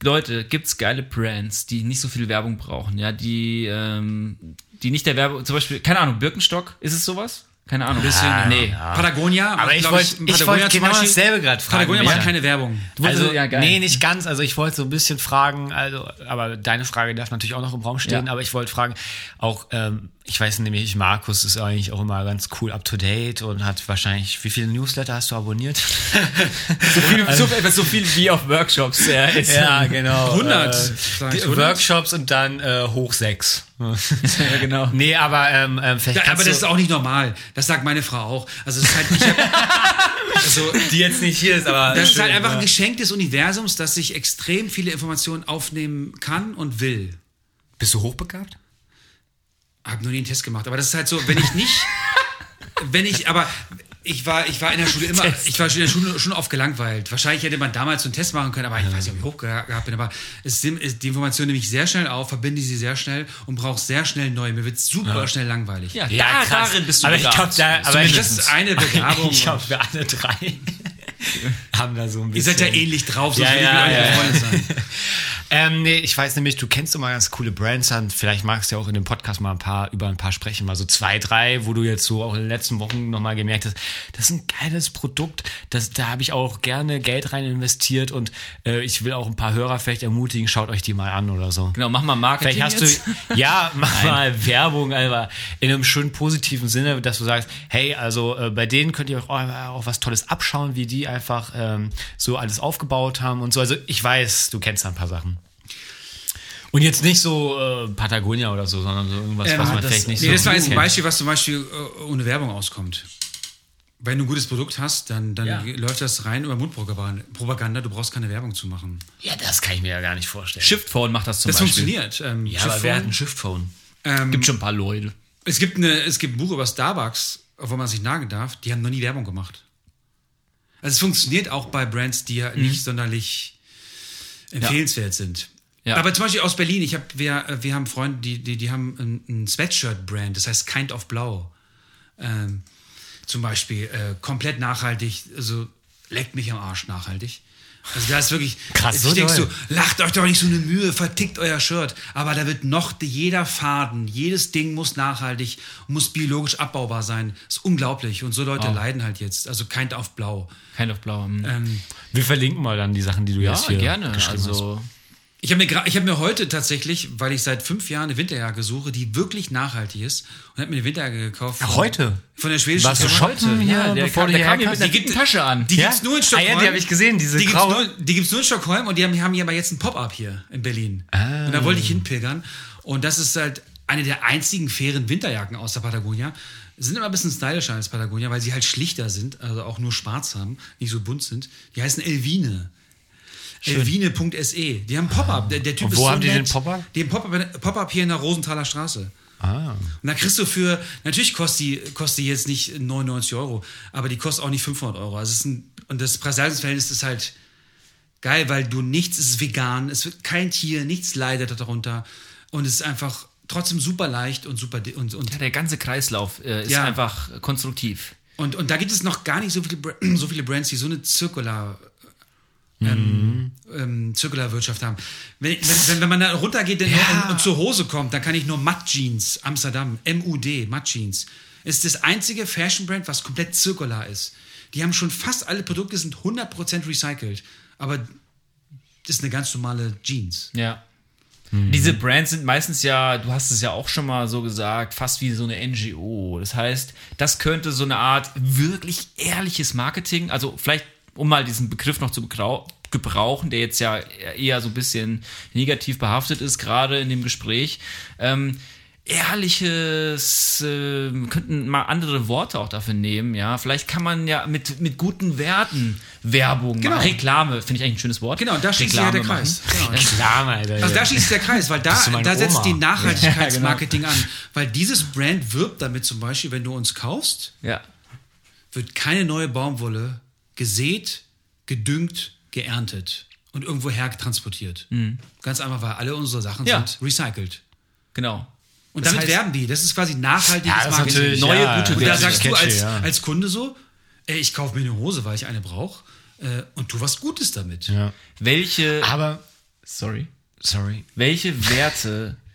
Leute, gibt's geile Brands, die nicht so viel Werbung brauchen, ja, die, ähm, die nicht der Werbung, zum Beispiel, keine Ahnung, Birkenstock, ist es sowas? Keine Ahnung. bisschen, nee. Patagonia, Aber macht, ich wollte ich zum genau Beispiel- dasselbe gerade fragen. Patagonia macht keine Werbung. Also, ja, geil. nee, nicht ganz. Also ich wollte so ein bisschen fragen, also, aber deine Frage darf natürlich auch noch im Raum stehen, Ja. aber ich wollte fragen, auch, ähm, ich weiß nämlich, Markus ist eigentlich auch immer ganz cool up to date und hat wahrscheinlich, wie viele Newsletter hast du abonniert? So viel, so, etwa so viel wie auf Workshops, ja. Ist, ja, genau. 100, Äh, sag die ich, 100? Workshops und dann äh, hoch sechs. Ja, genau. nee, aber ähm, ähm, vielleicht Da, aber das ist auch nicht normal. Das sagt meine Frau auch. Also es ist halt, ich hab, also, die jetzt nicht hier ist, aber das ist schön, halt einfach ein. Geschenk des Universums, dass ich extrem viele Informationen aufnehmen kann und will. Bist du hochbegabt? Hab nur nie einen Test gemacht. Aber das ist halt so, wenn ich nicht, wenn ich, aber ich war, ich war in der Schule immer, ich war in der Schule schon oft gelangweilt. Wahrscheinlich hätte man damals so einen Test machen können, aber ich weiß nicht, ob ich hochgehabt bin. Aber es die Information nehme ich sehr schnell auf, verbinde sie sehr schnell und brauche sehr schnell neu. Mir wird super schnell langweilig. Ja, Ja, da, krass. darin bist du aber ich glaube, begabt. da, aber das ist eine Begabung. ich glaube, wir alle drei haben da so ein Ihr bisschen. seid ja ähnlich drauf, sonst Ja, würde ich ja, euch ja. befreundet sein. Ähm, nee, ich weiß nämlich, du kennst immer ganz coole Brands an. Vielleicht magst du ja auch in dem Podcast mal ein paar über ein paar sprechen. Mal so zwei, drei, wo du jetzt so auch in den letzten Wochen nochmal gemerkt hast, das ist ein geiles Produkt. Das, da habe ich auch gerne Geld rein investiert und äh, ich will auch ein paar Hörer vielleicht ermutigen, schaut euch die mal an oder so. Genau, mach mal Marketing. Vielleicht hast jetzt. du, ja, mach mal Werbung, aber in einem schönen positiven Sinne, dass du sagst, hey, also äh, bei denen könnt ihr euch auch, auch was Tolles abschauen, wie die einfach ähm, so alles aufgebaut haben und so. Also ich weiß, du kennst da ein paar Sachen. Und jetzt nicht so äh, Patagonia oder so, sondern so irgendwas, Ähm, was man das, vielleicht nicht nee, so das war jetzt ein. Beispiel, was zum Beispiel äh, ohne Werbung auskommt. Wenn du ein gutes Produkt hast, dann, dann Ja. läuft das rein über Mundpropaganda. Propaganda, Du brauchst keine Werbung zu machen. Ja, das kann ich mir ja gar nicht vorstellen. Shiftphone macht das zum Das Beispiel. funktioniert. Ähm, ja, aber wer hat ein Shiftphone? ähm, Gibt schon ein paar Leute. es, gibt eine, es gibt ein Buch über Starbucks, obwohl man sich nagen darf, die haben noch nie Werbung gemacht. Also es funktioniert auch bei Brands, die ja nicht sonderlich empfehlenswert sind. Ja. Aber zum Beispiel aus Berlin, ich hab, wir, äh, wir haben Freunde, die, die, die haben ein, ein Sweatshirt-Brand, das heißt Kind of Blau. Ähm, zum Beispiel äh, komplett nachhaltig, also leckt mich am Arsch nachhaltig. Also da ist wirklich, Krass, ich so denk doll. so, lacht euch doch nicht so eine Mühe, vertickt euer Shirt. Aber da wird noch jeder Faden, jedes Ding muss nachhaltig, muss biologisch abbaubar sein. ist unglaublich. Und so Leute leiden halt jetzt. Also Kind of Blau. Kind of Blau. hm. Ähm, Wir verlinken mal dann die Sachen, die du Ja, jetzt hier gerne. geschrieben hast. Ich habe mir, ich hab mir heute tatsächlich, weil ich seit fünf Jahren eine Winterjacke suche, die wirklich nachhaltig ist, und habe mir eine Winterjacke gekauft. Von, heute? Von der schwedischen Warst du shoppen hier, ja, der, bevor kam, du der kam einer Die gibt- Tasche an. Die Ja? gibt's nur in Ah Stockholm. ja, die habe ich gesehen, diese die gibt's, graue. nur, die gibt's nur in Stockholm und die haben, haben hier aber jetzt ein Pop-Up hier in Berlin. Ah. Und da wollte ich hinpilgern. Und das ist halt eine der einzigen fairen Winterjacken aus der Patagonia. Sind immer ein bisschen stylischer als Patagonia, weil sie halt schlichter sind, also auch nur schwarz haben, nicht so bunt sind. Die heißen Elvine. Elvine.se. Die haben Pop-Up. Der, der Typ Und ist wo so haben die nett. den Pop-up? Haben Pop-Up Pop hier in der Rosenthaler Straße. Ah. Und da kriegst du für, natürlich kostet die, kostet die jetzt nicht 99 Euro, aber die kostet auch nicht 500 Euro. Also es ist ein, und das Preis-Leistungs-Verhältnis ist halt geil, weil du nichts, ist vegan, es wird kein Tier, nichts leidet darunter. Und es ist einfach trotzdem super leicht und super, und, und, Ja, der ganze Kreislauf äh, ist Ja. einfach konstruktiv. und, und da gibt es noch gar nicht so viele, so viele Brands, die so eine Zirkular, Mhm. ähm, ähm, Zirkularwirtschaft haben. Wenn, wenn, wenn, wenn man da runtergeht und, und, und zur Hose kommt, dann kann ich nur Matt Jeans, Amsterdam, MUD, Matt Jeans. Ist das einzige Fashion-Brand, was komplett zirkular ist. Die haben schon fast alle Produkte sind 100% recycelt. Aber das ist eine ganz normale Jeans. Ja. Diese Brands sind meistens ja, du hast es ja auch schon mal so gesagt, fast wie so eine NGO. Das heißt, das könnte so eine Art wirklich ehrliches Marketing, also vielleicht, um mal diesen Begriff noch zu gebrauchen, der jetzt ja eher so ein bisschen negativ behaftet ist, gerade in dem Gespräch. Ähm, ehrliches, äh, könnten mal andere Worte auch dafür nehmen, ja. Vielleicht kann man ja mit, mit guten Werten Werbung Genau. machen. Reklame, finde ich eigentlich ein schönes Wort. Genau, da schließt sich ja der Kreis. Genau. Klar, Alter. Also da schließt der Kreis, weil da, da setzt Oma? die Nachhaltigkeitsmarketing an. Weil dieses Brand wirbt damit zum Beispiel, wenn du uns kaufst, Ja. wird keine neue Baumwolle gesät, gedüngt, geerntet und irgendwo her transportiert. Ganz einfach, weil alle unsere Sachen Mhm. Ja. sind recycelt. Genau. Und Das damit heißt- werben die. Das ist quasi nachhaltiges Ja, das ist Marketing. Neue, ja, gute Und da sagst du Catchy, als, ja. als Kunde so, ey, ich kaufe mir eine Hose, weil ich eine brauche. Äh, und tu was Gutes damit. Ja. Welche, Aber, sorry, sorry. welche Werte,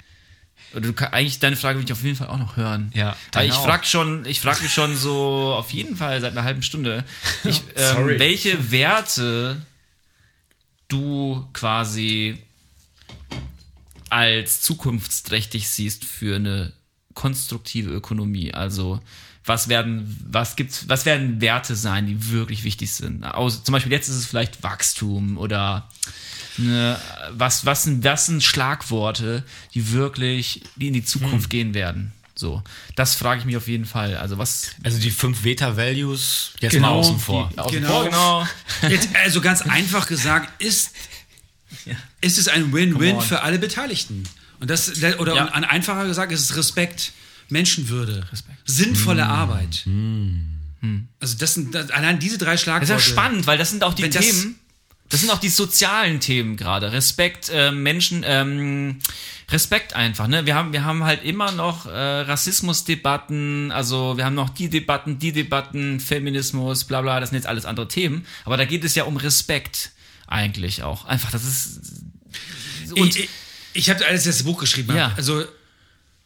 du eigentlich deine Frage will ich auf jeden Fall auch noch hören. Ja, deine ich auch. frag schon, ich frage mich schon so auf jeden Fall seit einer halben Stunde, ich, ähm, welche Werte du quasi als zukunftsträchtig siehst für eine konstruktive Ökonomie. Also was werden, was gibt's, was werden Werte sein, die wirklich wichtig sind? Aus, zum Beispiel jetzt ist es vielleicht Wachstum oder ne, was, was sind, was sind Schlagworte, die wirklich die in die Zukunft gehen werden? So, das frage ich mich auf jeden Fall. Also was Also die fünf Veta-Values jetzt mal außen vor. Die, außen Genau. vor, genau. Jetzt, also ganz einfach gesagt, ist, ist es ein Win-Win für alle Beteiligten. Und das, oder Ja. an einfacher gesagt, ist es Respekt, Menschenwürde, sinnvolle Arbeit. Also das sind das, allein diese drei Das Schlagworte. ist ja spannend, weil das sind auch die Wenn das- Themen. Das sind auch die sozialen Themen gerade. Respekt, äh, Menschen, ähm, Respekt einfach. Ne? Wir haben, wir haben halt immer noch äh, Rassismusdebatten. Also wir haben noch die Debatten, die Debatten, Feminismus, bla bla. Das sind jetzt alles andere Themen. Aber da geht es ja um Respekt eigentlich auch. Einfach, das ist Und ich, ich, ich habe ich das Buch geschrieben Ja. also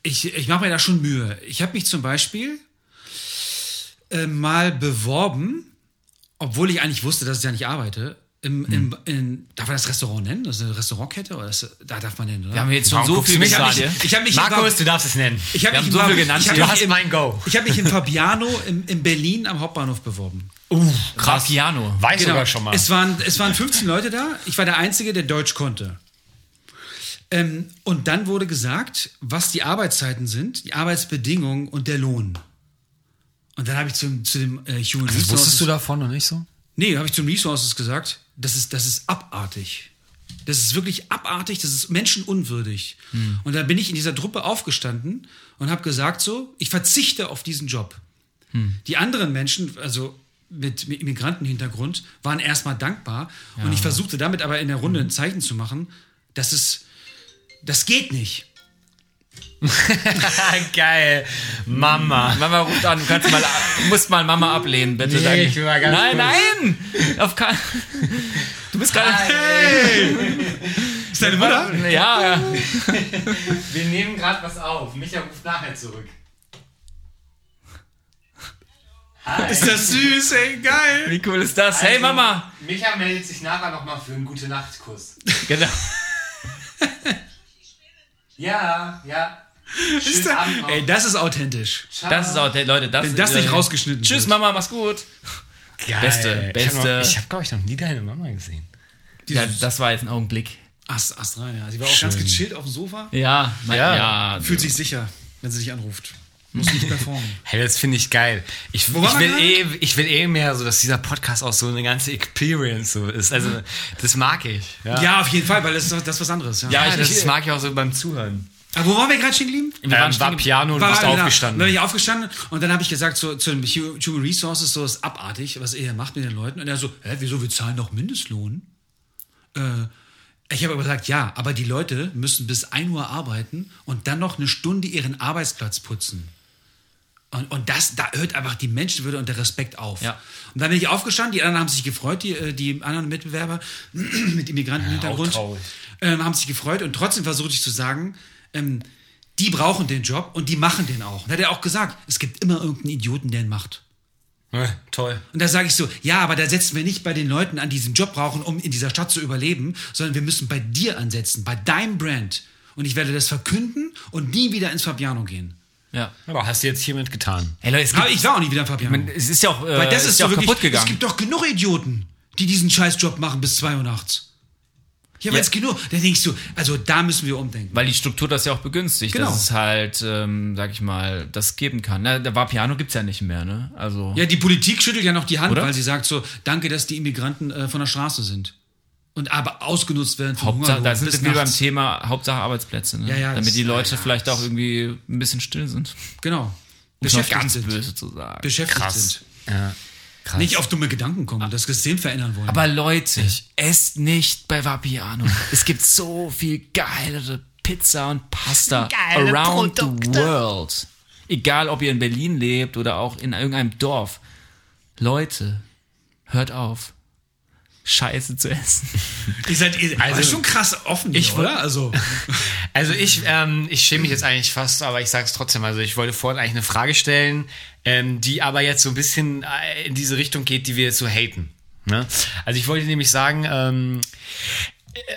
ich, ich mache mir da schon Mühe. Ich habe mich zum Beispiel äh, mal beworben, obwohl ich eigentlich wusste, dass ich ja nicht arbeite. Im, Hm. im, in, darf man das Restaurant nennen? Das ist eine Restaurantkette? Oder das, da darf man nennen, oder? wir haben jetzt schon Warum so viel gesagt. an? hier. ich habe mich Markus, du darfst es nennen. ich hab wir mich so viel genannt Ich hab Du hast im- mein Go. Ich habe mich in Fabiano in, in Berlin am Hauptbahnhof beworben. Uh, krass. Piano. Weiß sogar schon mal. Genau. Es waren, es waren 15 Leute da. Ich war der Einzige, der Deutsch konnte. Ähm, und dann wurde gesagt, was die Arbeitszeiten sind, die Arbeitsbedingungen und der Lohn. Und dann habe ich zum, zu dem äh, Human das Resources... wusstest du davon noch nicht so? Nee, habe ich zum Resources gesagt, das ist, das ist abartig. Das ist wirklich abartig, das ist menschenunwürdig. Und da bin ich in dieser Truppe aufgestanden und habe gesagt so, ich verzichte auf diesen Job. Die anderen Menschen, also mit, mit Immigrantenhintergrund, waren erstmal dankbar. Und ich versuchte damit aber in der Runde ein Zeichen zu machen, dass es, das geht nicht. Geil. Mama. Mama ruft an, du kannst mal, du musst mal Mama ablehnen, bitte. Nee, Danke. ich will mal ganz nein, kurz- nein! Auf keinen. Du bist gerade. Ist deine Mutter? Ja, ja. Wir nehmen gerade was auf. Micha ruft nachher zurück. Ist das süß, ey, geil. Wie cool ist das? Hey Mama! Micha meldet sich nachher nochmal für einen gute Nachtkuss. Genau. Ja, ja. Ist da, ey, das ist authentisch. Das ist hey, Leute, das Wenn das äh, nicht rausgeschnitten Tschüss wird. Mama, mach's gut. Geil. Beste, Ich habe, beste- ich hab, glaube ich, noch nie deine Mama gesehen. Ja, das war jetzt ein Augenblick. Ast, Ast rein, ja. Sie war auch ganz gechillt auf dem Sofa. Ja, mein, Ja. ja. Fühlt sich sicher, wenn sie dich anruft. Muss nicht performen. Hey, das finde ich geil. Ich, Wo ich, will eh, ich will eh mehr so, dass dieser Podcast auch so eine ganze Experience so ist. Also, das mag ich. Ja, Ja, auf jeden Fall, weil das ist, das was anderes. Ja. ja ich- das ich- mag ich auch so beim Zuhören. Aber wo waren wir gerade stehen geblieben? Wir waren Ähm, stehen war geblieben. Piano und du War- bist genau. aufgestanden. Dann bin ich aufgestanden und dann habe ich gesagt zu, zu Hu- Human Resources, so ist abartig, was ihr hier macht mit den Leuten. Und er so, hä, wieso, wir zahlen doch Mindestlohn? Äh, ich habe aber gesagt, ja, aber die Leute müssen bis 1 Uhr arbeiten und dann noch eine Stunde ihren Arbeitsplatz putzen. Und, und das, da hört einfach die Menschenwürde und der Respekt auf. Ja. Und dann bin ich aufgestanden, die anderen haben sich gefreut, die, äh, die anderen Mitbewerber mit Immigrantenhintergrund traurig. ähm, haben sich gefreut und trotzdem versuchte ich zu sagen, ähm, die brauchen den Job und die machen den auch. Und da hat er auch gesagt, es gibt immer irgendeinen Idioten, der ihn macht. Ja, toll. Und da sage ich so, ja, aber da setzen wir nicht bei den Leuten an, die diesen Job brauchen, um in dieser Stadt zu überleben, sondern wir müssen bei dir ansetzen, bei deinem Brand. Und ich werde das verkünden und nie wieder ins Fabiano gehen. Ja. Aber hast du jetzt hiermit getan. Hey Leute, es, Aber gibt, ich war auch nie wieder im Fabiano. es ist ja auch, äh, Weil das ist, ja so auch wirklich, kaputt gegangen. Es gibt doch genug Idioten, die diesen Scheißjob machen bis 2 Uhr nachts. Ja, weil Ja. es genug. Da denkst du, also da müssen wir umdenken. Weil die Struktur das ja auch begünstigt, Genau. dass es halt, ähm, sag ich mal, das geben kann. Na, der Vapiano gibt's ja nicht mehr, ne? Also. Ja, die Politik schüttelt ja noch die Hand, Oder? weil sie sagt so, danke, dass die Immigranten äh, von der Straße sind. Und aber ausgenutzt werden vom Hauptsache, da sind wir beim. Thema Hauptsache Arbeitsplätze, ne? Ja, ja, Damit das- die Leute ja, vielleicht auch irgendwie ein bisschen still sind. Genau. Um es Beschäftigt ganz sind. böse zu sagen. Beschäftigt Krass. sind. Ja. Krass. Nicht auf dumme Gedanken kommen, das System verändern wollen. Aber Leute, esst nicht bei Vapiano. es gibt so viel geilere Pizza und Pasta Geile around Produkte. the world. Egal, ob ihr in Berlin lebt oder auch in irgendeinem Dorf. Leute, hört auf. Scheiße zu essen. ihr seid ihr, also, schon krass offen, hier, Ich- oder? Also, Also ich, ähm, ich schäme mich jetzt eigentlich fast, aber ich sage es trotzdem. Also ich wollte vorhin eigentlich eine Frage stellen, ähm, die aber jetzt so ein bisschen äh, in diese Richtung geht, die wir jetzt so haten. Ne? Also ich wollte nämlich sagen, ähm,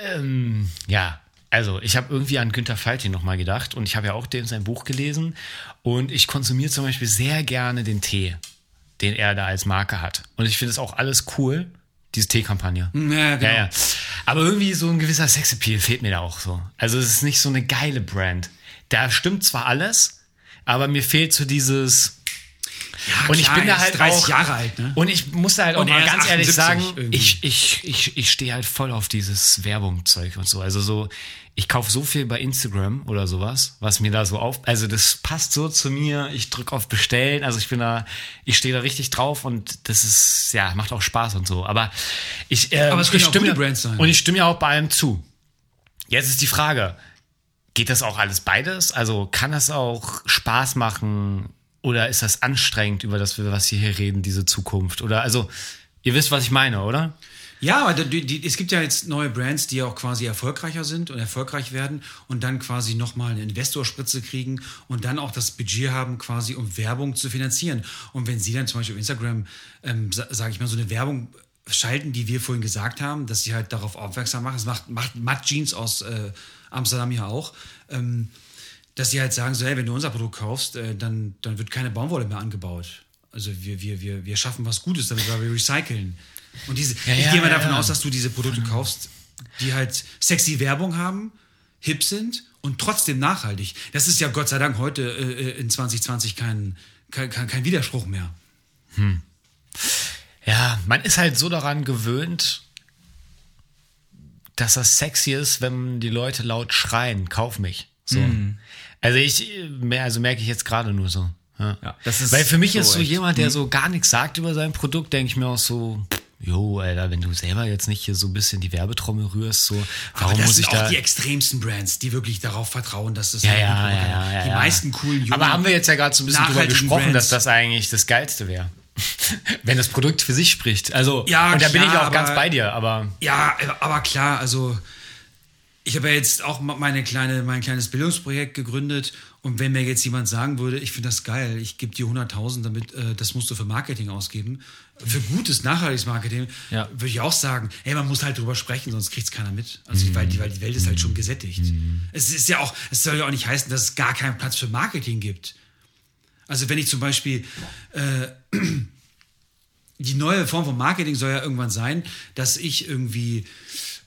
ähm, ja, also ich habe irgendwie an Günter Faltin nochmal gedacht und ich habe ja auch den sein Buch gelesen und ich konsumiere zum Beispiel sehr gerne den Tee, den er da als Marke hat. Und ich finde es auch alles cool, diese Teekampagne. ja, genau. Ja, ja. Aber irgendwie so ein gewisser Sexappeal fehlt mir da auch so. Also es ist nicht so eine geile Brand. Da stimmt zwar alles, aber mir fehlt so dieses. Ja, Und ich klar, bin er da halt 30 auch. Jahre alt, ne? Und ich muss da halt auch Und mal ganz ehrlich 78 sagen, irgendwie. ich, ich, ich, ich stehe halt voll auf dieses Werbungzeug und so. Also so, ich kaufe so viel bei Instagram oder sowas, was mir da so auf. Also das passt so zu mir. Ich drücke auf Bestellen. Also ich bin da, ich stehe da richtig drauf und das ist, ja, macht auch Spaß und so. Aber ich, ähm, Aber es ich stimme, Brands sein. Und ich stimme ja auch bei allem zu. Jetzt ist die Frage, geht das auch alles beides? Also kann das auch Spaß machen oder ist das anstrengend, über das wir was wir hier reden, diese Zukunft? Oder also, ihr wisst, was ich meine, oder? Ja, aber die, die, es gibt ja jetzt neue Brands, die auch quasi erfolgreicher sind und erfolgreich werden und dann quasi nochmal eine Investorspritze kriegen und dann auch das Budget haben, quasi um Werbung zu finanzieren. Und wenn sie dann zum Beispiel auf Instagram, ähm, sage ich mal, so eine Werbung schalten, die wir vorhin gesagt haben, dass sie halt darauf aufmerksam machen, das macht, macht Matt Jeans aus äh, Amsterdam ja auch, ähm, dass sie halt sagen, so, hey, wenn du unser Produkt kaufst, äh, dann, dann wird keine Baumwolle mehr angebaut. Also wir, wir, wir, wir schaffen was Gutes damit, weil wir recyceln. Und diese, Ja, ich ja, gehe mal ja, davon aus, dass du diese Produkte kaufst, die halt sexy Werbung haben, hip sind und trotzdem nachhaltig. Das ist ja Gott sei Dank heute äh, in 2020 kein, kein, kein, kein Widerspruch mehr. Ja, man ist halt so daran gewöhnt, dass das sexy ist, wenn die Leute laut schreien, kauf mich. So. Also ich, also merke ich jetzt gerade nur so. Ja. Ja, Weil für mich so ist so echt. jemand, der so gar nichts sagt über sein Produkt, denke ich mir auch so, jo, Alter, wenn du selber jetzt nicht hier so ein bisschen die Werbetrommel rührst, so, Aber warum das muss sind ich auch da... die extremsten Brands, die wirklich darauf vertrauen, dass das Ja, eine ja, ja, ja, ja, Die ja. meisten coolen jungen Aber haben wir jetzt ja gerade so ein bisschen drüber gesprochen, Brands. dass das eigentlich das Geilste wäre. Wenn das Produkt für sich spricht. Also, Ja, und da bin ich klar, auch ganz aber- bei dir, aber Ja, aber klar, also ich habe ja jetzt auch meine kleine, mein kleines Bildungsprojekt gegründet und wenn mir jetzt jemand sagen würde, ich finde das geil, ich gebe dir 100.000, damit äh, das musst du für Marketing ausgeben, für gutes, nachhaltiges Marketing, Ja. würde ich auch sagen, hey, man muss halt drüber sprechen, sonst kriegt es keiner mit. Also, weil, die, weil die Welt ist halt schon gesättigt. Es ist ja auch, es soll ja auch nicht heißen, dass es gar keinen Platz für Marketing gibt. Also wenn ich zum Beispiel äh, die neue Form von Marketing soll ja irgendwann sein, dass ich irgendwie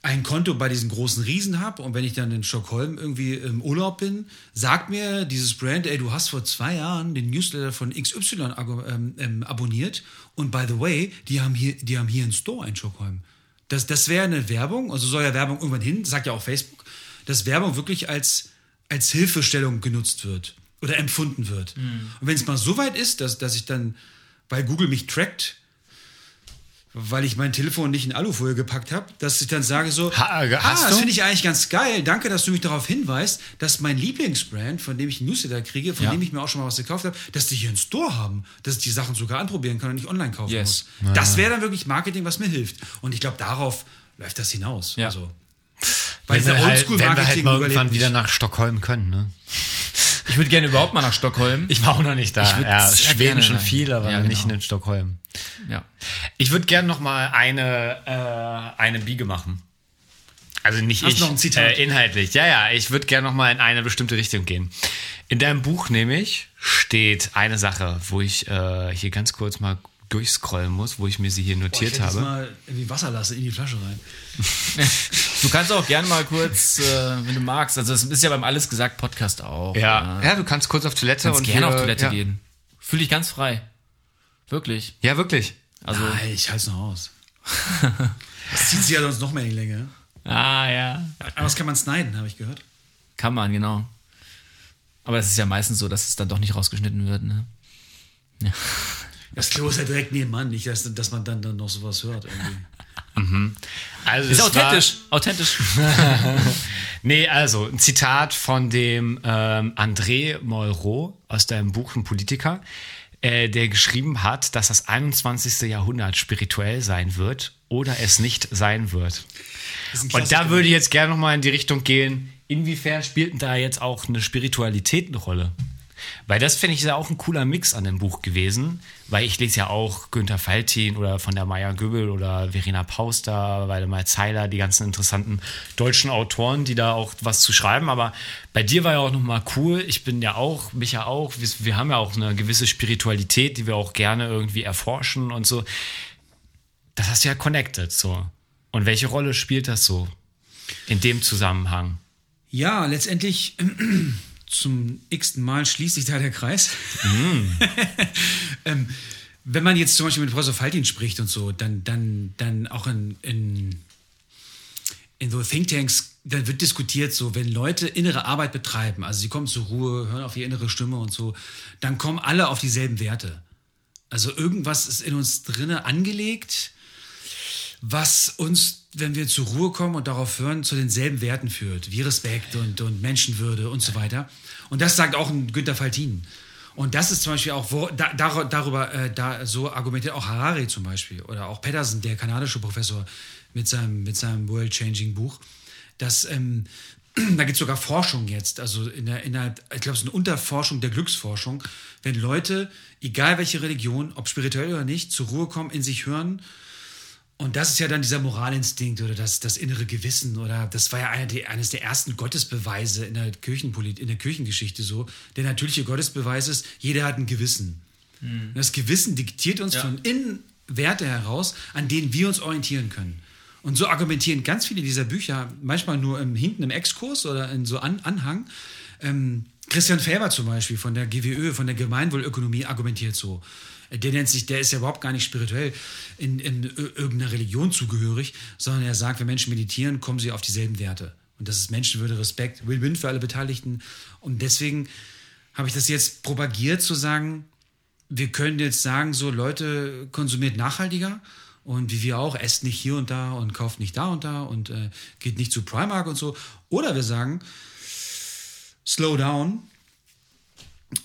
ein Konto bei diesen großen Riesen habe und wenn ich dann in Stockholm irgendwie im Urlaub bin, sagt mir dieses Brand, ey, du hast vor zwei Jahren den Newsletter von XY abo- ähm, ähm, abonniert und by the way, die haben hier, die haben hier einen Store in Stockholm. Das, das wäre eine Werbung, also soll ja Werbung irgendwann hin, sagt ja auch Facebook, dass Werbung wirklich als, als Hilfestellung genutzt wird oder empfunden wird. Und wenn es mal so weit ist, dass, dass ich dann, weil Google mich trackt, weil ich mein Telefon nicht in Alufolie gepackt habe, dass ich dann sage so, Ha- ah, hast das finde ich eigentlich ganz geil. Danke, dass du mich darauf hinweist, dass mein Lieblingsbrand, von dem ich einen Newsletter kriege, von Ja. dem ich mir auch schon mal was gekauft habe, dass die hier einen Store haben, dass ich die Sachen sogar anprobieren kann und nicht online kaufen Yes. muss. Das wäre dann wirklich Marketing, was mir hilft. Und ich glaube, darauf läuft das hinaus. Ja. Also, weil wenn wir, halt, wenn wir halt mal irgendwann wieder nach Stockholm können, ne? Ich würde gerne überhaupt mal nach Stockholm. Ich war auch noch nicht da. Ich ja, Schweden schon rein. viel, aber Ja, nicht genau. in Stockholm. ja. Ich würde gerne noch mal eine, äh, eine Biege machen. Also nicht Hast ich, noch ein Zitat? Äh, inhaltlich. Ja, ja, ich würde gerne noch mal in eine bestimmte Richtung gehen. In deinem Buch nämlich steht eine Sache, wo ich äh, hier ganz kurz mal durchscrollen muss, wo ich mir sie hier Boah, ich notiert hätte jetzt habe. mal irgendwie Wasser lasse in die Flasche rein. Du kannst auch gerne mal kurz, äh, wenn du magst. Also es ist ja beim Alles gesagt Podcast auch. Ja, ja, du kannst kurz auf Toilette Kannst und gerne hier- auf Toilette ja. gehen. Fühl dich ganz frei. Wirklich. Ja, wirklich. Also. Nein, ich halte es noch aus. das zieht sich ja sonst noch mehr in die Länge. Ah, ja. Aber das kann man schneiden, habe ich gehört. Kann man, genau. Aber es ist ja meistens so, dass es dann doch nicht rausgeschnitten wird, ne? Das Klo ist ja direkt nebenan, nicht, dass, dass man dann, dann noch sowas hört. Irgendwie. Also Ist es authentisch. Authentisch. Nee, also ein Zitat von dem ähm, André Moreau aus deinem Buch Ein Politiker, äh, der geschrieben hat, dass das 21. Jahrhundert spirituell sein wird oder es nicht sein wird. Und da würde ich jetzt gerne nochmal in die Richtung gehen, inwiefern spielt denn da jetzt auch eine Spiritualität eine Rolle? Weil das finde ich ja auch ein cooler Mix an dem Buch gewesen, weil ich lese ja auch Günther Faltin oder von der Maya Göbel oder Verena Pauster, Waldemar Zeiler, die ganzen interessanten deutschen Autoren, die da auch was zu schreiben. Aber bei dir war ja auch nochmal cool. Ich bin ja auch, mich ja auch. Wir, wir haben ja auch eine gewisse Spiritualität, die wir auch gerne irgendwie erforschen und so. Das hast du ja connected so. Und welche Rolle spielt das so in dem Zusammenhang? Ja, letztendlich zum x-ten Mal schließt sich da der Kreis. ähm, wenn man jetzt zum Beispiel mit Professor Faltin spricht und so, dann, dann, dann auch in, in, in so Thinktanks, dann wird diskutiert, so, wenn Leute innere Arbeit betreiben, also sie kommen zur Ruhe, hören auf ihre innere Stimme und so, dann kommen alle auf dieselben Werte. Also irgendwas ist in uns drinne angelegt, was uns, wenn wir zur Ruhe kommen und darauf hören, zu denselben Werten führt, wie Respekt und, und Menschenwürde und so weiter. Und das sagt auch ein Günther Faltin. Und das ist zum Beispiel auch, wo, da, darüber, äh, da, so argumentiert auch Harari zum Beispiel oder auch Pedersen, der kanadische Professor mit seinem, mit seinem World Changing Buch, dass ähm, da gibt es sogar Forschung jetzt, also in der, in der ich glaube, es ist eine Unterforschung der Glücksforschung, wenn Leute, egal welche Religion, ob spirituell oder nicht, zur Ruhe kommen, in sich hören. Und das ist ja dann dieser Moralinstinkt oder das, das innere Gewissen oder das war ja eine der, eines der ersten Gottesbeweise in der, Kirchenpolit in der Kirchengeschichte so. Der natürliche Gottesbeweis ist, jeder hat ein Gewissen. Mhm. Das Gewissen diktiert uns ja. von innen Werte heraus, an denen wir uns orientieren können. Und so argumentieren ganz viele dieser Bücher, manchmal nur im, hinten im Exkurs oder in so An Anhang. Ähm, Christian Felber zum Beispiel von der GWÖ, von der Gemeinwohlökonomie, argumentiert so. Der nennt sich, der ist ja überhaupt gar nicht spirituell in, in irgendeiner Religion zugehörig, sondern er sagt, wenn Menschen meditieren, kommen sie auf dieselben Werte. Und das ist Menschenwürde, Respekt, Win-Win für alle Beteiligten. Und deswegen habe ich das jetzt propagiert zu sagen, wir können jetzt sagen, so Leute konsumiert nachhaltiger und wie wir auch, esst nicht hier und da und kauft nicht da und da und äh, geht nicht zu Primark und so. Oder wir sagen, slow down,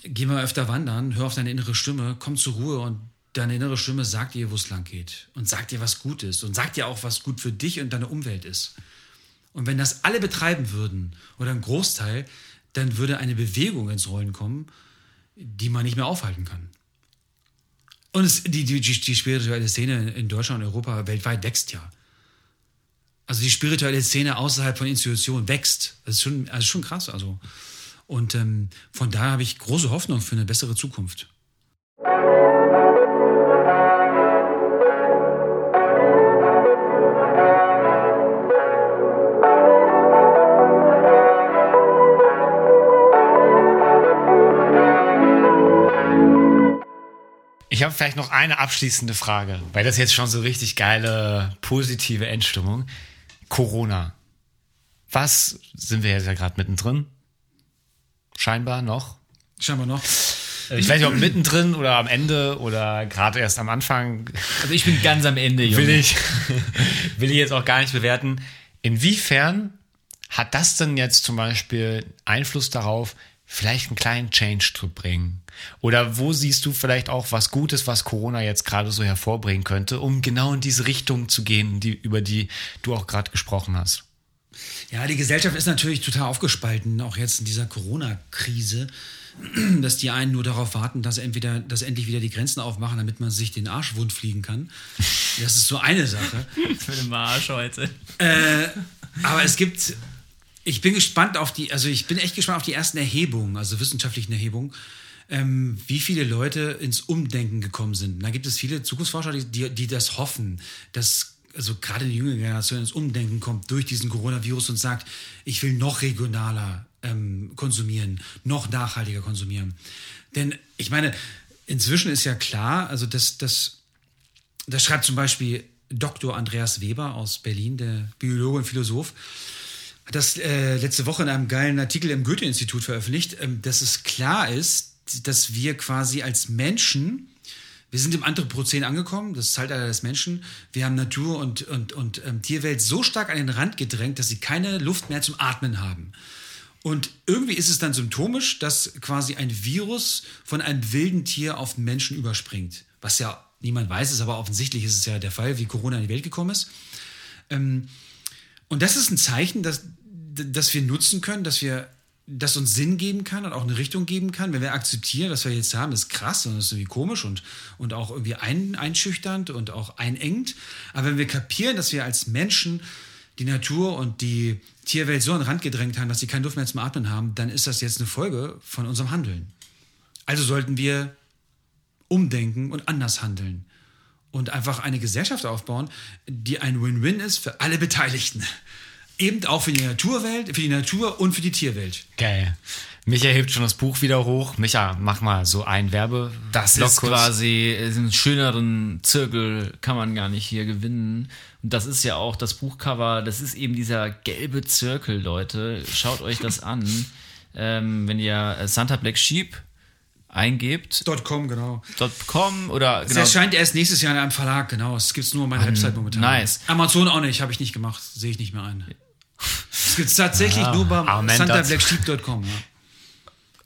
geh mal öfter wandern, hör auf deine innere Stimme, komm zur Ruhe und deine innere Stimme sagt dir, wo es lang geht und sagt dir, was gut ist und sagt dir auch, was gut für dich und deine Umwelt ist. Und wenn das alle betreiben würden oder ein Großteil, dann würde eine Bewegung ins Rollen kommen, die man nicht mehr aufhalten kann. Und es, die, die, die spirituelle Szene in Deutschland und Europa weltweit wächst ja. Also die spirituelle Szene außerhalb von Institutionen wächst. Das ist schon, also schon krass. Also. Und ähm, von daher habe ich große Hoffnung für eine bessere Zukunft. Ich habe vielleicht noch eine abschließende Frage, weil das jetzt schon so richtig geile, positive Endstimmung. Corona. Was sind wir jetzt ja gerade mittendrin? Scheinbar noch. Scheinbar noch. Äh, ich weiß nicht, ob mittendrin oder am Ende oder gerade erst am Anfang. Also ich bin ganz am Ende, Junge. Will ich, will ich jetzt auch gar nicht bewerten. Inwiefern hat das denn jetzt zum Beispiel Einfluss darauf, vielleicht einen kleinen Change zu bringen? Oder wo siehst du vielleicht auch was Gutes, was Corona jetzt gerade so hervorbringen könnte, um genau in diese Richtung zu gehen, die, über die du auch gerade gesprochen hast? Ja, die Gesellschaft ist natürlich total aufgespalten, auch jetzt in dieser Corona-Krise, dass die einen nur darauf warten, dass entweder, dass endlich wieder die Grenzen aufmachen, damit man sich den Arsch wund fliegen kann. Das ist so eine Sache. Mit dem Arsch heute. Äh, aber es gibt ich bin gespannt auf die, also ich bin echt gespannt auf die ersten Erhebungen, also wissenschaftlichen Erhebungen, ähm, wie viele Leute ins Umdenken gekommen sind. da gibt es viele Zukunftsforscher, die, die, die das hoffen, dass also gerade die jüngere Generation ins Umdenken kommt durch diesen Coronavirus und sagt, ich will noch regionaler ähm, konsumieren, noch nachhaltiger konsumieren. Denn ich meine, inzwischen ist ja klar, also das, das, das schreibt zum Beispiel Dr. Andreas Weber aus Berlin, der Biologe und Philosoph, hat das äh, letzte Woche in einem geilen Artikel im Goethe-Institut veröffentlicht, ähm, dass es klar ist, dass wir quasi als Menschen, wir sind im Anthropozän angekommen, das Zeitalter des Menschen, wir haben Natur und, und, und ähm, Tierwelt so stark an den Rand gedrängt, dass sie keine Luft mehr zum Atmen haben. Und irgendwie ist es dann symptomisch, dass quasi ein Virus von einem wilden Tier auf den Menschen überspringt. Was ja niemand weiß, ist aber offensichtlich ist es ja der Fall, wie Corona in die Welt gekommen ist. Ähm, und das ist ein Zeichen, dass, dass wir nutzen können, dass wir das uns Sinn geben kann und auch eine Richtung geben kann. Wenn wir akzeptieren, was wir jetzt haben, ist krass und ist irgendwie komisch und, und auch irgendwie ein, einschüchternd und auch einengend. Aber wenn wir kapieren, dass wir als Menschen die Natur und die Tierwelt so an den Rand gedrängt haben, dass sie keine Luft mehr zum Atmen haben, dann ist das jetzt eine Folge von unserem Handeln. Also sollten wir umdenken und anders handeln und einfach eine Gesellschaft aufbauen, die ein Win-Win ist für alle Beteiligten. Eben auch für die Naturwelt, für die Natur und für die Tierwelt. Geil. Micha hebt schon das Buch wieder hoch. Micha, mach mal so ein Werbe. Das ist quasi einen schöneren Zirkel kann man gar nicht hier gewinnen. Und das ist ja auch das Buchcover. Das ist eben dieser gelbe Zirkel, Leute. Schaut euch das an. Ähm, wenn ihr Santa Black Sheep eingebt. .com, genau. .com oder genau. Es erscheint erst nächstes Jahr in einem Verlag, genau. Es gibt es nur auf meiner Website momentan. Nice. Amazon auch nicht, habe ich nicht gemacht. Sehe ich nicht mehr ein. Es gibt es tatsächlich ah, nur beim santablacksheep.com. Ja.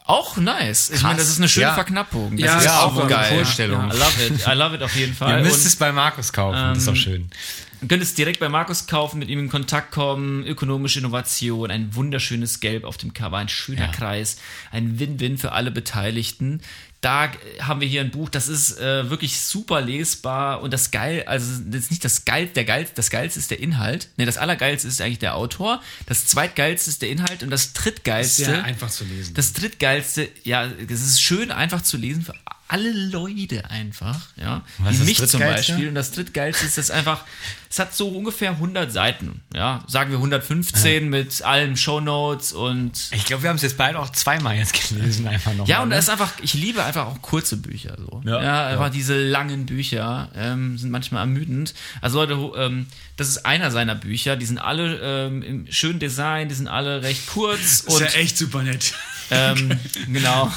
Auch nice. Ich meine, das ist eine schöne Ja. Verknappung. Das Ja, ist ja, auch auch eine geil. Vorstellung. Ja, I love it. I love it auf jeden Fall. Ihr müsst Und- es bei Markus kaufen, das ist doch schön. Du könntest direkt bei Markus kaufen, mit ihm in Kontakt kommen, ökonomische Innovation, ein wunderschönes Gelb auf dem Cover, ein schöner Ja. Kreis, ein Win-Win für alle Beteiligten. Da haben wir hier ein Buch, das ist äh, wirklich super lesbar und das geil, also das ist nicht das geil, der geil, das geilste ist der Inhalt. Ne, das allergeilste ist eigentlich der Autor, das zweitgeilste ist der Inhalt und das drittgeilste. Sehr einfach zu lesen. Das drittgeilste, ja, es ist schön einfach zu lesen für alle Leute einfach, ja. Was Wie ist das mich zum? Beispiel. Und das drittgeilste ist das einfach, es hat so ungefähr 100 Seiten, ja. Sagen wir 115 mit allen Shownotes und Ich glaube, wir haben es jetzt beide auch zweimal jetzt gelesen, einfach noch. ja, mal, und ne? das ist einfach, ich liebe einfach auch kurze Bücher so. Ja, Ja, einfach ja. diese langen Bücher ähm, sind manchmal ermüdend. Also Leute, ähm, das ist einer seiner Bücher, die sind alle ähm, im schönen Design, die sind alle recht kurz ist und ja echt super nett. Ähm, genau.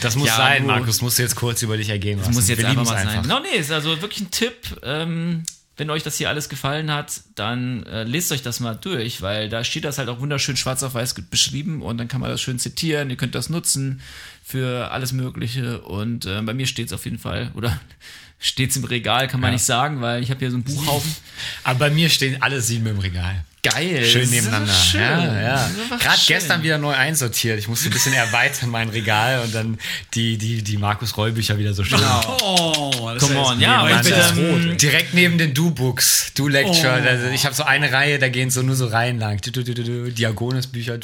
Das muss Ja, sein, wo- Markus. Musst du jetzt kurz über dich ergehen lassen. muss jetzt Wir einfach mal sein. No, nee, ist also wirklich ein Tipp. Ähm, wenn euch das hier alles gefallen hat, dann äh, lest euch das mal durch, weil da steht das halt auch wunderschön schwarz auf weiß beschrieben und dann kann man das schön zitieren. Ihr könnt das nutzen für alles Mögliche und äh, bei mir steht es auf jeden Fall oder steht es im Regal, kann man Ja. nicht sagen, weil ich habe hier so einen Buchhaufen. Aber bei mir stehen alle sieben im Regal. Geil. Schön nebeneinander. Schön. Ja, ja. Einfach Gerade schön. gestern wieder neu einsortiert. Ich musste ein bisschen erweitern mein Regal und dann die, die, die Markus Roll Bücher wieder so schön. Oh, das Come ist on, ja, aber ich bin das ähm. Direkt neben den Du-Books, Du-Lecture. Oh. Also ich habe so eine Reihe, da gehen so nur so Reihen lang. Du, Diagonis-Bücher.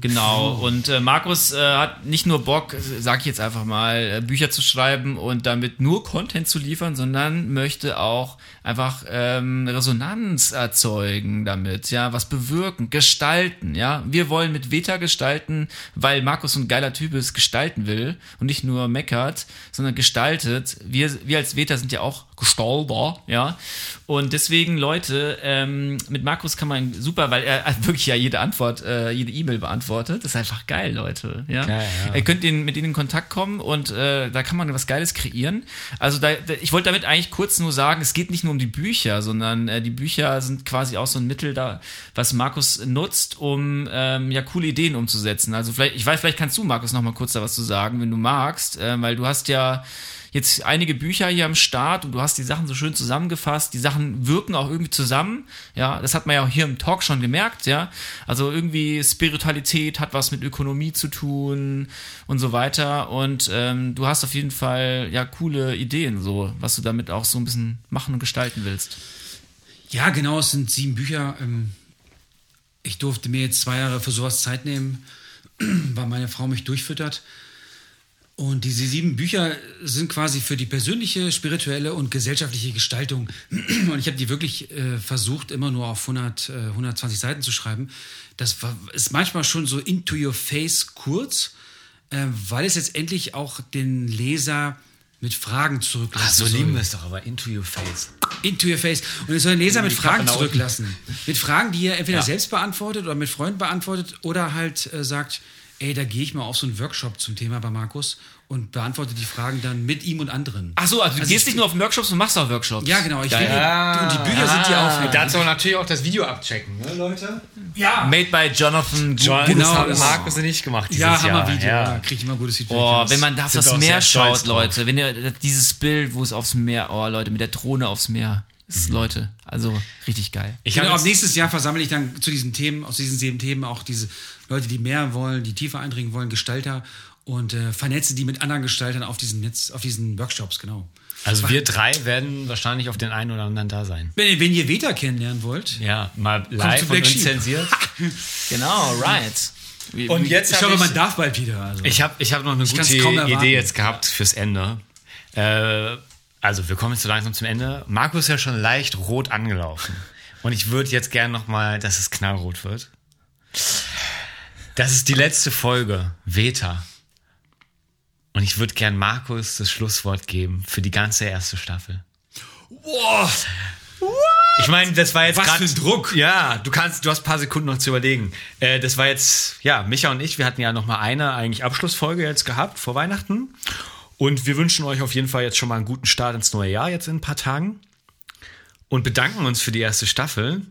Genau, und äh, Markus äh, hat nicht nur Bock, sag ich jetzt einfach mal, äh, Bücher zu schreiben und damit nur Content zu liefern, sondern möchte auch einfach ähm, Resonanz erzeugen damit, ja, was bewirken, gestalten, ja. Wir wollen mit Veta gestalten, weil Markus ein geiler Typ ist, gestalten will und nicht nur meckert, sondern gestaltet. Wir, wir als Veta sind ja auch Gestalter, ja. Und deswegen, Leute, ähm, mit Markus kann man super, weil er wirklich ja jede Antwort, äh, jede E-Mail beantwortet. Das ist einfach geil, Leute. Ja? Geil, ja. Ihr könnt ihn, mit ihnen in Kontakt kommen und äh, da kann man was Geiles kreieren. Also da, da, ich wollte damit eigentlich kurz nur sagen, es geht nicht nur um die Bücher, sondern äh, die Bücher sind quasi auch so ein Mittel da, was Markus nutzt, um ähm, ja coole Ideen umzusetzen. Also vielleicht, ich weiß, vielleicht kannst du, Markus, noch mal kurz da was zu sagen, wenn du magst, äh, weil du hast ja jetzt einige Bücher hier am Start und du hast die Sachen so schön zusammengefasst. Die Sachen wirken auch irgendwie zusammen. Ja, das hat man ja auch hier im Talk schon gemerkt. Ja, also irgendwie Spiritualität hat was mit Ökonomie zu tun und so weiter. Und ähm, du hast auf jeden Fall ja coole Ideen, so was du damit auch so ein bisschen machen und gestalten willst. Ja, genau, es sind sieben Bücher. Ähm, Ich durfte mir jetzt zwei Jahre für sowas Zeit nehmen, weil meine Frau mich durchfüttert. Und diese sieben Bücher sind quasi für die persönliche, spirituelle und gesellschaftliche Gestaltung. Und ich habe die wirklich äh, versucht, immer nur auf 100, äh, 120 Seiten zu schreiben. Das war, ist manchmal schon so into your face kurz, äh, weil es jetzt endlich auch den Leser mit Fragen zurücklassen Ach, so soll. lieben wir es doch, aber into your face. Into your face. Und es soll den Leser mit Fragen zurücklassen. Mit Fragen, die er entweder Ja. selbst beantwortet oder mit Freunden beantwortet oder halt äh, sagt, ey, da gehe ich mal auf so einen Workshop zum Thema bei Markus und beantworte die Fragen dann mit ihm und anderen. Ach so, also du Also gehst ich- nicht nur auf Workshops, du machst auch Workshops. Ja, genau. Ich Geil. will, und die Bücher sind ja auch. Dazu natürlich auch das Video abchecken, ne, Leute? Ja, Made by Jonathan John, Genau. das haben Markus und ich gemacht dieses ja Jahr. Hammer-Video. Ja. Ja. Kriege ich immer gutes Feedback. Boah, wenn man da auf das Meer schaut. Leute, wenn ihr dieses Bild, wo es aufs Meer, oh Leute, mit der Drohne aufs Meer, das ist, Leute, also richtig geil. Ich Genau, habe ab nächstes Jahr versammle ich dann zu diesen Themen, aus diesen sieben Themen auch diese Leute, die mehr wollen, die tiefer eindringen wollen, Gestalter und äh, vernetze die mit anderen Gestaltern auf diesen Netz, auf diesen Workshops, genau. also wir drei werden wahrscheinlich auf den einen oder anderen da sein. Wenn, ihr- wenn ihr Veta kennenlernen wollt, Ja, mal live und unzensiert. Genau, right. Wie- Und jetzt ich glaube, man ich, darf bald wieder. Also. ich habe ich hab noch eine kann's gute. Idee jetzt gehabt fürs Ende. Äh, also wir kommen jetzt so langsam zum Ende. Markus ist ja schon leicht rot angelaufen. Und ich würde jetzt gerne noch mal, dass es knallrot wird. Das ist die letzte Folge, Veta. Und ich würde gern Markus das Schlusswort geben für die ganze erste Staffel. Boah, Ich meine, das war jetzt Was gerade Druck. Ja, du kannst, du hast ein paar Sekunden noch zu überlegen. Äh, das war jetzt, ja, Micha und ich, wir hatten ja noch mal eine eigentlich Abschlussfolge jetzt gehabt vor Weihnachten. Und wir wünschen euch auf jeden Fall jetzt schon mal einen guten Start ins neue Jahr jetzt in ein paar Tagen. Und bedanken uns für die erste Staffel.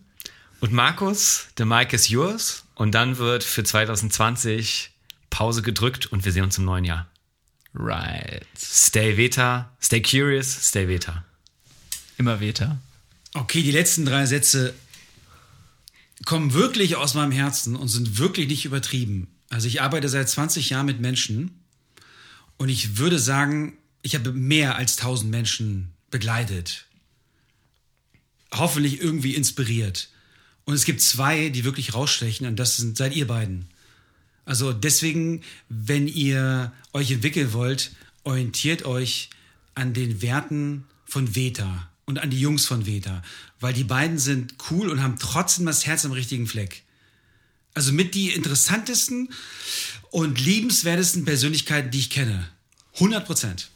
Und Markus, the mic is yours. Und dann wird für 2020 Pause gedrückt und wir sehen uns im neuen Jahr. Right. Stay Veta, stay curious, stay Veta. Immer Veta. Okay, die letzten drei Sätze kommen wirklich aus meinem Herzen und sind wirklich nicht übertrieben. Also ich arbeite seit 20 Jahren mit Menschen und ich würde sagen, ich habe mehr als 1000 Menschen begleitet. Hoffentlich irgendwie inspiriert. Und es gibt zwei, die wirklich rausstechen und das sind, seid ihr beiden. Also deswegen, wenn ihr euch entwickeln wollt, orientiert euch an den Werten von Veta und an die Jungs von Veta, weil die beiden sind cool und haben trotzdem das Herz am richtigen Fleck. Also mit die interessantesten und liebenswertesten Persönlichkeiten, die ich kenne. 100 Prozent.